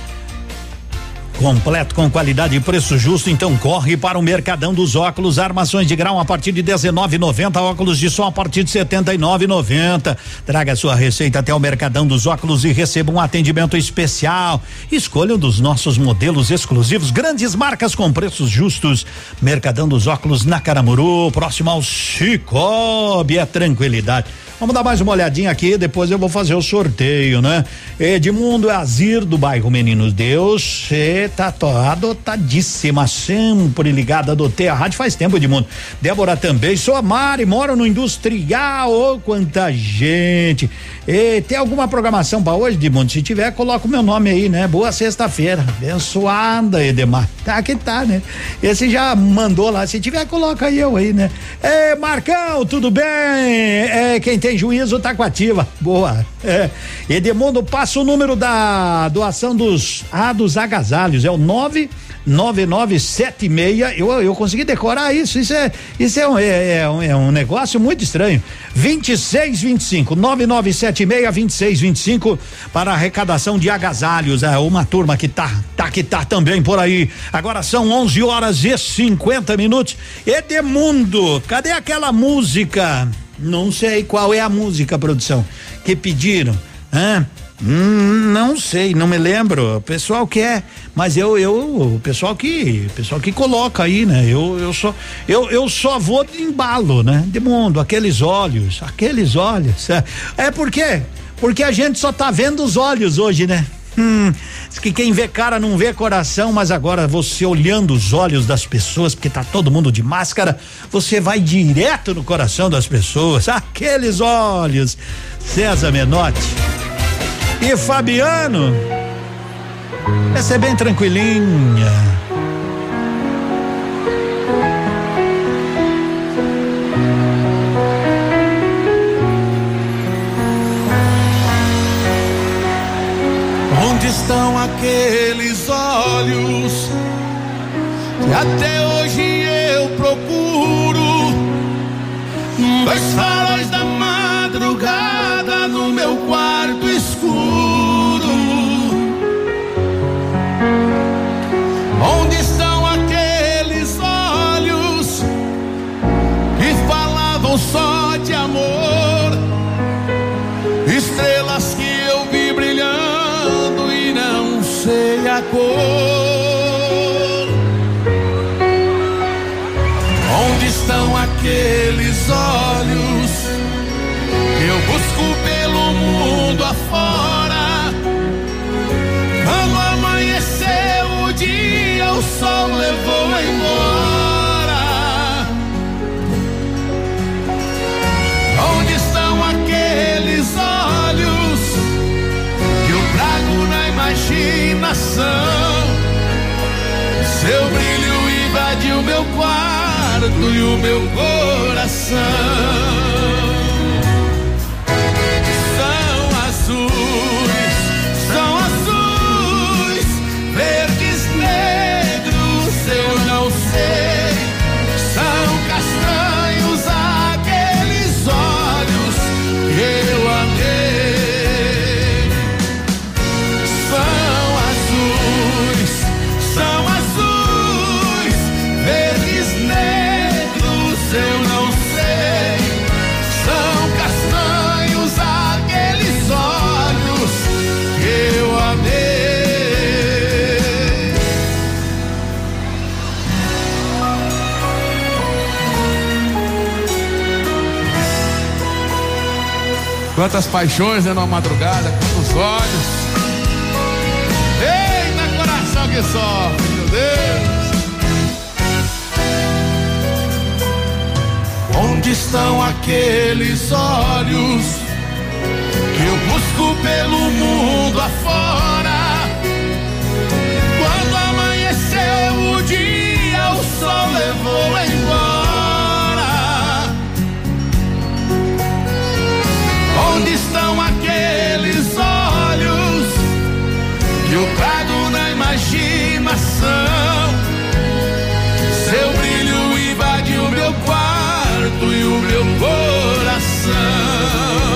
Completo com qualidade e preço justo, então corre para o Mercadão dos Óculos, armações de grau a partir de 19,90, óculos de sol a partir de 79,90. Traga sua receita até o Mercadão dos Óculos e receba um atendimento especial. Escolha um dos nossos modelos exclusivos, grandes marcas com preços justos. Mercadão dos Óculos na Caramuru, próximo ao Cicobi, é tranquilidade. Vamos dar mais uma olhadinha aqui, depois eu vou fazer o sorteio, né? Edmundo Azir, do bairro Meninos Deus, você tá adotadíssima, sempre ligada, adotei a rádio faz tempo, Edmundo. Débora também, sou a Mari, moro no Industrial, ô quanta gente. E, tem alguma programação para hoje, Edmundo? Se tiver, coloca o meu nome aí, né? Boa sexta-feira, abençoada, Edemar. Tá que tá, né? Esse já mandou lá, se tiver, coloca eu aí, né? É, Marcão, tudo bem? É, quem tem tem juízo tá com ativa. Boa. É. Edmundo, passa o número da doação dos, ah, dos agasalhos, é o nove 9976. Eu, eu consegui decorar isso. Isso é, isso é, um, é, é, um, é um negócio muito estranho. 2625 9976 2625 para arrecadação de agasalhos. É uma turma que tá, tá que tá também por aí. Agora são 11 horas e 50 minutos. Edemundo, cadê aquela música? Não sei qual é a música, produção, que pediram. Hã? Hum, não sei, não me lembro. O pessoal quer, mas eu, eu, o pessoal que, pessoal que coloca aí, né? Eu, eu só, eu, eu só vou de embalo, né? De mundo, aqueles olhos, aqueles olhos. É, é porque, porque a gente só tá vendo os olhos hoje, né? Hum, que quem vê cara não vê coração, mas agora você olhando os olhos das pessoas, porque tá todo mundo de máscara, você vai direto no coração das pessoas. Aqueles olhos. César Menotti. E Fabiano, essa é bem tranquilinha. Estão aqueles olhos que até hoje eu procuro? Dois faróis da madrugada no meu quarto Onde estão aqueles o meu coração. Quantas paixões né, numa madrugada, quantos olhos. Eita, coração que sofre, meu Deus. Onde estão aqueles olhos que eu busco pelo mundo afora? Quando amanheceu o dia, o sol levou embora. Trago na imaginação? Seu brilho invadiu meu quarto e o meu coração.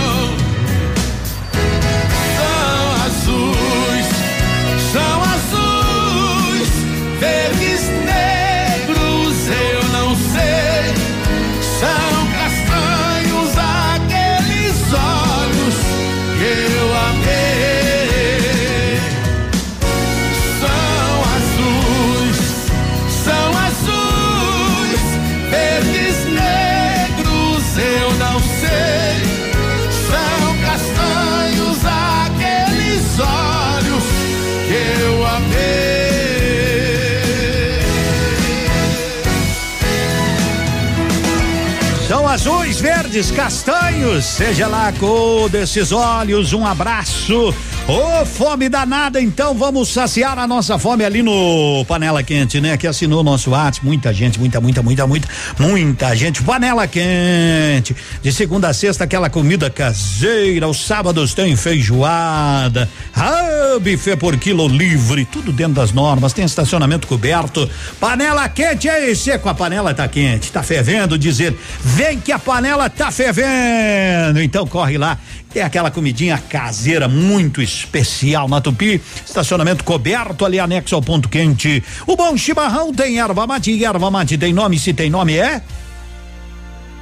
Verdes, castanhos, seja lá a cor desses olhos, um abraço. Ô, fome danada, então vamos saciar a nossa fome ali no Panela Quente, né? Que assinou o nosso WhatsApp, muita gente, muita, muita, muita, muita, muita gente. Panela Quente, de segunda a sexta aquela comida caseira, os sábados tem feijoada, ah, buffet por quilo livre, tudo dentro das normas, tem estacionamento coberto. Panela Quente, aí, seco, a panela tá quente, tá fervendo, dizer, vem que a panela tá fervendo. Então corre lá é aquela comidinha caseira muito especial na Tupi. Estacionamento coberto ali anexo ao ponto quente. O bom chimarrão tem erva mate e erva mate tem nome, se tem nome é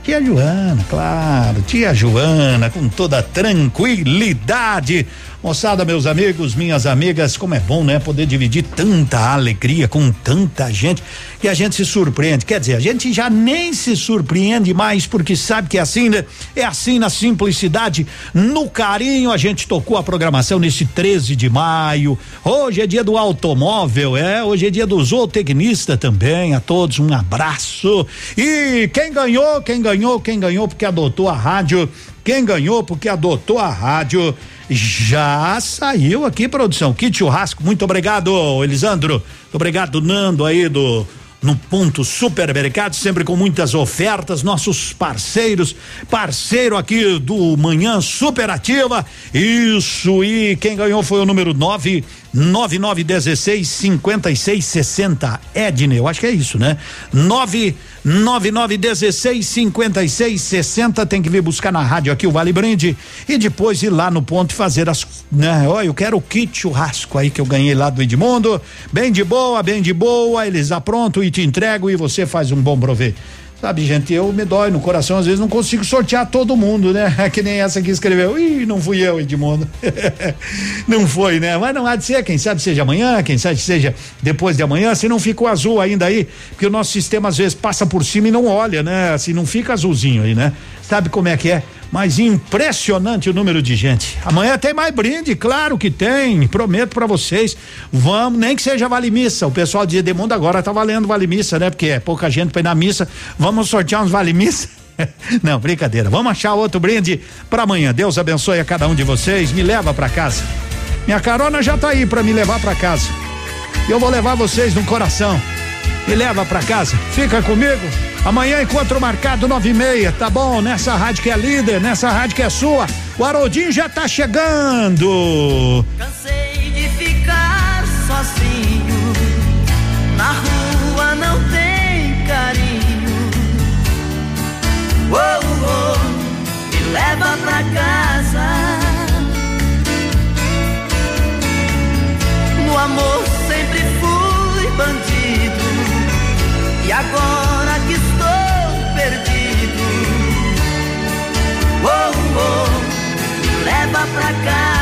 Tia Joana, claro, tia Joana, com toda tranquilidade. Moçada, meus amigos, minhas amigas, como é bom, né? Poder dividir tanta alegria com tanta gente e a gente se surpreende. Quer dizer, a gente já nem se surpreende mais porque sabe que é assim, né? É assim na simplicidade, no carinho. A gente tocou a programação nesse 13 de maio. Hoje é dia do automóvel, é. Hoje é dia do zootecnista também. A todos um abraço. E quem ganhou, quem ganhou, quem ganhou porque adotou a rádio. Quem ganhou porque adotou a rádio já saiu aqui, produção. Kit churrasco, muito obrigado, Elisandro. Muito obrigado, Nando, aí do no ponto supermercado, sempre com muitas ofertas, nossos parceiros, parceiro aqui do Manhã Superativa. Isso, e quem ganhou foi o número 9 9916 5660. Edney, eu acho que é isso, né? 99916 5660. Tem que vir buscar na rádio aqui o Vale Brinde e depois ir lá no ponto e fazer as. Né? Olha, eu quero o kit churrasco aí que eu ganhei lá do Edmundo. Bem de boa, bem de boa. Eles aprontam e te entregam e você faz um bom prover. Sabe, gente, eu me dói no coração, às vezes não consigo sortear todo mundo, né? É que nem essa que escreveu. Ih, não fui eu, Edmundo. não foi, né? Mas não há de ser, quem sabe seja amanhã, quem sabe seja depois de amanhã, se não ficou azul ainda aí, porque o nosso sistema às vezes passa por cima e não olha, né? Assim, não fica azulzinho aí, né? Sabe como é que é? Mas impressionante o número de gente. Amanhã tem mais brinde, claro que tem. Prometo para vocês. Vamos, nem que seja vale missa. O pessoal de Edemundo agora tá valendo vale missa, né? Porque é pouca gente para ir na missa. Vamos sortear uns vale missa. Não, brincadeira. Vamos achar outro brinde para amanhã. Deus abençoe a cada um de vocês. Me leva para casa. Minha carona já tá aí para me levar para casa. Eu vou levar vocês no coração. Me leva para casa. Fica comigo. Amanhã encontro marcado nove e meia, tá bom? Nessa rádio que é líder, nessa rádio que é sua. O Haroldinho já tá chegando. Cansei de ficar sozinho. Na rua não tem carinho. Oh, oh, me leva pra casa. No amor sempre fui bandido. Agora que estou perdido, oh, oh, leva pra casa.